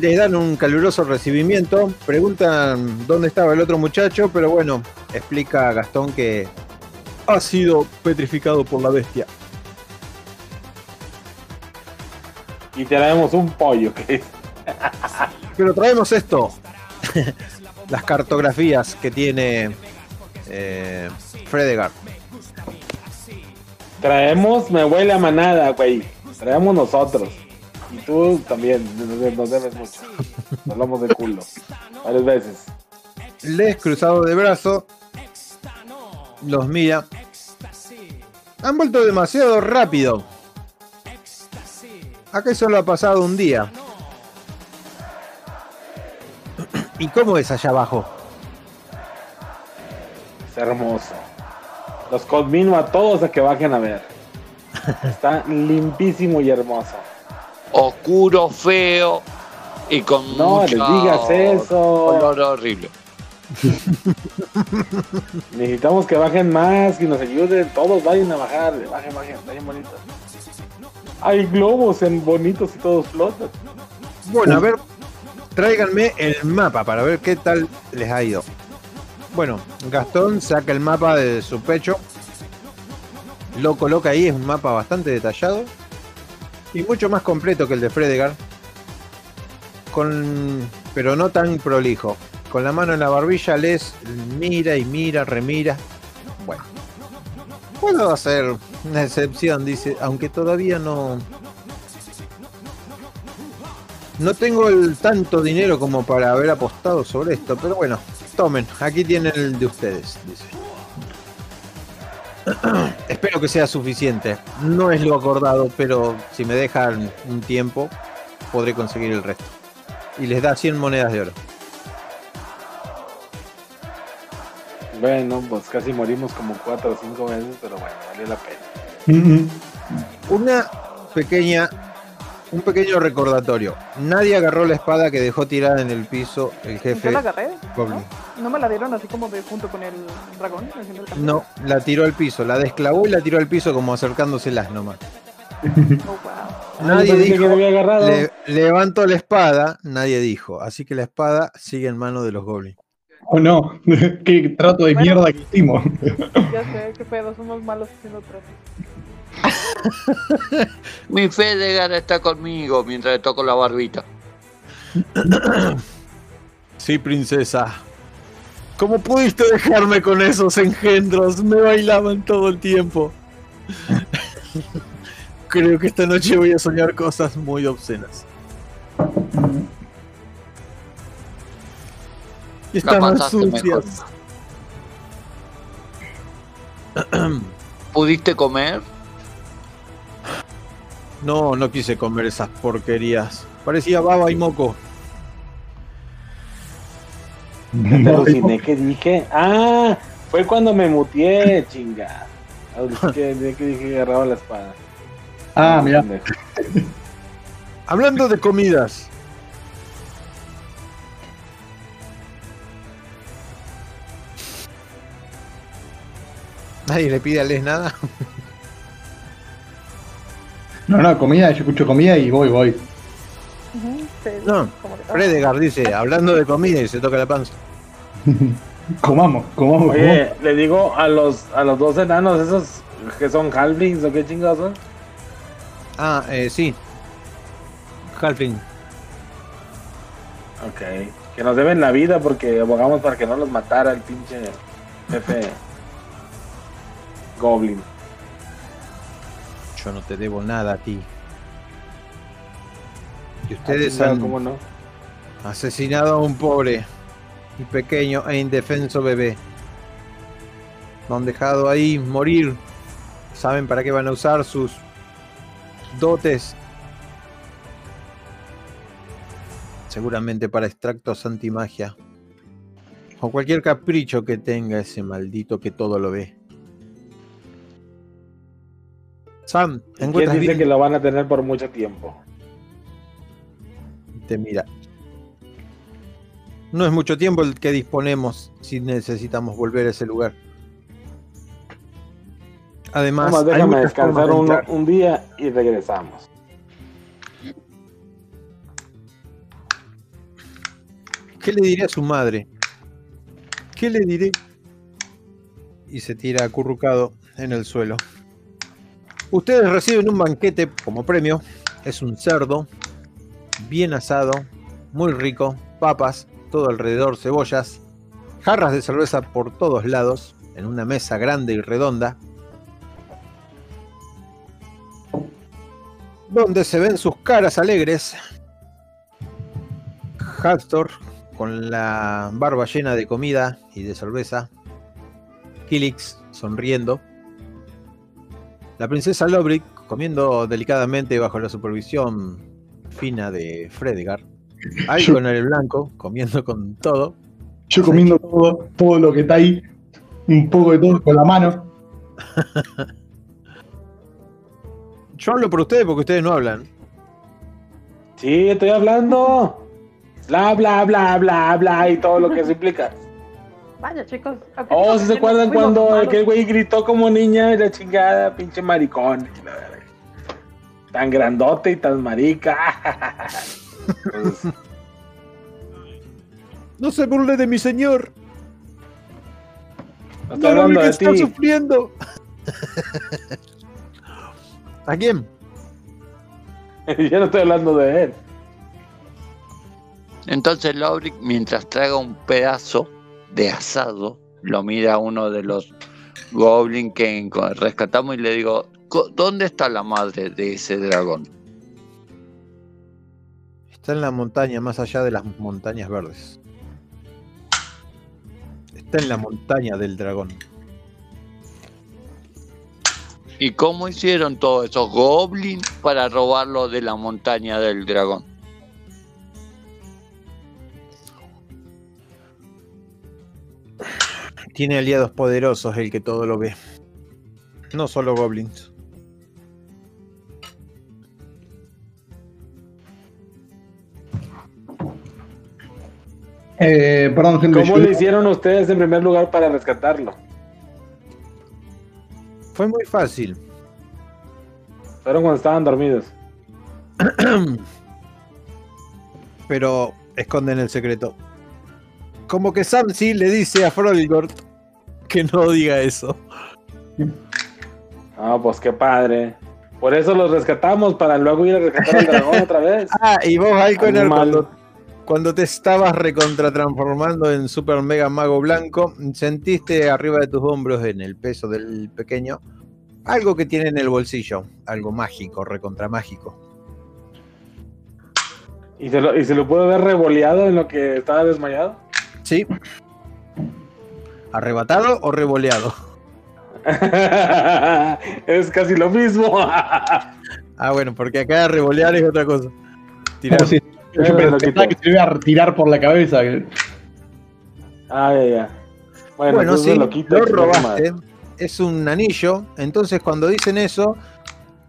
les dan un caluroso recibimiento, preguntan dónde estaba el otro muchacho, pero bueno, explica Gastón que Ha sido petrificado por la bestia. Y traemos un pollo. que Pero traemos esto. Las cartografías que tiene eh, Fredegar. Traemos, me huele a manada, güey. Traemos nosotros. Y tú también, nos, debes mucho. Nos hablamos de culo. Varias veces. Les cruzado de brazo. Los mira. Han vuelto demasiado rápido. Acá solo ha pasado un día. ¿Y cómo es allá abajo? Es hermoso. Los conmino a todos a que bajen a ver. Está limpísimo y hermoso. Oscuro, feo y con No les mucho digas eso. olor horrible. Necesitamos que bajen más, que nos ayuden. Todos vayan a bajar. Bajen, bajen, vayan bonitos. Hay globos en bonitos y todos flotan. Bueno, a ver, tráiganme el mapa para ver qué tal les ha ido. Bueno, Gastón saca el mapa de su pecho, lo coloca ahí, es un mapa bastante detallado y mucho más completo que el de Fredegar. con, pero no tan prolijo. Con la mano en la barbilla les mira y mira, remira. Bueno, puedo hacer una excepción, dice, aunque todavía no. No tengo el tanto dinero como para haber apostado sobre esto, pero bueno, tomen, aquí tienen el de ustedes, dice. Espero que sea suficiente. No es lo acordado, pero si me dejan un tiempo, podré conseguir el resto. Y les da 100 monedas de oro. Bueno, pues casi morimos como cuatro o cinco veces, pero bueno, valió la pena. Una pequeña, un pequeño recordatorio. Nadie agarró la espada que dejó tirada en el piso el Yo jefe la agarré. Goblin. ¿no? ¿No me la dieron así como de junto con el dragón? el? No, la tiró al piso, la desclavó y la tiró al piso como acercándoselas nomás. Oh, wow. Nadie Yo pensé que dijo, lo había agarrado. le, levanto la espada, nadie dijo. Así que la espada sigue en manos de los goblins. ¿O no? ¿Qué trato de Bueno. mierda que hicimos? Ya sé, qué pedo, somos malos haciendo tratos. Mi Fedegar está conmigo mientras le toco la barbita. Sí, princesa. ¿Cómo pudiste dejarme con esos engendros? Me bailaban todo el tiempo. Creo que esta noche voy a soñar cosas muy obscenas. Y estaban sucias. ¿Pudiste comer? No, no quise comer esas porquerías. Parecía baba y moco. Te aluciné que dije. Ah, fue cuando me muteé, chinga. Aluciné que dije que agarraba la espada. Ah, mira. Pendejo. Hablando de comidas. Nadie le pide a Les nada. No, no, comida, yo escucho comida y voy, voy. No, Fredegar dice, hablando de comida y se toca la panza. Comamos, comamos, Oye, le digo a los a los dos enanos esos que son halflings o qué chingados son. Ah, eh, sí. Halfling. Ok. Que nos deben la vida porque abogamos para que no los matara el pinche jefe Goblin. Yo no te debo nada a ti. Y ustedes han ¿Cómo no? asesinado a un pobre y pequeño e indefenso bebé. Lo han dejado ahí morir. ¿Saben para qué van a usar sus dotes? Seguramente para extractos antimagia. O cualquier capricho que tenga ese maldito que todo lo ve. Sam, ¿Y ¿Quién encuentras dice bien? que lo van a tener por mucho tiempo? te mira. No es mucho tiempo el que disponemos si necesitamos volver a ese lugar. Además, hay déjame descansar un día y regresamos. ¿Qué le diré a su madre? ¿Qué le diré? Y se tira acurrucado en el suelo. Ustedes reciben un banquete como premio. Es un cerdo, bien asado, muy rico, papas, todo alrededor, cebollas, jarras de cerveza por todos lados, en una mesa grande y redonda, donde se ven sus caras alegres. Hastor con la barba llena de comida y de cerveza. Kilix sonriendo. La princesa Lobrick comiendo delicadamente bajo la supervisión fina de Fredegar. Algo en el blanco, comiendo con todo. Yo comiendo todo, todo lo que está ahí, un poco de todo con la mano. Yo hablo por ustedes porque ustedes no hablan. Sí, estoy hablando. Bla, bla, bla, bla, bla, y todo lo que eso implica. Vaya, chicos. ¿a qué Oh, ¿sí se acuerdan cuando malos? aquel güey gritó como niña y la chingada, pinche maricón? Tan grandote y tan marica. Entonces, No se burle de mi señor. no lo hablando vi que de está ti. sufriendo. ¿A quién? Yo no estoy hablando de él. Entonces Lauric, mientras traga un pedazo de asado, lo mira uno de los goblins que rescatamos y le digo, "Co- ¿dónde está la madre de ese dragón? Está en la montaña, más allá de las montañas verdes. Está en la montaña del dragón. ¿Y cómo hicieron todos esos goblins para robarlo de la montaña del dragón? Tiene aliados poderosos el que todo lo ve. No solo goblins. Eh, perdón. ¿Cómo le hicieron ustedes en primer lugar para rescatarlo? Fue muy fácil. Fueron cuando estaban dormidos. pero esconden el secreto. Como que Samsi le dice a Frolgort que no diga eso. Ah, pues qué padre. Por eso los rescatamos, para luego ir a rescatar al dragón otra vez. Ah, y vos, Animal. cuando, cuando te estabas recontratransformando en Super Mega Mago Blanco, sentiste arriba de tus hombros, en el peso del pequeño, algo que tiene en el bolsillo. Algo mágico, recontra mágico. ¿Y se, lo, ¿Y se lo pudo ver revoleado en lo que estaba desmayado? ¿Sí? ¿Arrebatado o revoleado? es casi lo mismo. Ah, bueno, porque acá revolear es otra cosa. Tirar. Yo pensaba que se iba a tirar por la cabeza. ah, ya, ya. Bueno, Bueno, sí, lo quito. robaste. Es un anillo. Entonces, cuando dicen eso,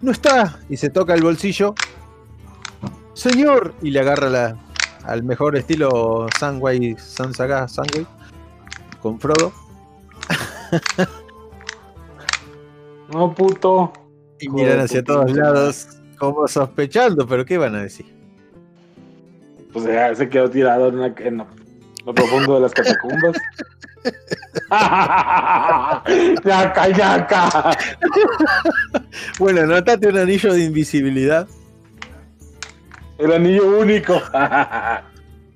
no está. Y se toca el bolsillo. Señor. Y le agarra la, al mejor estilo Sunway, Sansaga, Sunway. Con Frodo. No, puto. Y miran hacia todos lados. Como sospechando, pero ¿qué van a decir? Pues ya se quedó tirado en, la- en lo, profundo de las catacumbas. yaca, yaca. Bueno, anotate un anillo de invisibilidad. El anillo único.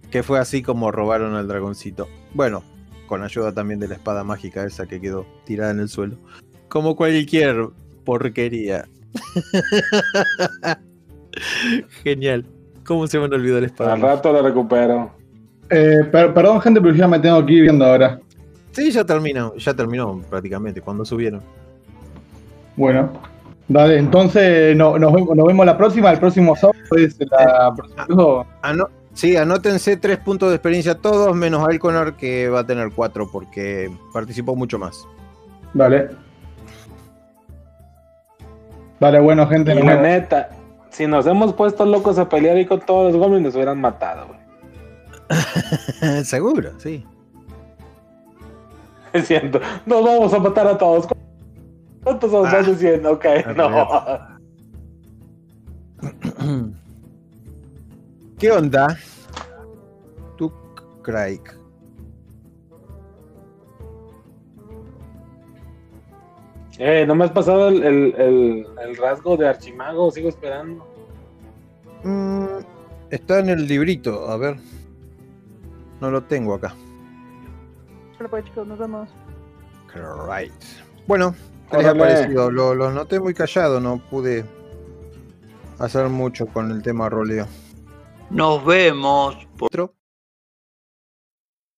Que fue así como robaron al dragoncito. Bueno, con ayuda también de la espada mágica esa que quedó tirada en el suelo. Como cualquier porquería. Genial. ¿Cómo se me han olvidado la espada? Al rato lo recupero. Eh, per- perdón, gente, pero ya me tengo que ir viendo ahora. Sí, ya terminó, ya terminó prácticamente cuando subieron. Bueno, dale, entonces no- nos, vemos, nos vemos la próxima. El próximo sábado es la próxima. Ano- sí, anótense tres puntos de experiencia todos, menos Alconar que va a tener cuatro porque participó mucho más. Dale. Dale, bueno, gente. La neta, si nos hemos puesto locos a pelear y con todos los goblins, nos hubieran matado, güey. Seguro, sí. Siento, nos vamos a matar a todos. ¿Cuántos nos vas Ah. diciendo? Ok, Ah, no. ¿Qué onda? Tuk Craig. Eh, no me has pasado el, el, el, el rasgo de Archimago, sigo esperando. Mm, está en el librito, a ver. No lo tengo acá. Pero pues chicos, nos vemos. Right. Bueno, ¿qué les ha parecido? Lo, lo noté muy callado, no pude hacer mucho con el tema roleo. Nos vemos. Otro.